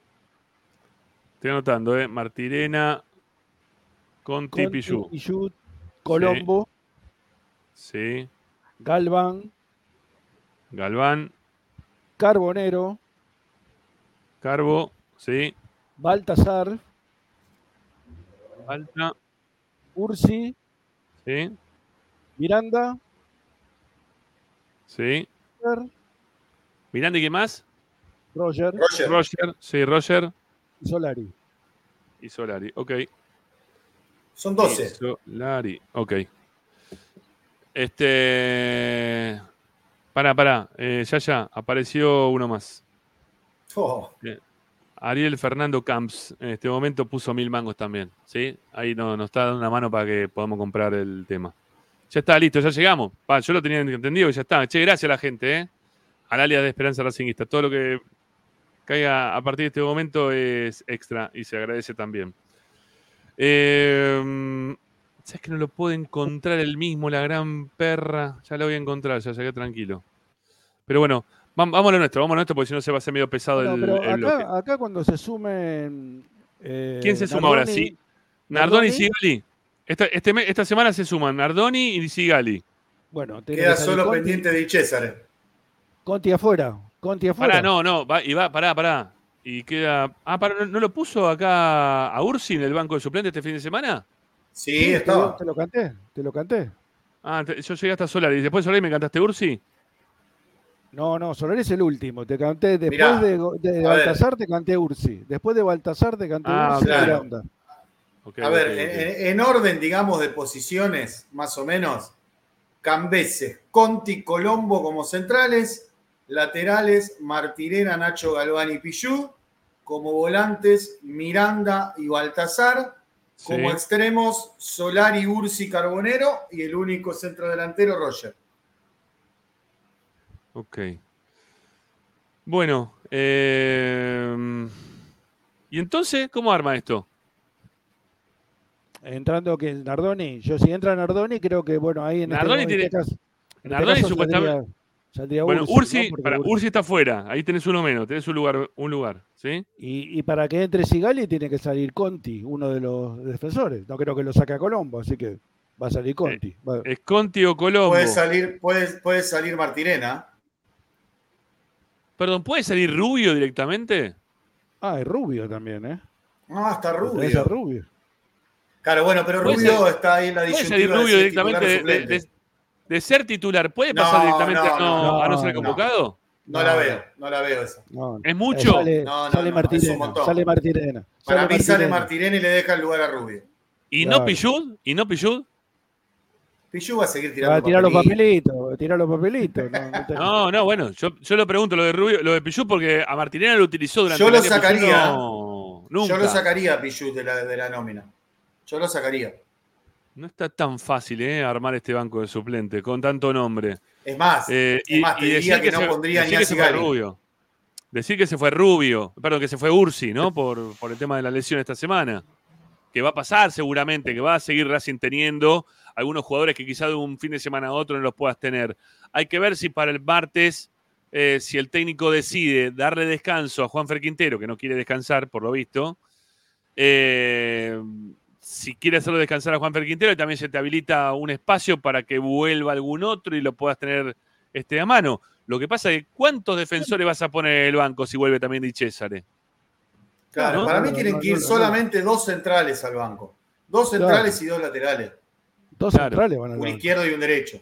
Estoy anotando, ¿eh? Martirena, Conti, Pichu.
Pichut, Colombo,
Sí,
Galván,
Galván,
Carbonero,
Carbo, sí.
Baltasar,
Falta,
Ursi,
sí,
Miranda,
sí.
Roger,
Miranda, ¿y qué más?
Roger
Roger.
Roger, sí, Roger
y Solari.
y Solari. Ok.
Son 12.
Solari, ok. Este. Pará, pará. Eh, ya, ya. Apareció uno más.
Oh,
Eh, Ariel Fernando Camps en este momento puso mil mangos también. ¿sí? Ahí no- nos está dando una mano para que podamos comprar el tema. Ya está, listo, ya llegamos. Pa, yo lo tenía entendido y ya está. Che, gracias a la gente, ¿eh? Al alias de Esperanza Racingista. Todo lo que caiga a partir de este momento es extra y se agradece también. Eh, ¿Sabes que no lo puedo encontrar el mismo, la gran perra? Ya lo voy a encontrar, ya llegué tranquilo. Pero bueno, vam- vamos a lo nuestro, vamos a lo nuestro, porque si no se va a hacer medio pesado
No,
el,
pero
el bloque.
acá, cuando se sumen. eh,
¿Quién se suma ahora?
Nardoni-
Sí. Nardoni y. Sigali. Esta, este esta semana se suman Nardoni y Sigali.
Bueno,
queda solo
Conti,
pendiente de César.
Conti afuera. Conti afuera.
Pará, no, no, va, y va, pará, pará. Y queda. Ah, pará, ¿no, no lo puso acá a Ursi en el banco de suplentes este fin de semana?
Sí,
Sí, te,
estaba.
te lo canté, te lo canté.
Ah, te- yo llegué hasta Solari. Después de Solari me cantaste Ursi.
No, no, Solari es el último. Te canté después
Mirá,
de, de. Baltasar, te canté Ursi. Después de Baltasar, te canté
Ah,
Ursi
claro. A ver, en orden, digamos, de posiciones, más o menos, Cambeses, Conti, Colombo como centrales, laterales, Martirena, Nacho Galván y Pichú, como volantes, Miranda y Baltasar, como
Sí.
extremos, Solari, Ursi, Carbonero y el único centro delantero, Roger.
Ok. Bueno, eh, ¿y entonces cómo arma esto?
Entrando que Nardoni, yo si entra Nardoni, creo que bueno, ahí en
Nardoni
este, en
tiene-
este caso, en este
Nardoni
caso
supuestamente-
saldría
Bueno,
Ursi,
Ursi,
¿no? Porque
para,
Ursi-
Ursi está fuera, ahí tenés uno menos, tenés un lugar, un lugar, ¿sí?
Y, y para que entre Sigali tiene que salir Conti, uno de los defensores. No creo que lo saque a Colombo, así que va a salir Conti. Va-
Es Conti o Colombo.
Puede salir, puede, puede salir Martirena.
Perdón, ¿puede salir Rubio directamente?
Ah, es Rubio también, ¿eh?
Ah, está Rubio.
Rubio.
Claro, bueno, pero
Puede
Rubio
ser-
está ahí en la
¿Puede
disyuntiva
salir
de
Rubio
es
directamente de, de-. De- ser titular? ¿Puede
No,
pasar directamente a,
no,
no, a no
no,
ser
no.
convocado?
No la veo, no la veo esa.
No,
¿Es mucho?
Sale,
No, no,
sale
no, es un
Martirena.
montón.
Sale Martirena.
Para
sale
mí sale
Martirena.
Y le deja el lugar a Rubio.
¿Y
Claro.
no Pillud? ¿Y no Pillud?
Pichu va a seguir
Va
tirando
a tirar los
papelitos.
va a tirar los papelitos. No, no te-
No, no, bueno, yo, yo lo pregunto, lo de Rubio, lo de Pillud, porque a Martinera lo utilizó durante
Yo lo sacaría.
No, nunca.
Yo lo sacaría a Pichu de la, de la nómina. Yo lo sacaría.
No está tan fácil, ¿eh? Armar este banco de suplente con tanto nombre.
Es más,
Eh,
es más, te diría que no
se,
pondría ni a
que se fue. Rubio. Decir que se fue Rubio, perdón, que se fue Ursi, ¿no? Por, por el tema de la lesión esta semana. Que va a pasar seguramente, que va a seguir Racing teniendo algunos jugadores que quizá de un fin de semana a otro no los puedas tener. Hay que ver si para el martes, eh, si el técnico decide darle descanso a Juan Fer Quintero, que no quiere descansar, por lo visto, eh, si quiere hacerlo descansar a Juan Fer Quintero, y también se te habilita un espacio para que vuelva algún otro y lo puedas tener este, a mano. Lo que pasa es que ¿cuántos defensores vas a poner en el banco si vuelve también Di Césare?
Claro,
No,
para mí tienen que ir solamente dos centrales al banco. Dos
Claro.
centrales y dos laterales.
Dos
Claro.
centrales van a
Un
banco.
izquierdo y un derecho.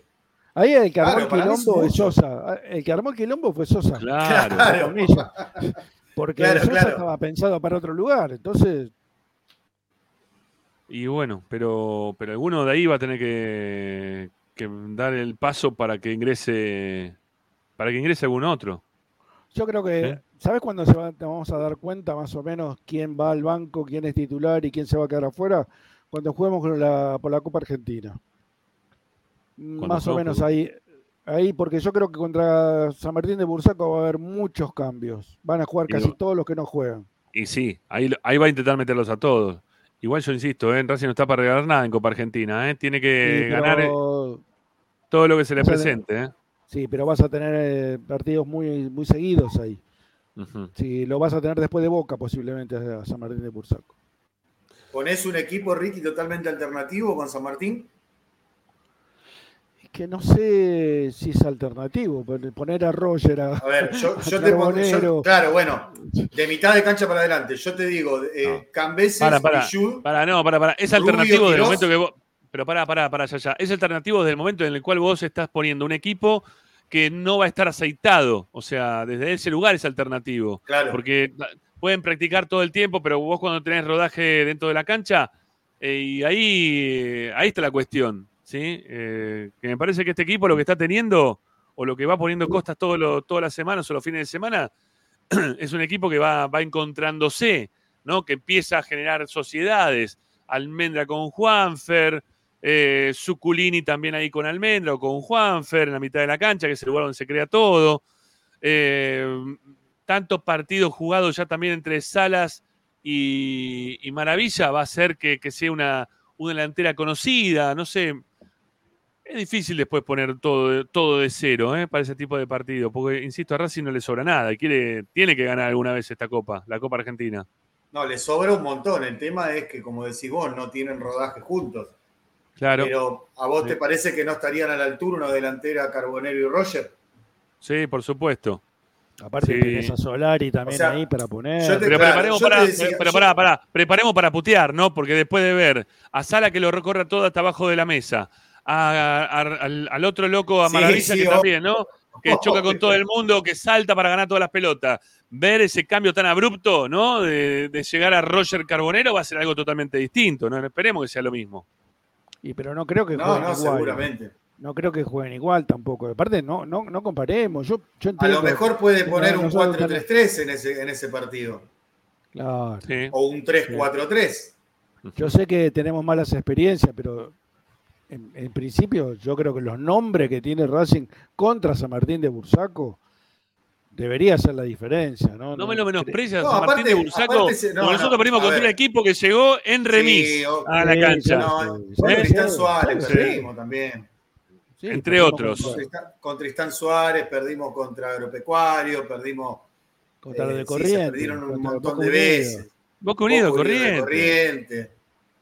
Ahí el que armó
Claro,
el quilombo es. Sosa. El que armó el quilombo fue Sosa.
Claro.
Porque
Claro,
Sosa
claro.
estaba pensado para otro lugar. Entonces,
Y bueno, pero, pero alguno de ahí va a tener que, que dar el paso para que ingrese para que ingrese algún otro.
yo creo que.
¿Sí?
¿Sabes cuándo se va, te vamos a dar cuenta más o menos quién va al banco, quién es titular y quién se va a quedar afuera? Cuando juguemos con la- por la Copa Argentina. Más o menos
por-
ahí. Ahí, porque yo creo que contra San Martín de Bursaco va a haber muchos cambios. Van a jugar casi
lo-
todos los que no juegan.
Y sí, ahí, ahí va a intentar meterlos a todos. Igual yo insisto, ¿eh? en Racing no está para regalar nada en Copa Argentina. ¿eh? Tiene que
Sí,
ganar eh,
pero-
todo lo que se le presente. ¿eh?
Sí, pero vas a tener eh, partidos muy, muy seguidos ahí.
Ujú.
Sí, lo vas a tener después de Boca posiblemente a San Martín de Bursaco.
¿Ponés un equipo, Ricky, totalmente alternativo con San Martín?
Que no sé si es alternativo, pon- poner a Roger a,
A ver, yo,
a
yo te pongo. yo- claro, bueno, de mitad de cancha para adelante. Yo te digo, eh, Cambeses,
Para, para, para, no, para, para. Es
Rubio,
alternativo desde el
Quirós.
momento que vos. Pero para, para, para, ya, ya. Es alternativo desde el momento en el cual vos estás poniendo un equipo que no va a estar aceitado. O sea, desde ese lugar es alternativo.
Claro.
Porque pueden practicar todo el tiempo, pero vos cuando tenés rodaje dentro de la cancha, eh, y ahí, ahí está la cuestión. Eh, que me parece que este equipo lo que está teniendo, o lo que va poniendo costas todas las semanas o los fines de semana, es un equipo que va, va encontrándose, ¿no? Que empieza a generar sociedades. Almendra con Juanfer, eh, también ahí con Almendra o con Juanfer en la mitad de la cancha, que es el lugar donde se crea todo. Eh, tantos partidos jugados ya también entre Salas y, y Maravilla va a hacer que, que sea una, una delantera conocida, no sé. Es difícil después poner todo, todo de cero ¿eh? para ese tipo de partido, porque, insisto, a Racing no le sobra nada y quiere, tiene que ganar alguna vez esta Copa, la Copa Argentina.
no, le sobra un montón. El tema es que, como decís vos, no tienen rodaje juntos.
Claro.
Pero ¿a vos
Sí.
te parece que no estarían a la altura una delantera Carbonero y Roger?
Sí, por supuesto.
Aparte
Sí.
tenés a Solari también
O sea,
ahí para poner.
yo te-
Pero
Claro,
preparemos para,
decía-
pero
yo-
pará, pará, preparemos para putear, ¿no? Porque después de ver a Sala que lo recorra todo hasta abajo de la mesa, a- a- al, al otro loco, a Maravilla,
sí,
que también, ¿no? Que choca con todo el mundo, que salta para ganar todas las pelotas. Ver ese cambio tan abrupto, ¿no? De, de llegar a Roger Carbonero va a ser algo totalmente distinto, ¿no? Esperemos que sea lo mismo.
Y pero no creo que
No,
jueguen
no,
igual.
seguramente.
no creo que jueguen igual tampoco. Aparte, no, no, no comparemos. Yo, yo
A lo mejor puede poner un
nosotros
4-3-3 en ese, en ese partido.
Claro.
O un 3-4-3.
Yo sé que tenemos malas experiencias, pero en, en principio yo creo que los nombres que tiene Racing contra San Martín de Bursaco debería ser la diferencia, ¿no?
No me lo menosprecias,
No,
San Martín
aparte-
de Bursaco.
aparte se- no,
porque
no,
nosotros perdimos contra un equipo que llegó en remis
Sí,
a la
sí,
cancha.
no,
¿Eh?
con Tristán Suárez
Sí.
perdimos también.
Entre otros.
Con Tristán, con Tristán Suárez perdimos contra Agropecuario, perdimos.
Contra lo de
sí, se
Corrientes,
perdieron un
contra
montón de
Unido.
veces.
Boca Unido,
Boca de
Corrientes.
Corrientes.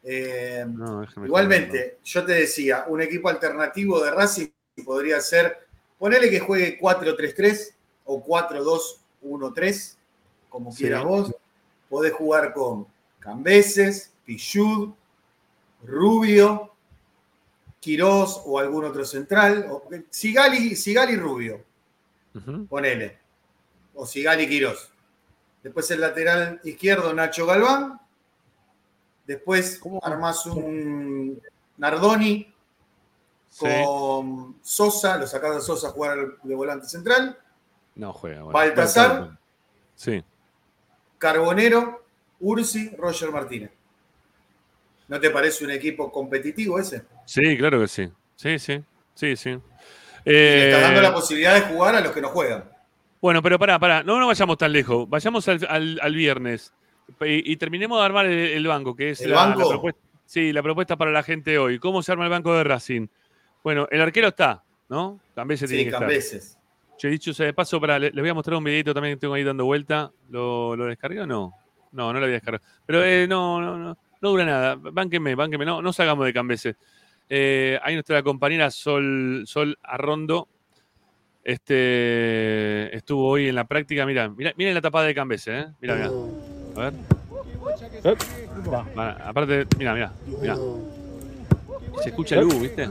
Eh,
No,
igualmente, yo te decía, un equipo alternativo de Racing podría ser, ponele que juegue 4-3-3 o 4-2-1-3, como
Sí.
quieras vos. Podés jugar con Cambeses, Pichud, Rubio, Quirós o algún otro central. O, Sigali, Sigali Rubio,
Ujú.
ponele. O Sigali Quirós. Después el lateral izquierdo, Nacho Galván. Después armás un Nardoni
Sí.
con Sosa, lo sacás a Sosa a jugar de volante central.
No juega. bueno.
Baltasar.
Sí.
Carbonero, Ursi, Roger Martínez. ¿No te parece un equipo competitivo ese?
Sí, claro que sí. Sí, sí. Sí, sí.
Le está dando
Eh,
la posibilidad de jugar a los que no juegan.
Bueno, pero pará, pará, no, no vayamos tan lejos. Vayamos al, al- al viernes y, y terminemos de armar el, el banco, que es
¿El
la,
banco?
la propuesta. Sí, la propuesta para la gente hoy. ¿Cómo se arma el banco de Racing? Bueno, el arquero está, ¿no?
Sí,
tiene que
Cambeses.
estar. Che, dicho sea de paso, para, les voy a mostrar un videito también que tengo ahí dando vuelta. ¿Lo, lo descargué o no? No, no lo había descargado. Pero eh, no, no, no, no dura nada. Bánquenme, bánquenme. No, no salgamos de Cambeses. Eh, ahí nuestra compañera Sol, Sol Arrondo este, estuvo hoy en la práctica. Mira, miren la tapada de Cambeses, ¿eh? Mira, mira. A ver. Va, aparte, mira, mira, mira. Se escucha el U, ¿viste?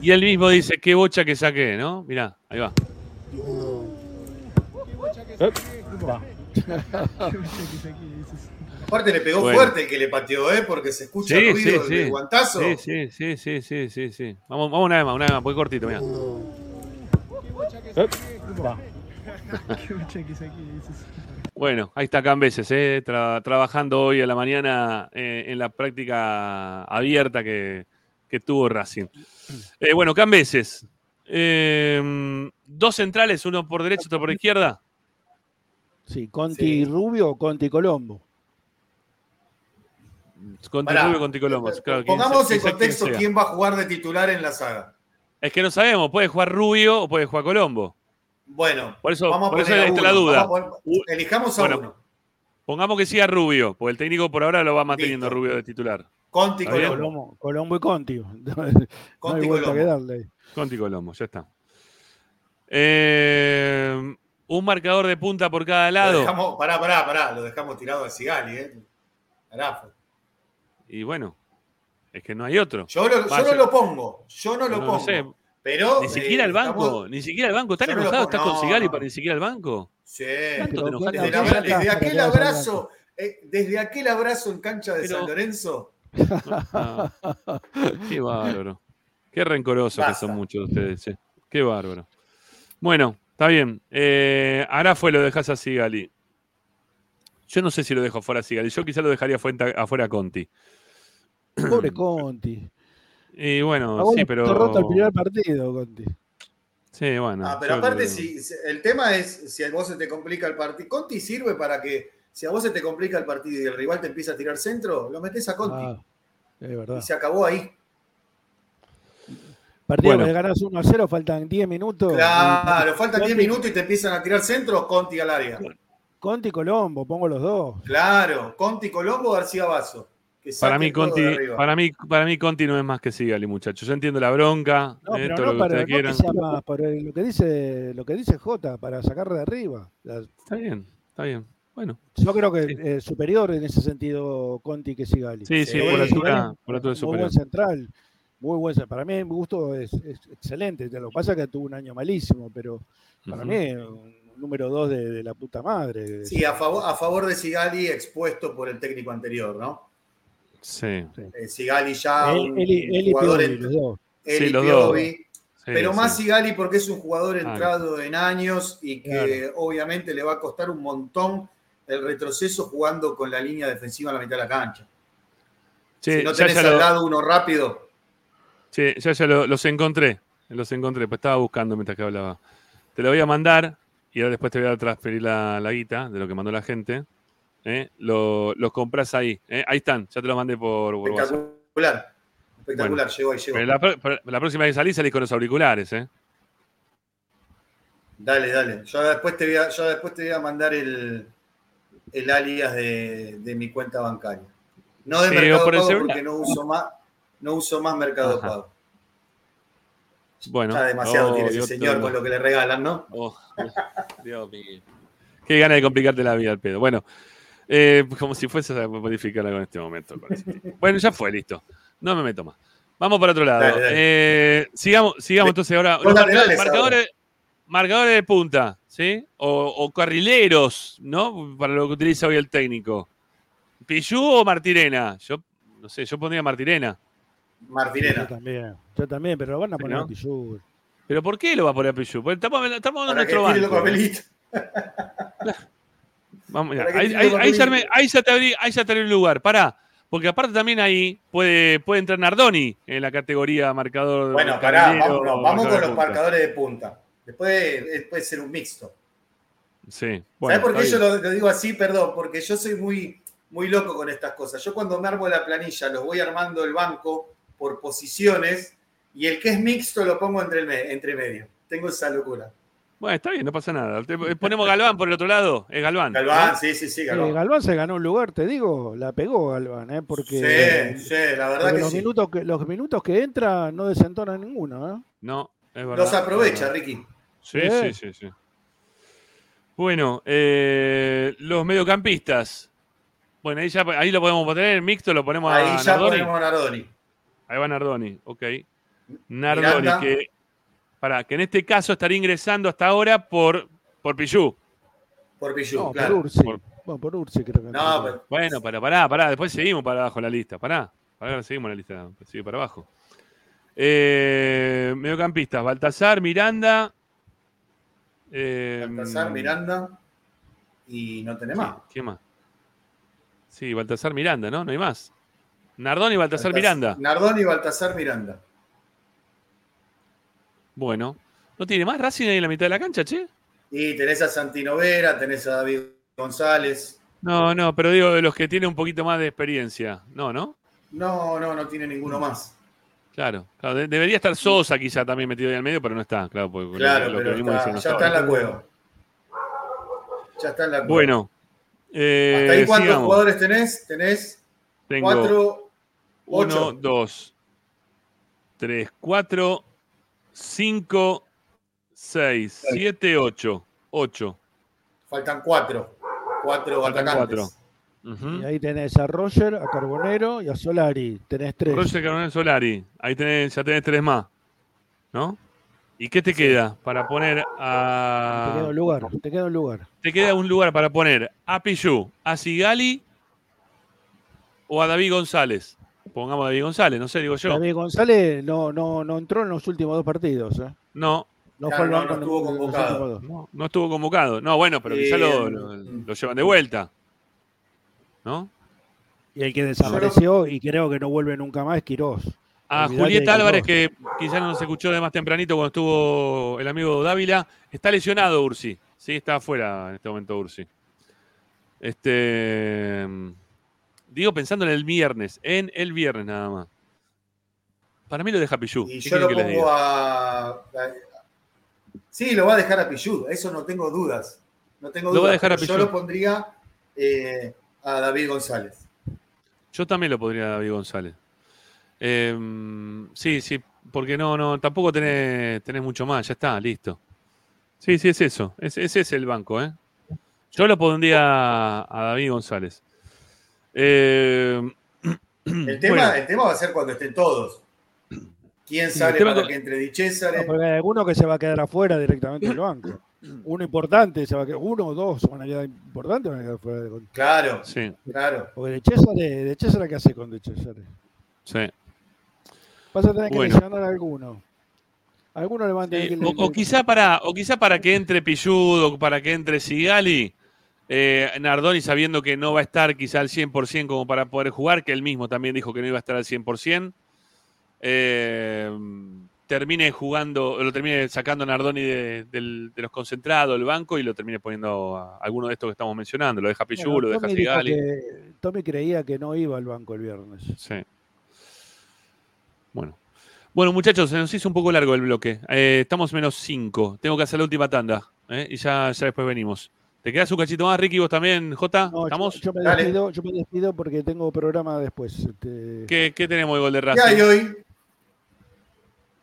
Y él mismo dice, qué bocha que saqué, ¿no? Mirá, ahí va.
Aparte le pegó
Bueno.
fuerte el que le pateó, ¿eh? Porque se escucha
Sí,
el ruido
sí.
del guantazo.
Sí, sí, sí, sí, sí, sí, sí. Vamos, vamos una vez más, una vez más, porque cortito, mira. Bueno, ahí está Cambeses, ¿eh? Tra- trabajando hoy a la mañana eh, en la práctica abierta que, que tuvo Racing. Eh, bueno, Cambeses. eh, dos centrales, uno por derecha, otro por izquierda.
Sí, Conti Rubio o Conti Colombo.
Conti
Pará.
Rubio, Conti Colombo. Claro,
Pongamos en contexto quién va a jugar de titular en la saga.
Es que no sabemos, puede jugar Rubio o puede jugar Colombo.
Bueno,
Por eso,
vamos a
por eso
a
está
uno,
la duda.
poner- elijamos a
Bueno,
uno.
Pongamos que siga Rubio, porque el técnico por ahora lo va manteniendo Rubio de titular.
Conti.
Colombo, Colombo y Conti. No,
Conti
hay vuelta que
Colombo.
darle.
Conti Colombo, ya está. Eh, un marcador de punta por cada
Lo
lado.
dejamos, pará, pará, pará, lo dejamos tirado a Sigali, ¿eh? Pará.
Y bueno, es que no hay otro.
Yo, lo- no lo pongo, yo no lo
no lo
pongo.
sé.
Pero.
Ni siquiera
eh,
el banco,
estamos-
ni siquiera el banco. ¿Están enojados? ¿Estás con Sigali para ni siquiera el banco?
Sí.
¿Cuánto te enojaste
Desde, la- aquel abrazo, eh, desde aquel abrazo en cancha de
Pero-
San Lorenzo.
Ah, qué bárbaro. Qué rencorosos que son muchos de ustedes. sí. Qué bárbaro. Bueno, está bien. Eh, ahora fue lo dejas a Sigali. Yo no sé si lo dejo fuera a Sigali. Yo quizá lo dejaría fuera, afuera a Conti.
Pobre Conti.
Y bueno,
Ahora
sí, pero.
roto el primer partido, Conti.
Sí, bueno.
Ah, pero aparte, si- el tema es si a vos se te complica el partido. Conti sirve para que, si a vos se te complica el partido y el rival te empieza a tirar centro, lo metés a Conti.
Ah, es verdad.
y se acabó ahí.
Partido
Bueno.
que ganás 1 a 0, faltan 10 minutos.
Claro,
Y-
faltan 10
Conti-
minutos y te empiezan a tirar centro, Conti al área.
Conti y Colombo, pongo los dos.
Claro, Conti Colombo, García Vaso.
Para mí, Conti, para, mí, para mí, Conti no es más que Sigali, muchachos. Yo entiendo la bronca,
No,
eh,
pero
todo
no
lo que
para
ustedes
no que
quieran.
sea más, por el- lo que dice, lo que dice Jota, para sacar de arriba. La-
Está bien, está bien. Bueno,
Yo creo que eh, superior en ese sentido Conti que Sigali.
Sí, sí, por altura- por altura
Muy buen central. Muy buen central. Para mí, mi gusto es, es excelente. Lo que pasa es que tuvo un año malísimo, pero para
Ujú.
mí es un número dos de, de la puta madre.
Sí, a favor, a favor de Sigali expuesto por el técnico anterior, ¿no?
Sí.
Eh, Sigali ya,
y
jugador
los dos.
Sí,
y
los dos.
Piovi,
Sí,
pero más
sí.
Sigali porque es un jugador entrado en años y que obviamente le va a costar un montón el retroceso jugando con la línea defensiva en la mitad de la cancha.
Sí,
si no
ya,
tenés
ya
al
lo-
lado uno rápido,
sí, ya, ya lo- los encontré. Los encontré, pues estaba buscando mientras que hablaba. Te lo voy a mandar y ahora después te voy a transferir la, la guita de lo que mandó la gente. ¿Eh? Lo- los compras ahí. ¿eh? Ahí están, ya te lo mandé por, por
espectacular. Espectacular,
Bueno.
llegó ahí, llegó.
La, próxima que salís, salís con los auriculares, ¿eh?
Dale, dale. Yo después te voy a, yo después te voy a mandar el, el alias de, de mi cuenta bancaria. No de
Sí,
Mercado
por
Pago porque no uso más, no uso más Mercado
Ajá.
Pago.
Bueno.
Ya demasiado
Oh,
tiene ese señor
todo.
con lo que le regalan, ¿no?
Oh, Dios mío. Qué gana de complicarte la vida al pedo. Bueno, eh, como si fuese a modificar algo en este momento. Bueno, ya fue, listo. No me meto más. Vamos para otro lado.
Dale, dale.
Eh, sigamos, sigamos entonces ahora. Los marcadores,
dale,
marcadores, marcadores de punta, ¿sí? O, o carrileros, ¿no? Para lo que utiliza hoy el técnico. ¿Pillú o Martirena? Yo no sé, yo pondría Martirena.
Yo
Martirena.
también, yo también, pero van a poner
¿No?
a Pichu.
¿Pero por qué lo va a poner a Pillú? Porque estamos, estamos
que
nuestro banco. Vamos, ahí, ahí- ya, ahí te abrí, ahí ya te abrí un lugar. Pará, porque aparte también ahí puede, puede entrar Nardoni en la categoría marcador.
Bueno, pará, vamos
marcador
con los
punta.
marcadores de punta. Después eh, puede ser un mixto.
Sí, bueno,
¿Sabes por qué yo lo, lo digo así? Perdón, porque yo soy muy, muy loco con estas cosas. Yo cuando me armo la planilla, los voy armando el banco por posiciones y el que es mixto lo pongo entre, entre medio. Tengo esa locura.
Bueno, está bien, no pasa nada. Te- ponemos Galván por el otro lado. Es Galván.
Galván,
¿no?
sí, sí, sí,
Eh,
Galván.
Galván se ganó un lugar, te digo, la pegó Galván, ¿eh? porque,
Sí, sí, la verdad que
los,
sí.
minutos que los minutos que entra no desentona ninguno. ¿eh?
No, es verdad.
Los aprovecha,
verdad.
Ricky.
Sí,
Sí.
sí, sí, sí. Bueno, eh, los mediocampistas. Bueno, ahí, ya, ahí lo podemos poner, mixto lo ponemos
Ahí
a
ya
Nardoni.
ponemos a Nardoni.
Ahí va Nardoni, ok. Nardoni,
Miranda.
que, para, que en este caso estaría ingresando hasta ahora por, por Pichu.
Por Pichu,
No,
claro.
por Ursi. Bueno, por Ursi creo que
No, pero-
Bueno, para, pará, pará, después seguimos para abajo la lista, pará. Pará, seguimos la lista, sigue para abajo. Eh, mediocampistas, Baltasar, Miranda. eh,
Baltasar, Miranda y no tenés más.
¿Qué más? Sí, Baltasar Miranda, ¿no? No hay más. Nardoni y Baltasar
Baltas-
Miranda.
Nardoni y Baltasar Miranda.
Bueno. ¿No tiene más Racing ahí en la mitad de la cancha, che?
Y tenés a Santinovera, tenés a David González.
No, no, pero digo de los que tienen un poquito más de experiencia. No, ¿no?
No, no, no tiene ninguno más.
Claro, claro, de- debería estar Sosa quizá también metido ahí al medio, pero no está, claro. porque
Claro,
lo
pero está- ya está en la cueva. Ya está en la cueva.
Bueno, eh,
¿Hasta ahí cuántos
sigamos.
jugadores tenés? Tenés
Tengo
cuatro,
uno,
ocho.
dos, tres, cuatro, cinco, seis, siete, ocho. Ocho.
Faltan cuatro. Cuatro
Faltan
atacantes.
cuatro. Ujú.
Y ahí tenés a Roger, a Carbonero y a Solari. Tenés tres.
Roger Coronel Solari. Ahí tenés, ya tenés tres más. ¿No? ¿Y qué te queda para poner
Te
a.
queda un lugar, te queda un lugar.
Te queda un lugar para poner a Pichu, a Sigali o a David González. Pongamos a David González, no sé, digo yo.
David González no, no, no entró en los últimos dos partidos. ¿eh?
No,
No
Claro, estuvo convocado.
no, no estuvo convocado. No, bueno, pero quizá lo,
Eh,
lo- lo llevan de vuelta. ¿No?
Y el que desapareció y creo que no vuelve nunca más es Quirós.
A
Olvidate
Julieta Álvarez, que quizás no nos escuchó de más tempranito cuando estuvo el amigo Dávila, está lesionado Ursi. Sí, está afuera en este momento Ursi. Este. Digo pensando en el viernes, en el viernes nada más. Para mí lo deja Pichu.
Y
¿Qué
yo lo
que
pongo a, a- Sí, lo va a dejar a Pichud, eso no tengo dudas. No tengo
Lo va a dejar a
pero Yo lo pondría eh, a David González.
Yo también lo podría David González. Eh, sí, sí, porque no, no, tampoco tenés, tenés mucho más, ya está, listo. Sí, sí, es eso. Es- ese es el banco, ¿eh? Yo lo pondría a, a David González. Eh,
El tema,
bueno,
el tema va a ser cuando estén todos. ¿Quién
Sí,
sale para que entre Di César?
No, porque hay alguno que se va a quedar afuera directamente del banco. uno importante, se va a quedar, uno o dos van a quedar importantes, van a quedar fuera de control.
Claro,
Sí,
claro.
Porque de César, de César, ¿qué hace con de César?
sí.
Vas a tener que
Bueno.
mencionar a alguno. Alguno le van a tener que...
Eh, o, o quizá para, o quizá para que entre Pilludo, para que entre Sigali, eh, Nardoni sabiendo que no va a estar quizá al 100% como para poder jugar, que él mismo también dijo que no iba a estar al 100%, eh, termine jugando, lo termine sacando Nardoni de, los concentrados, del banco, y lo termine poniendo a alguno de estos que estamos mencionando. Lo deja Pilludo,
Bueno,
lo deja Sigali.
Tommy creía que no iba al banco el viernes.
Sí. Bueno. Bueno, muchachos, se nos hizo un poco largo el bloque. Eh, estamos menos 5. Tengo que hacer la última tanda. ¿eh? Y ya, ya después venimos. ¿Te quedas un cachito más, Ricky? ¿Vos también, Jota?
No, yo-
¿Estamos?
Yo, me despido, yo me despido porque tengo programa después. Este,
¿Qué, qué tenemos de gol de
¿Qué hay hoy?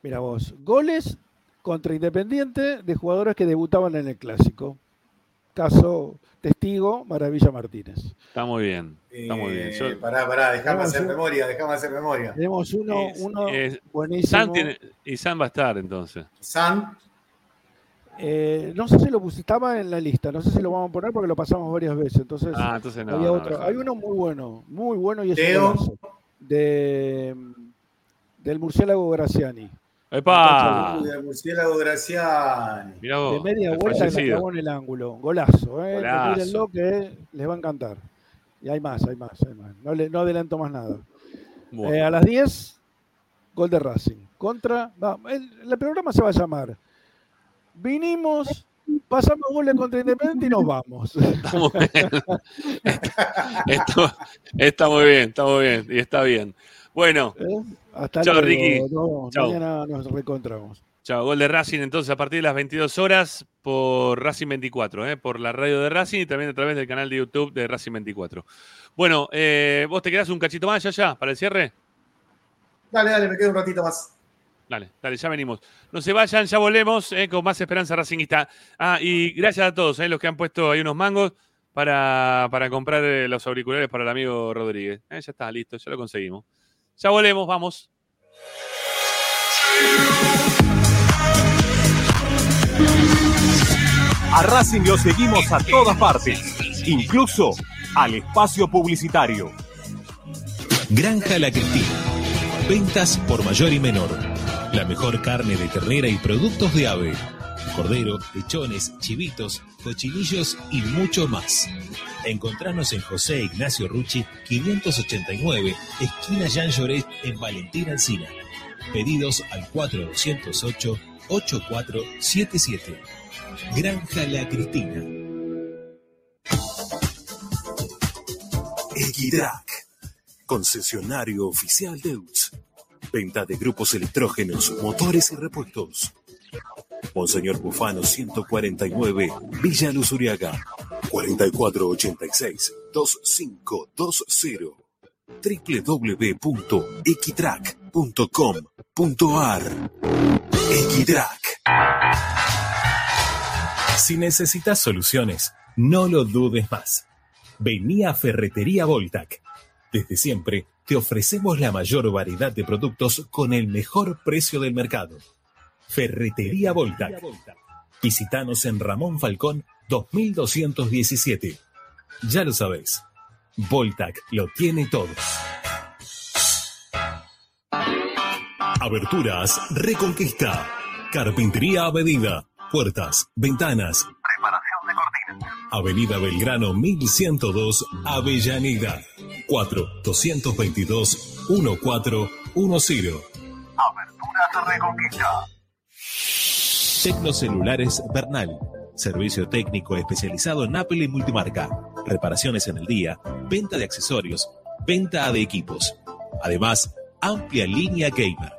Mira vos, goles contra Independiente de jugadores que debutaban en el Clásico. Caso testigo, Maravilla Martínez.
Está muy bien. Está muy bien.
Eh,
Yo-
pará, pará, déjame
Vamos,
hacer memoria, déjame hacer memoria.
Tenemos uno,
Es-
uno
es-
buenísimo.
San tiene- y San va a estar entonces.
San,
Eh, no sé si lo puse, estaba en la lista, no sé si lo vamos a poner porque lo pasamos varias veces. Entonces,
Ah, entonces no.
había
no,
otro.
no.
Hay uno muy bueno, muy bueno y es golazo. de del murciélago Graciani.
¡Epa!
Uy, el murciélago Graciani.
Mirá
De media
el
vuelta y clavó en el ángulo. Golazo, ¿eh?
Golazo.
Mírenlo que les va a encantar. Y hay más, hay más, hay más. No, le, no adelanto más nada.
Bueno.
Eh, a las 10, gol de Racing. Contra. no, el, el programa se va a llamar. Vinimos, pasamos goles contra Independiente y nos vamos.
Está muy bien. Está muy bien, está muy bien. Y está bien. Bueno,
¿Eh? Hasta
Chao,
luego.
Ricky. Chao.
Mañana nos reencontramos.
chao. Gol de Racing entonces a partir de las 22 horas por Racing 24, ¿eh? por la radio de Racing y también a través del canal de YouTube de Racing 24. Bueno, eh, ¿vos te quedás un cachito más ya, ya, para el cierre?
Dale, dale, me quedo un ratito más.
Dale, dale, ya venimos. No se vayan, ya volvemos eh, con más esperanza racingista. Ah, y gracias a todos eh, los que han puesto ahí unos mangos para, para comprar eh, los auriculares para el amigo Rodríguez. Eh, ya está, listo, ya lo conseguimos. Ya volvemos, vamos.
A Racing lo seguimos a todas partes, incluso al espacio publicitario.
Granja La Cristina. Ventas por mayor y menor. La mejor carne de ternera y productos de ave. Cordero, lechones, chivitos, cochinillos y mucho más. Encontrarnos en José Ignacio Rucci, 589, esquina Jean Lloret, en Valentín Alcina. Pedidos al 4208-8477. Granja La Cristina.
Equitrack, concesionario oficial de UTS. Venta de grupos electrógenos, motores y repuestos. Monseñor Bufano 149, Villa Luz Uriaga. 4486-2520. www.equitrack.com.ar Equitrack.
Si necesitas soluciones, no lo dudes más. Vení a Ferretería Voltac. Desde siempre te ofrecemos la mayor variedad de productos con el mejor precio del mercado. Ferretería Voltac. Visítanos en Ramón Falcón 2217. Ya lo sabéis. Voltac lo tiene todo.
Aberturas Reconquista. Carpintería a medida. Puertas, ventanas. Avenida Belgrano 1102, Avellaneda. 4-222-1410.
Tecnocelulares Bernal. Servicio técnico especializado en Apple y multimarca. Reparaciones en el día, venta de accesorios, venta de equipos. Además, amplia línea gamer.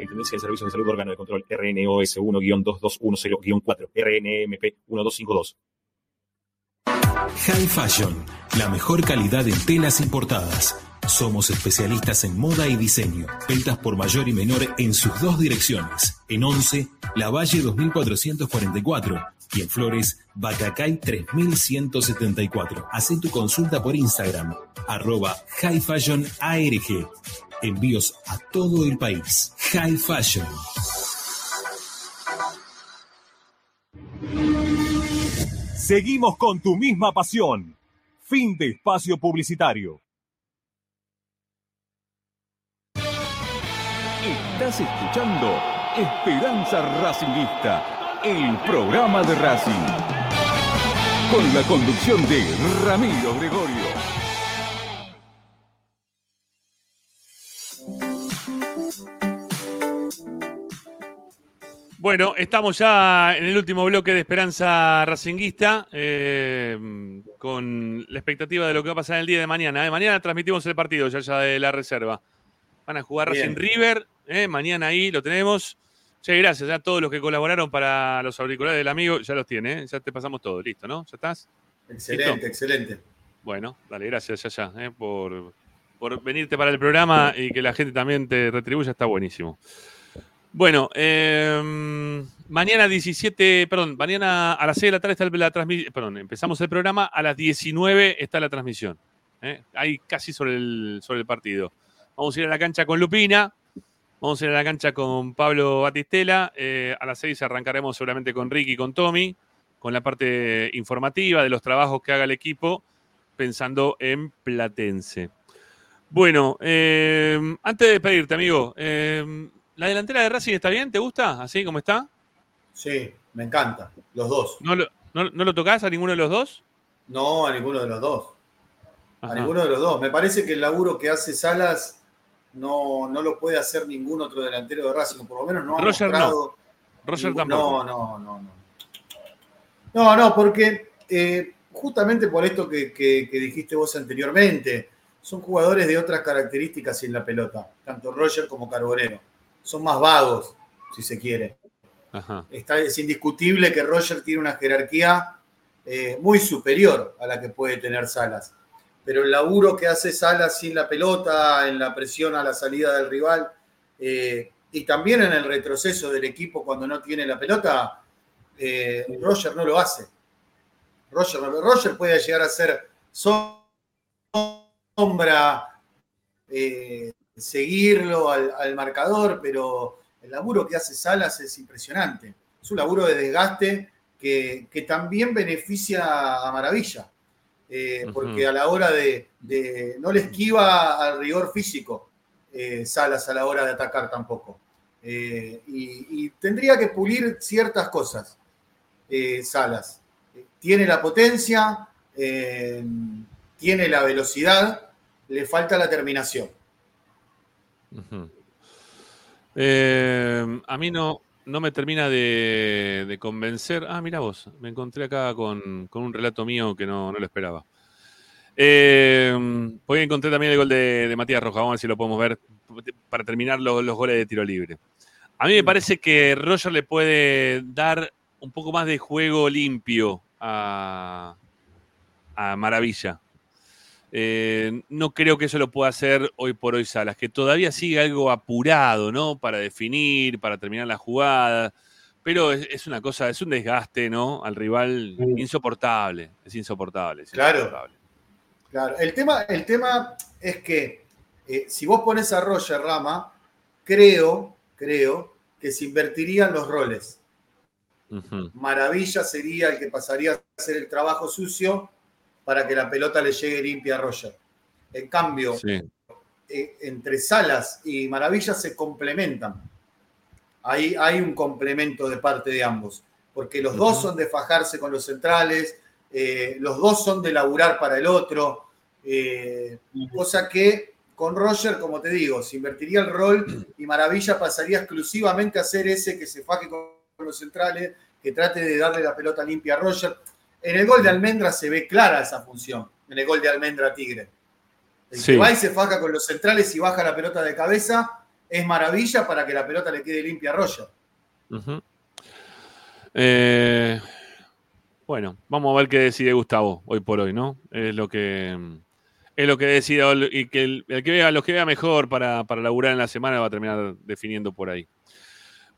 Superintendencia de Servicios de Salud, órgano de control RNOS 1-2210-4, RNMP 1252.
High Fashion, la mejor calidad en telas importadas. Somos especialistas en moda y diseño. Ventas por mayor y menor en sus dos direcciones. En 11, La Valle 2444 y en Flores, Bacacay 3174. Haz tu consulta por Instagram, arroba High Fashion ARG. Envíos a todo el país. High Fashion.
Seguimos con tu misma pasión. Fin de espacio publicitario.
Estás escuchando Esperanza Racingista, el programa de Racing. Con la conducción de Ramiro Gregorio.
Bueno, estamos ya en el último bloque de Esperanza Racinguista, eh, con la expectativa de lo que va a pasar el día de mañana. ¿eh? Mañana transmitimos el partido ya, ya de la reserva. Van a jugar
Bien.
Racing River, ¿eh? mañana ahí lo tenemos. Che, gracias a todos los que colaboraron para los auriculares del amigo, ya los tiene, ¿eh? ya te pasamos todo, listo, ¿no? ¿Ya estás?
Excelente,
¿Listo?
excelente.
Bueno, dale, gracias, ya, ya, ¿eh? por, por venirte para el programa y que la gente también te retribuya, está buenísimo. Bueno, eh, mañana 17, perdón, mañana a las 6 de la tarde está la transmisión, perdón, empezamos el programa, a las 19 está la transmisión. ¿eh? Ahí casi sobre el, sobre el partido. Vamos a ir a la cancha con Lupina, vamos a ir a la cancha con Pablo Batistela, eh, a las 6 arrancaremos seguramente con Ricky y con Tommy, con la parte informativa de los trabajos que haga el equipo, pensando en Platense. Bueno, eh, antes de despedirte, amigo, eh, ¿la delantera de Racing está bien? ¿Te gusta? ¿Así como está?
Sí, me encanta. Los dos.
¿No lo, no, no lo tocás a ninguno de los dos?
No, a ninguno de los dos.
Ajá.
A ninguno de los dos. Me parece que el laburo que hace Salas no, no lo puede hacer ningún otro delantero de Racing, por lo menos no ha
Roger no.
mostrado
Roger
ningún-
tampoco.
No, no, no, no. No, no, porque eh, justamente por esto que, que- que dijiste vos anteriormente, son jugadores de otras características en la pelota, tanto Roger como Carbonero. Son más vagos, si se quiere.
Ajá.
Está, es indiscutible que Roger tiene una jerarquía eh, muy superior a la que puede tener Salas. Pero el laburo que hace Salas sin la pelota, en la presión a la salida del rival eh, y también en el retroceso del equipo cuando no tiene la pelota, eh, Roger no lo hace. Roger, Roger puede llegar a ser sombra, eh, seguirlo al, al marcador, pero el laburo que hace Salas es impresionante. Es un laburo de desgaste que, que también beneficia a Maravilla, eh, porque a la hora de, de- no le esquiva al rigor físico eh, Salas a la hora de atacar tampoco. Eh, y, y tendría que pulir ciertas cosas, Salas. Tiene la potencia, tiene la velocidad, le falta la terminación.
Eh, a mí no, no me termina de, convencer. Ah, mira vos, me encontré acá con, con un relato mío que no, no lo esperaba. Eh, hoy encontré también el gol de, de Matías Roja, vamos a ver si lo podemos ver para terminar los, los goles de tiro libre. A mí me parece que Roger le puede dar un poco más de juego limpio a, a Maravilla. Eh, no creo que eso lo pueda hacer hoy por hoy Salas, que todavía sigue algo apurado, ¿no? Para definir, para terminar la jugada. Pero es, es una cosa, es un desgaste, ¿no? Al rival insoportable. Es insoportable. es
Claro.
insoportable.
Claro, el tema, el tema es que eh, si vos pones a Roger Rama, creo, creo que se invertirían los roles. Maravilla sería el que pasaría a hacer el trabajo sucio para que la pelota le llegue limpia a Roger. En cambio,
Sí.
eh, entre Salas y Maravilla se complementan. Ahí hay un complemento de parte de ambos, porque los dos son de fajarse con los centrales, eh, los dos son de laburar para el otro, eh, cosa que con Roger, como te digo, se invertiría el rol y Maravilla pasaría exclusivamente a ser ese que se faje con los centrales, que trate de darle la pelota limpia a Roger. En el gol de Almendra se ve clara esa función, en el gol de Almendra Tigre. El
Sí.
que va y se faja con los centrales y baja la pelota de cabeza es maravilla para que la pelota le quede limpia a Roger.
Eh, bueno, vamos a ver qué decide Gustavo hoy por hoy, ¿no? Es lo que es lo que decida y que el, el que vea, los que vea mejor para, para laburar en la semana va a terminar definiendo por ahí.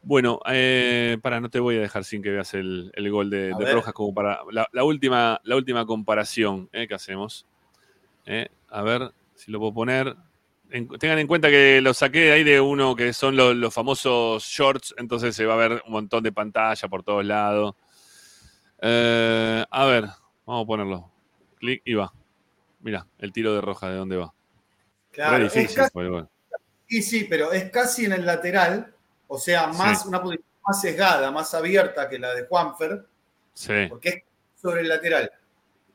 Bueno, eh, para, no te voy a dejar sin que veas el, el gol de, de. Rojas como para la, la última, la última comparación eh, que hacemos. Eh, a ver si lo puedo poner. En- tengan en cuenta que lo saqué de ahí de uno que son los, los famosos shorts, entonces se va a ver un montón de pantalla por todos lados. A ver, vamos a ponerlo. Clic y va. Mira, el tiro de roja, ¿de dónde va?
Claro,
Re
es casi-. Sí, sí, pero es casi en el lateral, o sea, más
Sí.
una posición más sesgada, más abierta que la de Juanfer,
Sí,
porque es sobre el lateral.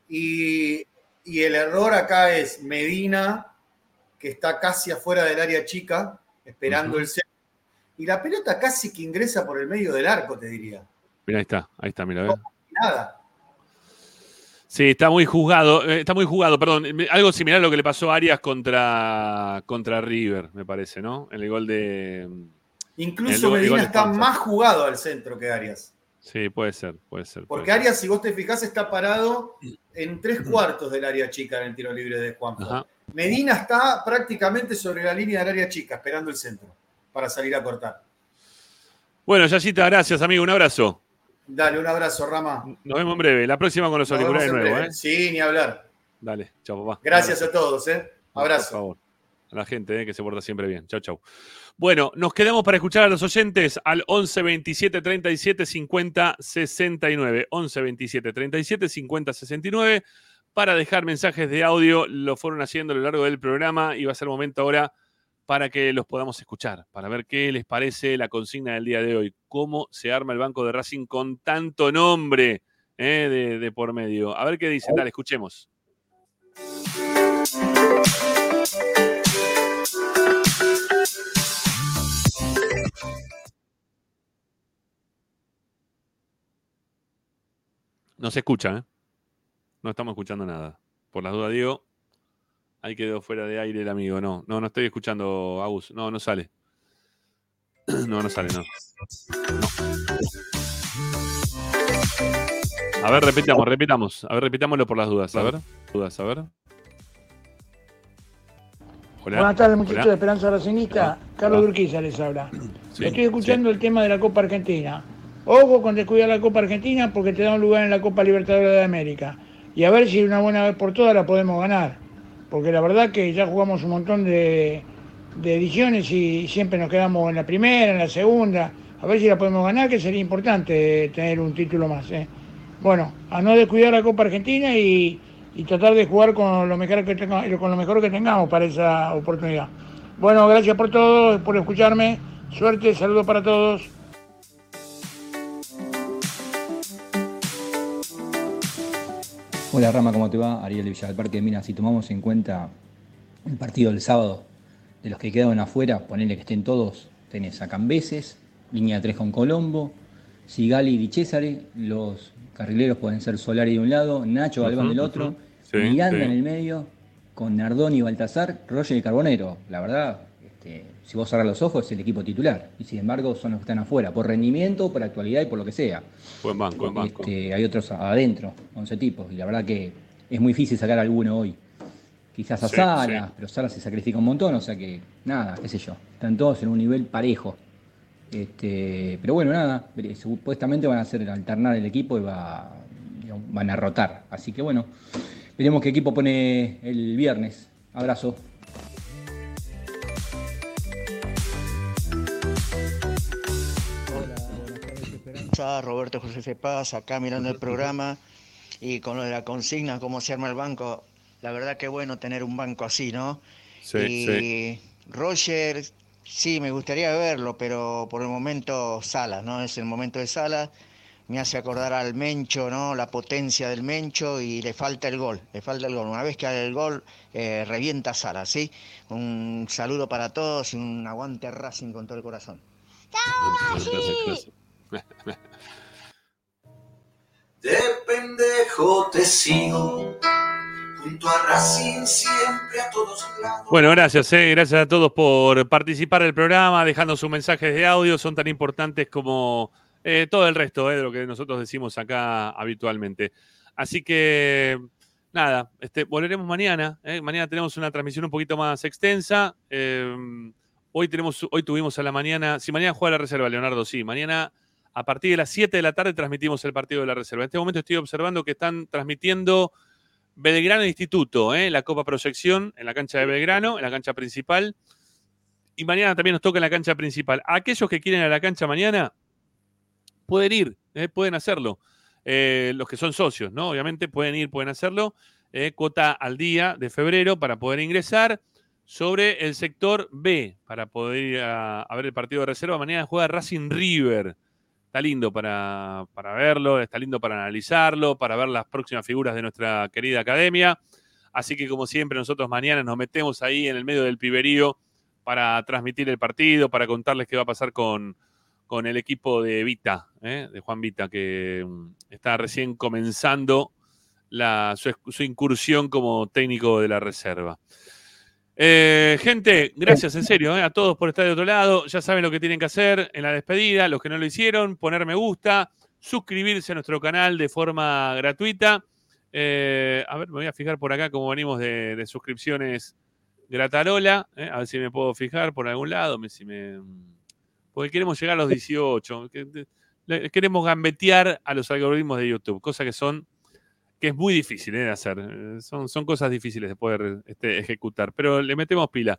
Y, y el error acá es Medina, que está casi afuera del área chica, esperando el centro. Y la pelota casi que ingresa por el medio del arco, te diría.
mira, ahí está, ahí está, mira, ¿ves?
Nada.
Sí, está muy juzgado, eh, está muy jugado, perdón. Algo similar a lo que le pasó a Arias contra, contra River, me parece, ¿no? En el gol de.
Incluso Medina está más jugado al centro que Arias.
Sí, puede ser, puede ser. puede
Porque
ser.
Arias, si vos te fijás, está parado en tres cuartos del área chica en el tiro libre de.
Ajá.
Medina está prácticamente sobre la línea del área chica, esperando el centro para salir a cortar.
Bueno, Yayita, gracias, amigo. Un abrazo.
Dale, un abrazo, Rama.
Nos vemos en breve. La próxima con los
Nos
auriculares nuevos. ¿eh?
Sí, ni hablar.
Dale, chao, papá.
Gracias a todos, ¿eh?
Por
Abrazo.
favor. A la gente eh, que se porta siempre bien. Chau, chau. Bueno, nos quedamos para escuchar a los oyentes al 11 27 37 50 69. 11 27 37 50 69 para dejar mensajes de audio. Lo fueron haciendo a lo largo del programa y va a ser momento ahora para que los podamos escuchar, para ver qué les parece la consigna del día de hoy. Cómo se arma el banco de Racing con tanto nombre eh, de, de por medio. A ver qué dicen. Dale, escuchemos. No se escucha, ¿eh? No estamos escuchando nada. Por las dudas, digo, ahí quedó fuera de aire el amigo. No, no, no estoy escuchando, Agus. No, no sale. No, no sale, no. No. A ver, repitamos, repitamos. A ver, repitámoslo por las dudas. A ver, dudas, a ver. Hola.
Buenas tardes, muchachos de Esperanza Racingista. Carlos Durquiza les habla.
Sí,
Estoy escuchando el tema de la Copa Argentina. Ojo con descuidar la Copa Argentina porque te da un lugar en la Copa Libertadores de América. Y a ver si una buena vez por todas la podemos ganar. Porque la verdad que ya jugamos un montón de, ediciones y siempre nos quedamos en la primera, en la segunda. A ver si la podemos ganar, que sería importante tener un título más. ¿eh? Bueno, a no descuidar la Copa Argentina y, y tratar de jugar con lo, mejor que tenga- con lo mejor que tengamos para esa oportunidad. Bueno, gracias por todo, por escucharme. Suerte, saludos para todos.
Hola Rama, ¿cómo te va? Ariel de Villa del Parque de Minas. Si tomamos en cuenta el partido del sábado, de los que quedaron afuera, ponele que estén todos, tenés a Cambeses, línea 3 con Colombo, Sigali y Di Cesare, los carrileros pueden ser Solari de un lado, Nacho Galván del otro,
ujú. Sí,
Miranda
sí.
en el medio, con Nardoni y Baltasar, Roger y Carbonero. La verdad, este, si vos cerrás los ojos, es el equipo titular. Y sin embargo, son los que están afuera, por rendimiento, por actualidad y por lo que sea.
Buen banco, buen banco.
Este, hay otros adentro, 11 tipos, y la verdad que es muy difícil sacar alguno hoy. Quizás a
Sí,
Sala,
sí.
pero Sala se sacrifica un montón, o sea que nada, qué sé yo. Están todos en un nivel parejo. Este, pero bueno, nada, supuestamente van a hacer alternar el equipo y va, van a rotar. Así que bueno, veremos qué equipo pone el viernes. Abrazo.
Roberto José Cepaz, acá mirando el programa y con lo de la consigna, cómo se arma el banco, la verdad que bueno tener un banco así, ¿no?
Sí,
y
sí.
Roger, sí, me gustaría verlo, pero por el momento Sala, ¿no? Es el momento de Sala, me hace acordar al Mencho, ¿no? La potencia del Mencho y le falta el gol, le falta el gol. Una vez que haga el gol, eh, revienta Sara, ¿sí? Un saludo para todos y un aguante Racing con todo el corazón.
De pendejo te sigo, junto a Racing siempre a todos.
Bueno, gracias, eh, gracias a todos por participar del programa, dejando sus mensajes de audio, son tan importantes como eh, todo el resto eh, de lo que nosotros decimos acá habitualmente. Así que, nada, este, volveremos mañana. Mañana tenemos una transmisión un poquito más extensa. hoy, tenemos, hoy tuvimos a la mañana, si mañana juega la reserva, Leonardo, sí, mañana a partir de las 7 de la tarde transmitimos el partido de la reserva. En este momento estoy observando que están transmitiendo Belgrano Instituto, eh, la Copa Proyección en la cancha de Belgrano, en la cancha principal. Y mañana también nos toca en la cancha principal. Aquellos que quieren ir a la cancha mañana, pueden ir, eh, pueden hacerlo. Eh, los que son socios, ¿no? Obviamente pueden ir, pueden hacerlo. Cuota al día de febrero para poder ingresar sobre el sector B, para poder ir a, a ver el partido de reserva. Mañana juega Racing River. Está lindo para, para verlo, está lindo para analizarlo, para ver las próximas figuras de nuestra querida academia. Así que, como siempre, nosotros mañana nos metemos ahí en el medio del piberío para transmitir el partido, para contarles qué va a pasar con, con el equipo de Vita, ¿eh? de Juan Vita, que mm, está recién comenzando su incursión como técnico de la reserva. Eh, gente, gracias en serio eh, a todos por estar de otro lado. Ya saben lo que tienen que hacer en la despedida. Los que no lo hicieron, poner me gusta, suscribirse a nuestro canal de forma gratuita. Eh, a ver, me voy a fijar por acá cómo venimos de, de suscripciones Gratarola. a ver si me puedo fijar por algún lado. porque queremos llegar a los 18. que- de- le- Queremos gambetear a los algoritmos de YouTube, cosa que son que es muy difícil eh, de hacer. Eh, Son, son cosas difíciles de poder este, ejecutar, pero le metemos pila.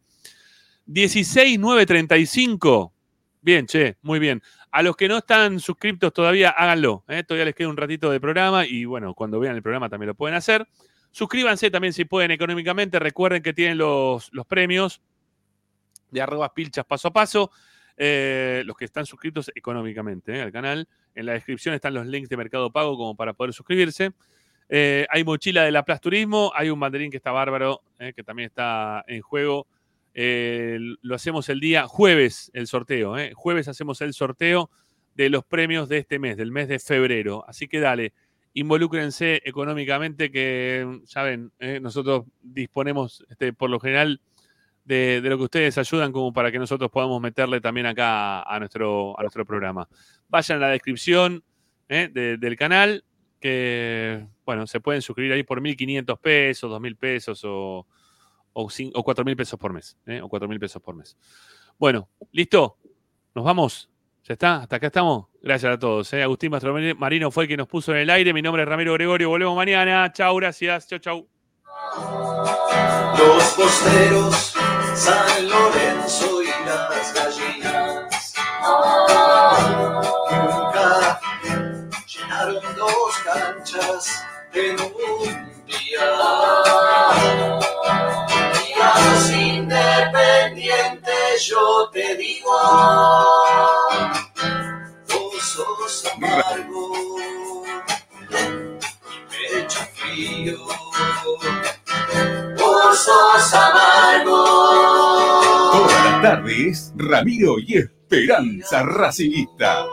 16935. Bien, che, muy bien. A los que no están suscriptos todavía, háganlo. eh, Todavía les queda un ratito de programa y bueno, cuando vean el programa también lo pueden hacer. Suscríbanse también si pueden económicamente. Recuerden que tienen los, los premios de arroba pilchas paso a paso. Los que están suscritos económicamente al canal. En la descripción están los links de Mercado Pago como para poder suscribirse. Eh, hay mochila de la Plaza Turismo, hay un banderín que está bárbaro, eh, que también está en juego. Eh, lo hacemos el día jueves, el sorteo. Jueves hacemos el sorteo de los premios de este mes, del mes de febrero. Así que dale, involúcrense económicamente, que ya ven, nosotros disponemos este, por lo general de, lo que ustedes ayudan como para que nosotros podamos meterle también acá a nuestro, a nuestro programa. Vayan a la descripción de- del canal, que, bueno, se pueden suscribir ahí por 1.500 pesos, 2.000 pesos o, o, o 4.000 pesos por mes. ¿eh? O 4.000 pesos por mes. Bueno, ¿listo? ¿Nos vamos? ¿Ya está? ¿Hasta acá estamos? Gracias a todos. ¿eh? Agustín Mastro Marino fue el que nos puso en el aire. Mi nombre es Ramiro Gregorio. Volvemos mañana. Chau, gracias. Chau, chau.
Los posteros, San Lorenzo y las en un día. Y a los independientes yo te digo, vos sos amargo, mi pecho frío. Vos sos amargo.
Todas las tardes, Ramiro y Esperanza Racingista.